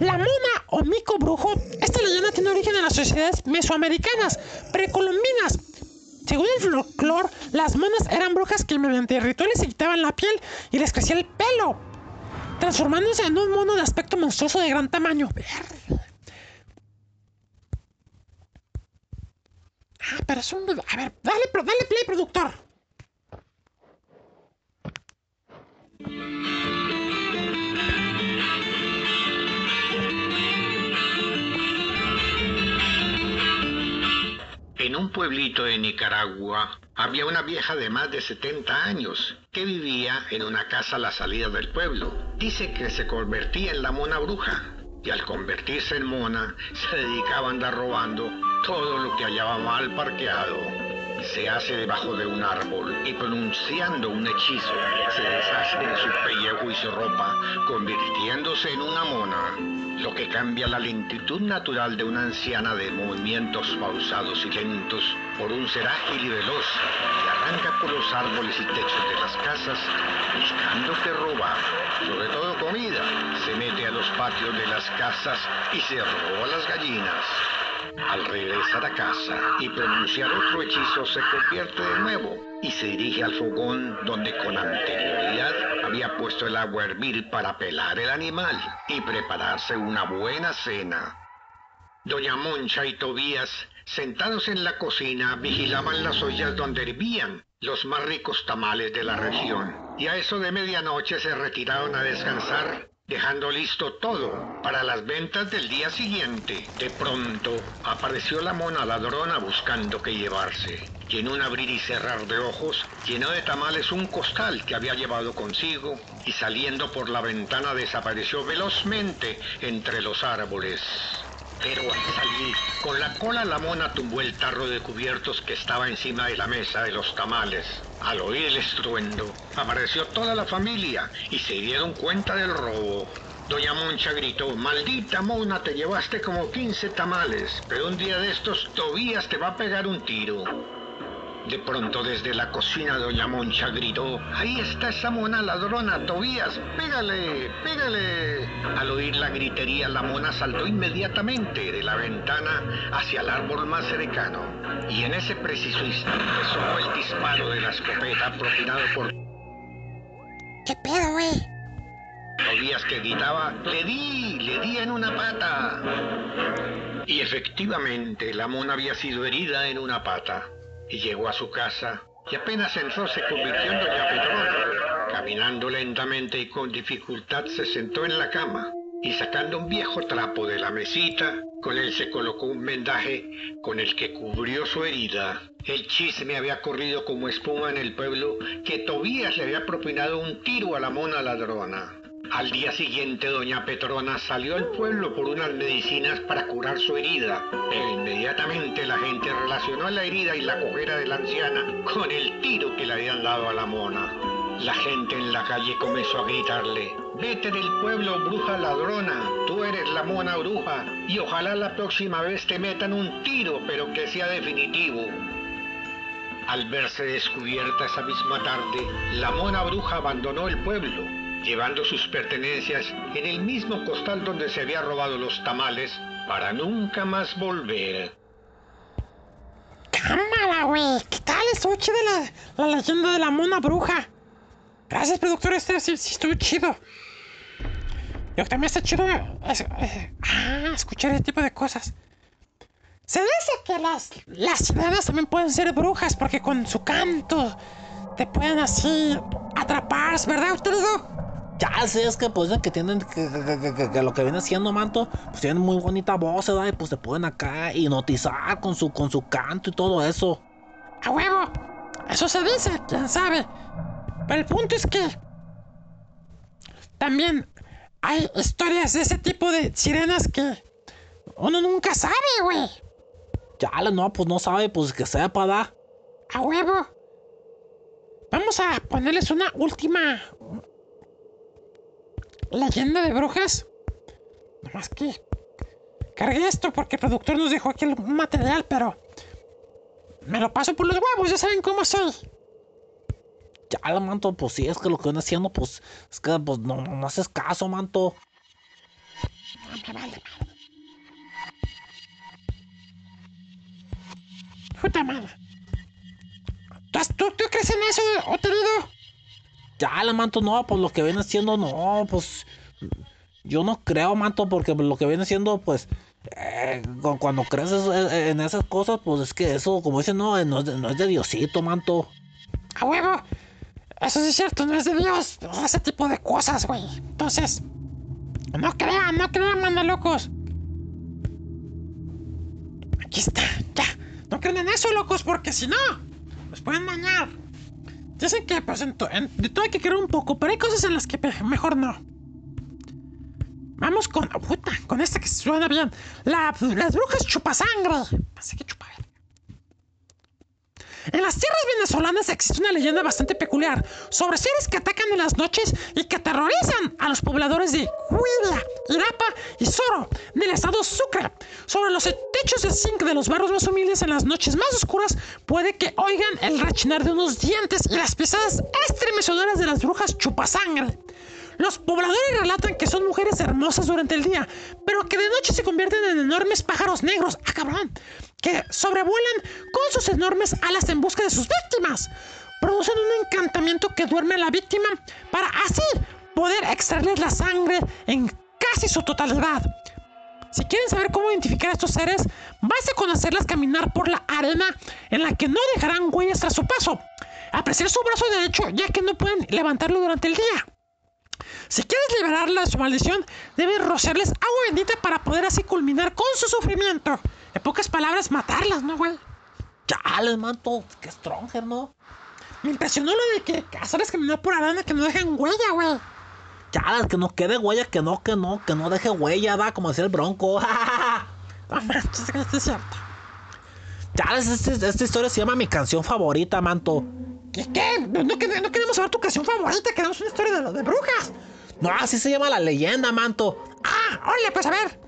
La mona o mico brujo, esta leyenda tiene origen en las sociedades mesoamericanas, precolombinas. Según el folclore, las monas eran brujas que mediante rituales se quitaban la piel y les crecía el pelo, transformándose en un mono de aspecto monstruoso de gran tamaño. Ah, pero es un. A ver, dale, dale play, productor. En un pueblito de Nicaragua había una vieja de más de 70 años que vivía en una casa a la salida del pueblo. Dice que se convertía en la mona bruja y al convertirse en mona se dedicaba a andar robando todo lo que hallaba mal parqueado. Se hace debajo de un árbol y pronunciando un hechizo se deshace de su pellejo y su ropa, convirtiéndose en una mona lo que cambia la lentitud natural de una anciana de movimientos pausados y lentos por un ser ágil y veloz que arranca por los árboles y techos de las casas buscando que robar, sobre todo comida, se mete a los patios de las casas y se roba las gallinas. Al regresar a casa y pronunciar otro hechizo se convierte de nuevo y se dirige al fogón donde con anterioridad había puesto el agua a hervir para pelar el animal y prepararse una buena cena. Doña Moncha y Tobías, sentados en la cocina, vigilaban las ollas donde hervían los más ricos tamales de la región. Y a eso de medianoche se retiraron a descansar, dejando listo todo para las ventas del día siguiente. De pronto apareció la mona ladrona buscando qué llevarse. Y en un abrir y cerrar de ojos, llenó de tamales un costal que había llevado consigo y saliendo por la ventana desapareció velozmente entre los árboles. Pero al salir, con la cola la mona tumbó el tarro de cubiertos que estaba encima de la mesa de los tamales. Al oír el estruendo, apareció toda la familia y se dieron cuenta del robo. Doña Moncha gritó, maldita mona, te llevaste como 15 tamales, pero un día de estos Tobías te va a pegar un tiro. De pronto desde la cocina doña Moncha gritó, ahí está esa mona ladrona, Tobías, pégale, pégale. Al oír la gritería, la mona saltó inmediatamente de la ventana hacia el árbol más cercano. Y en ese preciso instante sonó el disparo de la escopeta propinado por ¿Qué pedo, güey? Tobías que gritaba, le di, le di en una pata. Y efectivamente, la mona había sido herida en una pata. Y llegó a su casa y apenas entró se convirtió en doña Petrona. Caminando lentamente y con dificultad se sentó en la cama y sacando un viejo trapo de la mesita, con él se colocó un vendaje con el que cubrió su herida. El chisme había corrido como espuma en el pueblo que Tobías le había propinado un tiro a la mona ladrona. Al día siguiente, doña Petrona salió al pueblo por unas medicinas para curar su herida, pero inmediatamente la gente relacionó la herida y la cojera de la anciana con el tiro que le habían dado a la mona. La gente en la calle comenzó a gritarle, vete del pueblo, bruja ladrona, tú eres la mona bruja, y ojalá la próxima vez te metan un tiro, pero que sea definitivo. Al verse descubierta esa misma tarde, la mona bruja abandonó el pueblo, llevando sus pertenencias en el mismo costal donde se había robado los tamales para nunca más volver. Cámara, güey. ¿Qué tal? Estuvo chida la, la leyenda de la mona bruja. Gracias, productor. Este sí, sí estuvo chido. Yo también está chido. es- es- ah, escuchar ese tipo de cosas. Se dice que las, las sirenas también pueden ser brujas porque con su canto te pueden así atrapar, ¿verdad, Utrido? Ya sé, es que pues que tienen que, que- que- que- que lo que viene siendo manto, pues tienen muy bonita voz, ¿verdad? Y pues te pueden acá hipnotizar con su, con su canto y todo eso. A huevo. Eso se dice, quién sabe. Pero el punto es que también hay historias de ese tipo de sirenas que uno nunca sabe, güey. Ya, no, pues no sabe, pues que sepa, da. A huevo. Vamos a ponerles una última leyenda de brujas. Nomás que cargué esto porque el productor nos dejó aquí el material, pero me lo paso por los huevos, ya saben cómo soy. Ya, la manto, pues sí, es que lo que viene haciendo, pues, es que pues no, no, no haces caso, manto. Me vale madre. Puta madre. ¿Tú, tú, tú crees en eso, Oterido? Ya, la manto, no, pues lo que viene siendo, no, pues. Yo no creo, manto, porque lo que viene siendo, pues. eh, cu- cuando creces eh, en esas cosas, pues es que eso, como dicen, no, eh, no es de, Diosito, manto. A huevo. Eso sí es cierto, no es de Dios. Ese tipo de cosas, güey. Entonces, no crean, no crean, manda locos. Aquí está, ya. No crean en eso, locos, porque si no, los pueden mañar. Dicen que, pues, de todo hay que creer un poco, pero hay cosas en las que mejor no. Vamos con, puta, con esta que suena bien. La- las brujas chupasangre. Así que chupa en las tierras venezolanas existe una leyenda bastante peculiar sobre seres que atacan en las noches y que aterrorizan a los pobladores de Huila, Irapa y Soro del estado Sucre. Sobre los techos de zinc de los barrios más humildes en las noches más oscuras puede que oigan el rechinar de unos dientes y las pisadas estremecedoras de las brujas chupasangre. Los pobladores relatan que son mujeres hermosas durante el día, pero que de noche se convierten en enormes pájaros negros, ¡ah cabrón! Que sobrevuelan con sus enormes alas en busca de sus víctimas. Producen un encantamiento que duerme a la víctima para así poder extraerles la sangre en casi su totalidad. Si quieren saber cómo identificar a estos seres, basta con hacerlas caminar por la arena en la que no dejarán huellas tras su paso. Apreciar su brazo derecho ya que no pueden levantarlo durante el día. Si quieres liberarla de su maldición, debes rociarles agua bendita para poder así culminar con su sufrimiento. En pocas palabras, matarlas, ¿no, güey? Chale, manto, qué stronger, ¿no? Me impresionó lo de que hacerles caminar por arena que no dejan huella, güey. Chale, que no quede huella, que no, que no, que no deje huella, da, como decía el bronco. <laughs> No manches, que esto es cierto. Chale, esta, esta historia se llama mi canción favorita, manto. ¿Qué? qué? No, no no queremos saber tu canción favorita, queremos una historia de, de brujas. No, así se llama la leyenda, manto. Ah, órale, pues a ver.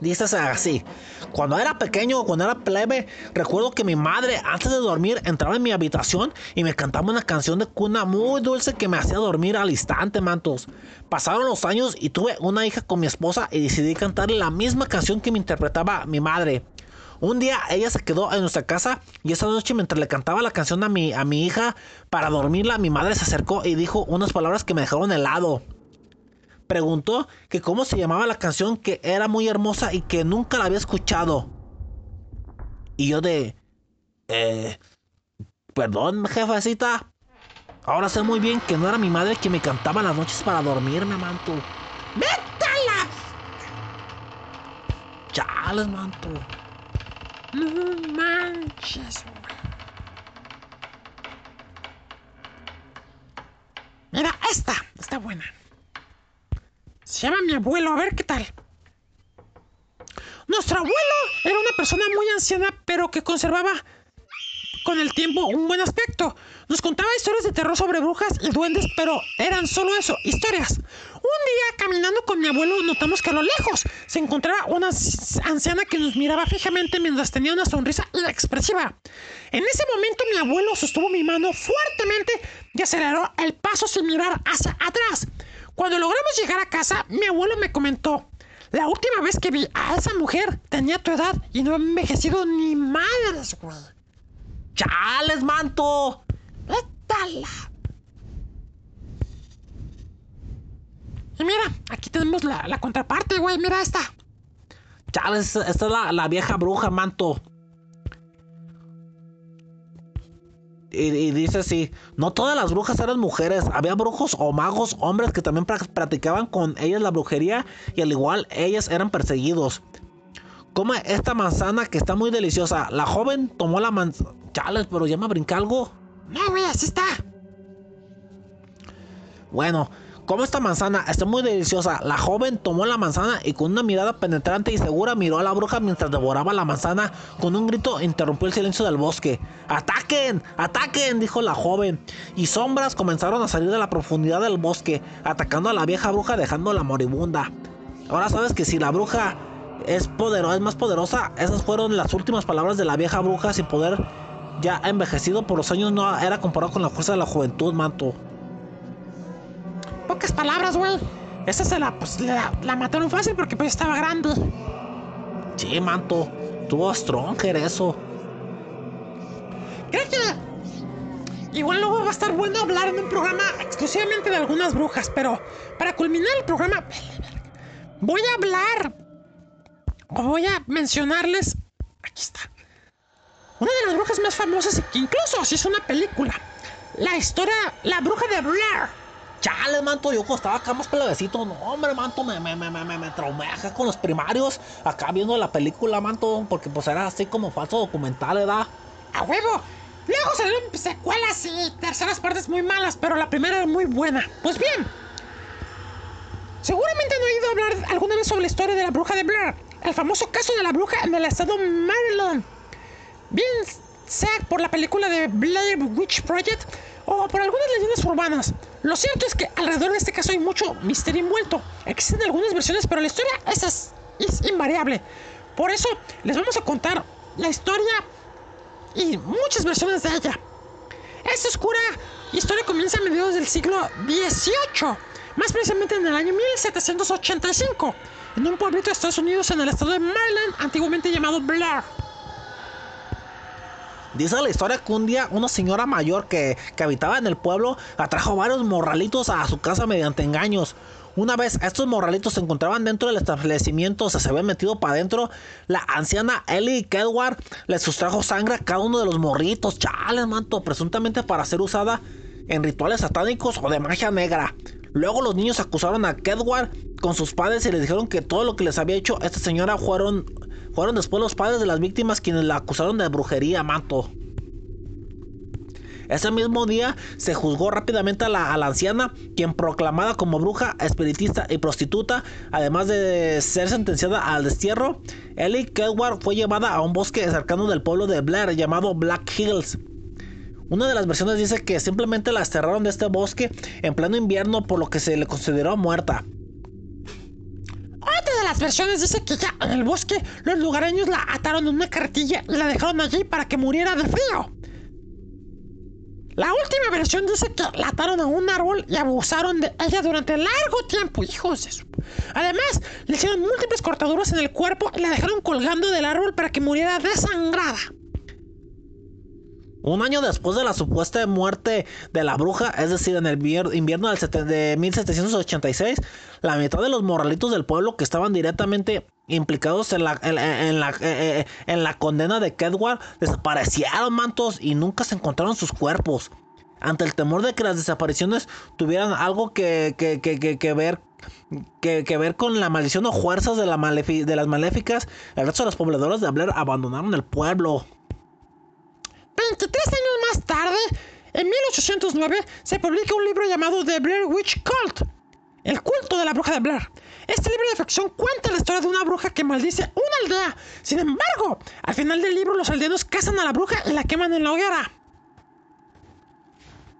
Dice así, cuando era pequeño, cuando era plebe, recuerdo que mi madre antes de dormir entraba en mi habitación y me cantaba una canción de cuna muy dulce que me hacía dormir al instante, mantos. Pasaron los años y tuve una hija con mi esposa y decidí cantarle la misma canción que me interpretaba mi madre. Un día ella se quedó en nuestra casa y esa noche mientras le cantaba la canción a mi, a mi hija para dormirla, mi madre se acercó y dijo unas palabras que me dejaron helado preguntó que cómo se llamaba la canción que era muy hermosa y que nunca la había escuchado. Y yo de... Eh, perdón, jefecita. Ahora sé muy bien que no era mi madre quien me cantaba las noches para dormirme, manto. ¡Métala! Chales, manto. No manches. Mira, esta. Está buena. Se llama mi abuelo, a ver qué tal. Nuestro abuelo era una persona muy anciana, pero que conservaba con el tiempo un buen aspecto. Nos contaba historias de terror sobre brujas y duendes, pero eran solo eso, historias. Un día, caminando con mi abuelo, notamos que a lo lejos se encontraba una anciana que nos miraba fijamente mientras tenía una sonrisa inexpresiva. En ese momento, mi abuelo sostuvo mi mano fuertemente y aceleró el paso sin mirar hacia atrás. Cuando logramos llegar a casa, mi abuelo me comentó, la última vez que vi a esa mujer tenía tu edad y no ha envejecido ni madres, güey. ¡Chales, manto! ¡Étala! Y mira, aquí tenemos la, la contraparte, güey. Mira esta. Chales, esta es la, la vieja bruja, manto. Y, dice así, no todas las brujas eran mujeres, había brujos o magos, hombres que también practicaban con ellas la brujería y al igual ellas eran perseguidos. Come esta manzana que está muy deliciosa. La joven tomó la manzana... Chales, pero ya me brinca algo. No, güey, así está. Bueno, como esta manzana está muy deliciosa. La joven tomó la manzana y con una mirada penetrante y segura miró a la bruja mientras devoraba la manzana. Con un grito interrumpió el silencio del bosque. ¡Ataquen! ¡Ataquen! dijo la joven. Y sombras comenzaron a salir de la profundidad del bosque, atacando a la vieja bruja dejándola moribunda. Ahora sabes que si la bruja es, poderosa, es más poderosa, esas fueron las últimas palabras de la vieja bruja sin poder ya envejecido por los años no era comparado con la fuerza de la juventud, manto pocas palabras, güey. Esa se la, pues, la, mataron fácil porque pues estaba grande. Sí, manto. Tuvo stronger eso. Creo que igual luego va a estar bueno hablar en un programa exclusivamente de algunas brujas, pero para culminar el programa voy a hablar o voy a mencionarles. Aquí está. Una de las brujas más famosas que incluso si es una película. La historia, la bruja de Blair. Chale, manto, yo estaba acá más peladecito. No, hombre, manto, me, me, me, me, me traumé acá con los primarios. Acá viendo la película, manto, porque pues era así como falso documental, ¿verdad? ¡A huevo! Luego salieron secuelas y terceras partes muy malas, pero la primera era muy buena. Pues bien, seguramente han oído hablar alguna vez sobre la historia de la bruja de Blair, el famoso caso de la bruja en el estado Maryland. Bien sea por la película de Blair Witch Project o por algunas leyendas urbanas. Lo cierto es que alrededor de este caso hay mucho misterio envuelto. Existen algunas versiones, pero la historia es, es invariable. Por eso les vamos a contar la historia y muchas versiones de ella. Esta oscura historia comienza a mediados del siglo XVIII, más precisamente en el año 1785, en un pueblito de Estados Unidos en el estado de Maryland, antiguamente llamado Blair. Dice la historia que un día una señora mayor que, habitaba en el pueblo atrajo varios morralitos a su casa mediante engaños. Una vez estos morralitos se encontraban dentro del establecimiento, o se habían metido para adentro, la anciana Ellie Kedward les sustrajo sangre a cada uno de los morritos, chales, manto, presuntamente para ser usada en rituales satánicos o de magia negra. Luego los niños acusaron a Kedward con sus padres y les dijeron que todo lo que les había hecho esta señora fueron fueron después los padres de las víctimas quienes la acusaron de brujería, manto. Ese mismo día se juzgó rápidamente a la, anciana, quien proclamada como bruja, espiritista y prostituta, además de ser sentenciada al destierro, Ellie Kedward fue llevada a un bosque cercano del pueblo de Blair llamado Black Hills. Una de las versiones dice que simplemente la desterraron de este bosque en pleno invierno por lo que se le consideró muerta. Otra de las versiones dice que ya en el bosque los lugareños la ataron en una carretilla y la dejaron allí para que muriera de frío. La última versión dice que la ataron a un árbol y abusaron de ella durante largo tiempo, hijos de su... Además, le hicieron múltiples cortaduras en el cuerpo y la dejaron colgando del árbol para que muriera desangrada. Un año después de la supuesta muerte de la bruja, es decir, en el vier- invierno de 1786, la mitad de los morralitos del pueblo que estaban directamente implicados en la, eh, eh, condena de Kedward desaparecieron mantos y nunca se encontraron sus cuerpos. Ante el temor de que las desapariciones tuvieran algo que, ver con la maldición o fuerzas de, de las maléficas, el resto de los pobladores de Blair abandonaron el pueblo. 23 años más tarde, en 1809, se publica un libro llamado The Blair Witch Cult, el culto de la bruja de Blair. Este libro de ficción cuenta la historia de una bruja que maldice una aldea. Sin embargo, al final del libro los aldeanos cazan a la bruja y la queman en la hoguera.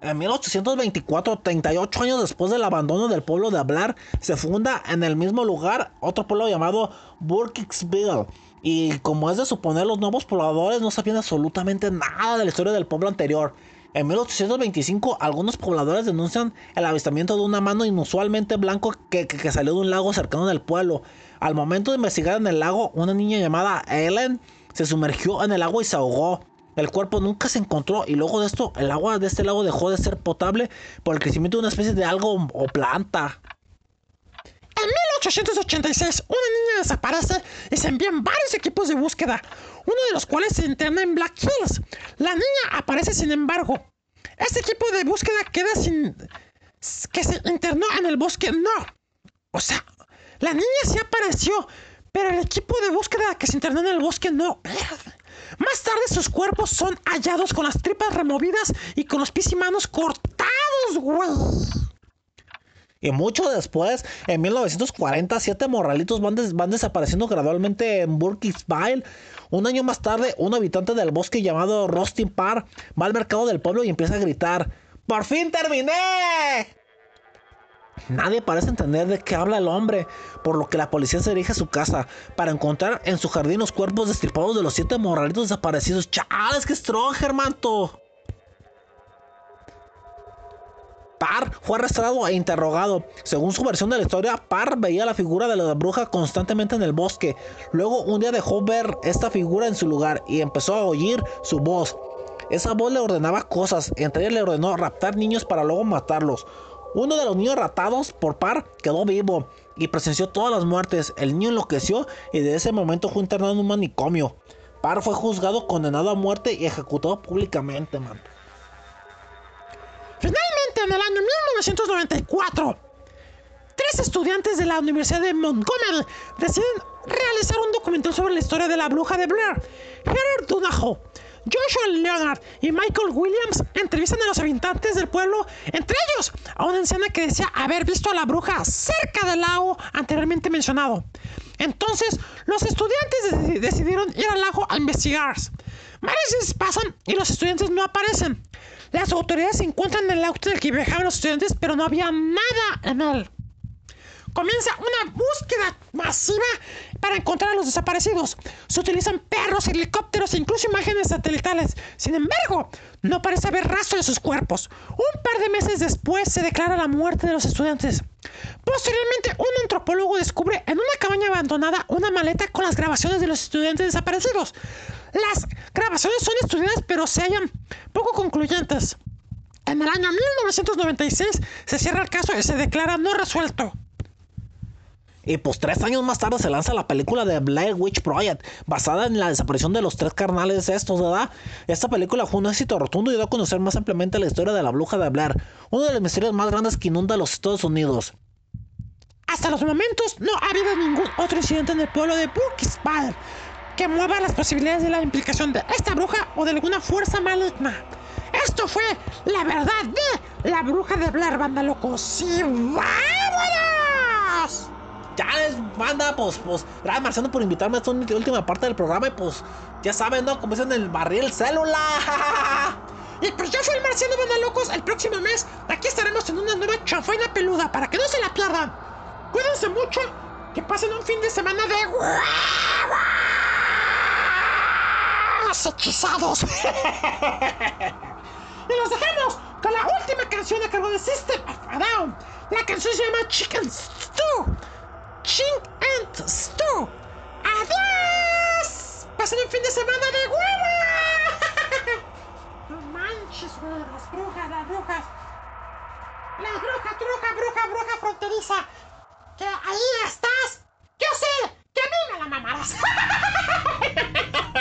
En 1824, 38 años después del abandono del pueblo de Hablar, se funda en el mismo lugar otro pueblo llamado Burkittsville. Y como es de suponer, los nuevos pobladores no sabían absolutamente nada de la historia del pueblo anterior. En 1825, algunos pobladores denuncian el avistamiento de una mano inusualmente blanco que, que- salió de un lago cercano del pueblo. Al momento de investigar en el lago, una niña llamada Ellen se sumergió en el agua y se ahogó. El cuerpo nunca se encontró y luego de esto el agua de este lago dejó de ser potable por el crecimiento de una especie de algo o planta. En 1886, una niña desaparece y se envían varios equipos de búsqueda, uno de los cuales se interna en Black Hills. La niña aparece sin embargo. Este equipo de búsqueda queda sin... que se internó en el bosque, no. O sea, la niña sí apareció, pero el equipo de búsqueda que se internó en el bosque no. Más tarde sus cuerpos son hallados con las tripas removidas y con los pies y manos cortados, güey. Y mucho después, en 1940, siete morralitos van, des- van desapareciendo gradualmente en Burkittsville. Un año más tarde, un habitante del bosque llamado Rustin Parr va al mercado del pueblo y empieza a gritar: ¡Por fin terminé! Nadie parece entender de qué habla el hombre, por lo que la policía se dirige a su casa para encontrar en su jardín los cuerpos destripados de los siete morralitos desaparecidos. ¡Chales, que strong, Germanto! Parr fue arrestado e interrogado. Según su versión de la historia, Parr veía la figura de la bruja constantemente en el bosque. Luego un día dejó ver esta figura en su lugar y empezó a oír su voz. Esa voz le ordenaba cosas, entre ellas le ordenó raptar niños para luego matarlos. Uno de los niños raptados por Parr quedó vivo y presenció todas las muertes. El niño enloqueció y de ese momento fue internado en un manicomio. Parr fue juzgado, condenado a muerte y ejecutado públicamente, man. En el año 1994, tres estudiantes de la Universidad de Montgomery deciden realizar un documental sobre la historia de la bruja de Blair. Heather Donahoe, Joshua Leonard y Michael Williams entrevistan a los habitantes del pueblo, entre ellos a una anciana que decía haber visto a la bruja cerca del lago anteriormente mencionado. Entonces, los estudiantes deci- decidieron ir al lago a investigar. Varios pasan y los estudiantes no aparecen. Las autoridades encuentran el auto del que viajaban los estudiantes, pero no había nada en él. Comienza una búsqueda masiva para encontrar a los desaparecidos. Se utilizan perros, helicópteros e incluso imágenes satelitales. Sin embargo, no parece haber rastro de sus cuerpos. Un par de meses después se declara la muerte de los estudiantes. Posteriormente, un antropólogo descubre en una cabaña abandonada una maleta con las grabaciones de los estudiantes desaparecidos. Las grabaciones son estudiadas pero se hallan poco concluyentes. En el año 1996 se cierra el caso y se declara no resuelto. Y pues tres años más tarde se lanza la película de Blair Witch Project, basada en la desaparición de los tres carnales estos, ¿verdad? Esta película fue un éxito rotundo y dio a conocer más ampliamente la historia de la bruja de Blair, uno de los misterios más grandes que inunda los Estados Unidos. Hasta los momentos no ha habido ningún otro incidente en el pueblo de Burkittsville que mueva las posibilidades de la implicación de esta bruja o de alguna fuerza maligna. Esto fue la verdad de la bruja de Blair, banda locos. ¡Y vámonos! Ya les manda, pues, pues, gracias Marciano por invitarme a esta última parte del programa y pues, ya saben, ¿no? Como dicen el barril célula. <laughs> Y pues yo soy el marciano banda locos. El próximo mes aquí estaremos en una nueva chanfaina peluda para que no se la pierdan. Cuídense mucho Que pasen un fin de semana de huevos hechizados. <laughs> y los dejamos con la última canción a cargo de System of a. La canción se llama Chicken Stew. Chink and Stew. ¡Adiós! Pasen un fin de semana de hueva. <laughs> no manches, güey. Las brujas, las brujas. Las brujas, bruja, bruja, bruja fronteriza. Que ahí estás. Yo sé que a mí me la mamarás. <laughs>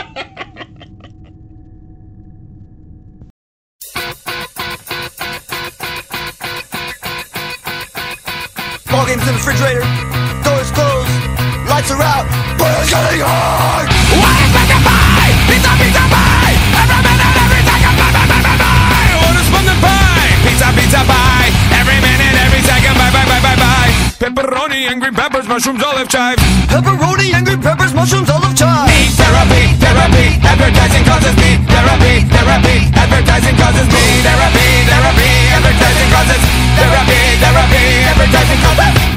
games in the refrigerator, doors closed, lights are out, but it's getting hard. What is and buy? Pizza, pizza, buy. Every minute, every second, buy, buy, buy, buy, buy. What is fun to buy? Pizza, pizza, buy. Every minute, every second, buy, buy, buy, buy, buy. Pepperoni and green peppers, mushrooms, olive chive. Pepperoni and green peppers, mushrooms, olive chive. Need therapy, therapy. Advertising causes me therapy, therapy. Advertising causes me therapy, therapy. Advertising causes Therapy, therapy, advertising cover.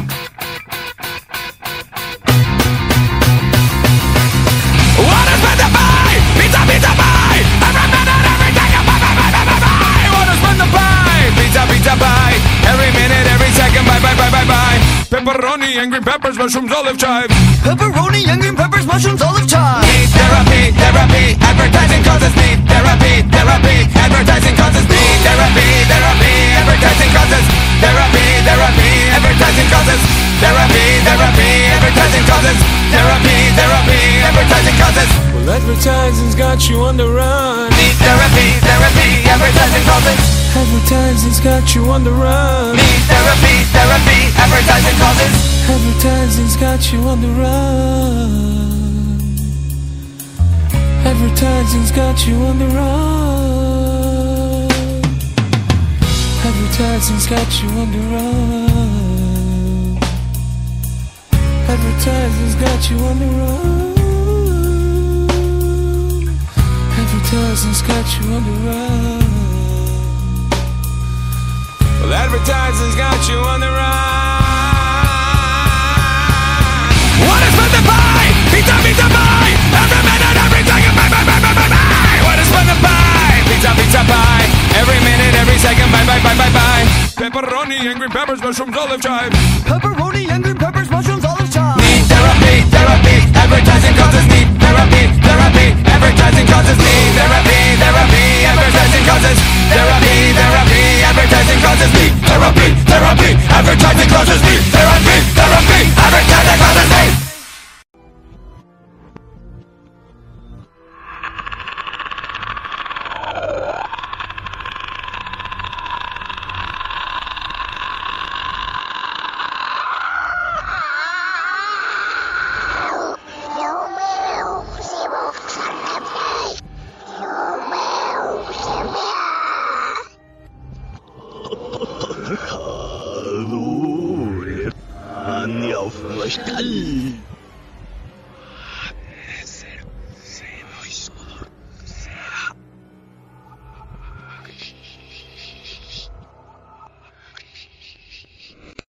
Every minute, every second, Every minute, bye, bye, bye, bye. Pepperoni and green peppers, mushrooms, olive chive. Pepperoni and green peppers, mushrooms, olive chive. Need therapy, therapy. Advertising causes need therapy, therapy. Advertising causes need therapy, therapy. Advertising causes therapy, therapy. Advertising causes therapy, therapy. Advertising causes therapy, therapy. Advertising causes. Well, advertising's got you on the run. Need therapy, therapy. Advertising causes. Advertising's got you on the run. Need therapy, therapy. Advertising causes. Advertising's got you on the run. Advertising's got you on the run. Advertising's got you on the run. Advertising's got you on the run. Advertising's got you on the run. Well, advertising's got you on the run. What is meant to buy? Pizza, pizza, buy. Every minute, every second, buy, buy, buy, buy, buy, buy. What is meant to buy? Pizza, pizza, buy. Every minute, every second, buy, buy, buy, buy, buy. Pepperoni and green peppers, mushrooms, olive chive. Pepperoni and green peppers, mushrooms, Therapy, therapy, advertising causes me. Therapy, therapy, advertising causes me. Therapy, therapy, advertising causes Therapy, therapy, advertising causes need Therapy, therapy, advertising causes need Therapy, therapy, advertising causes need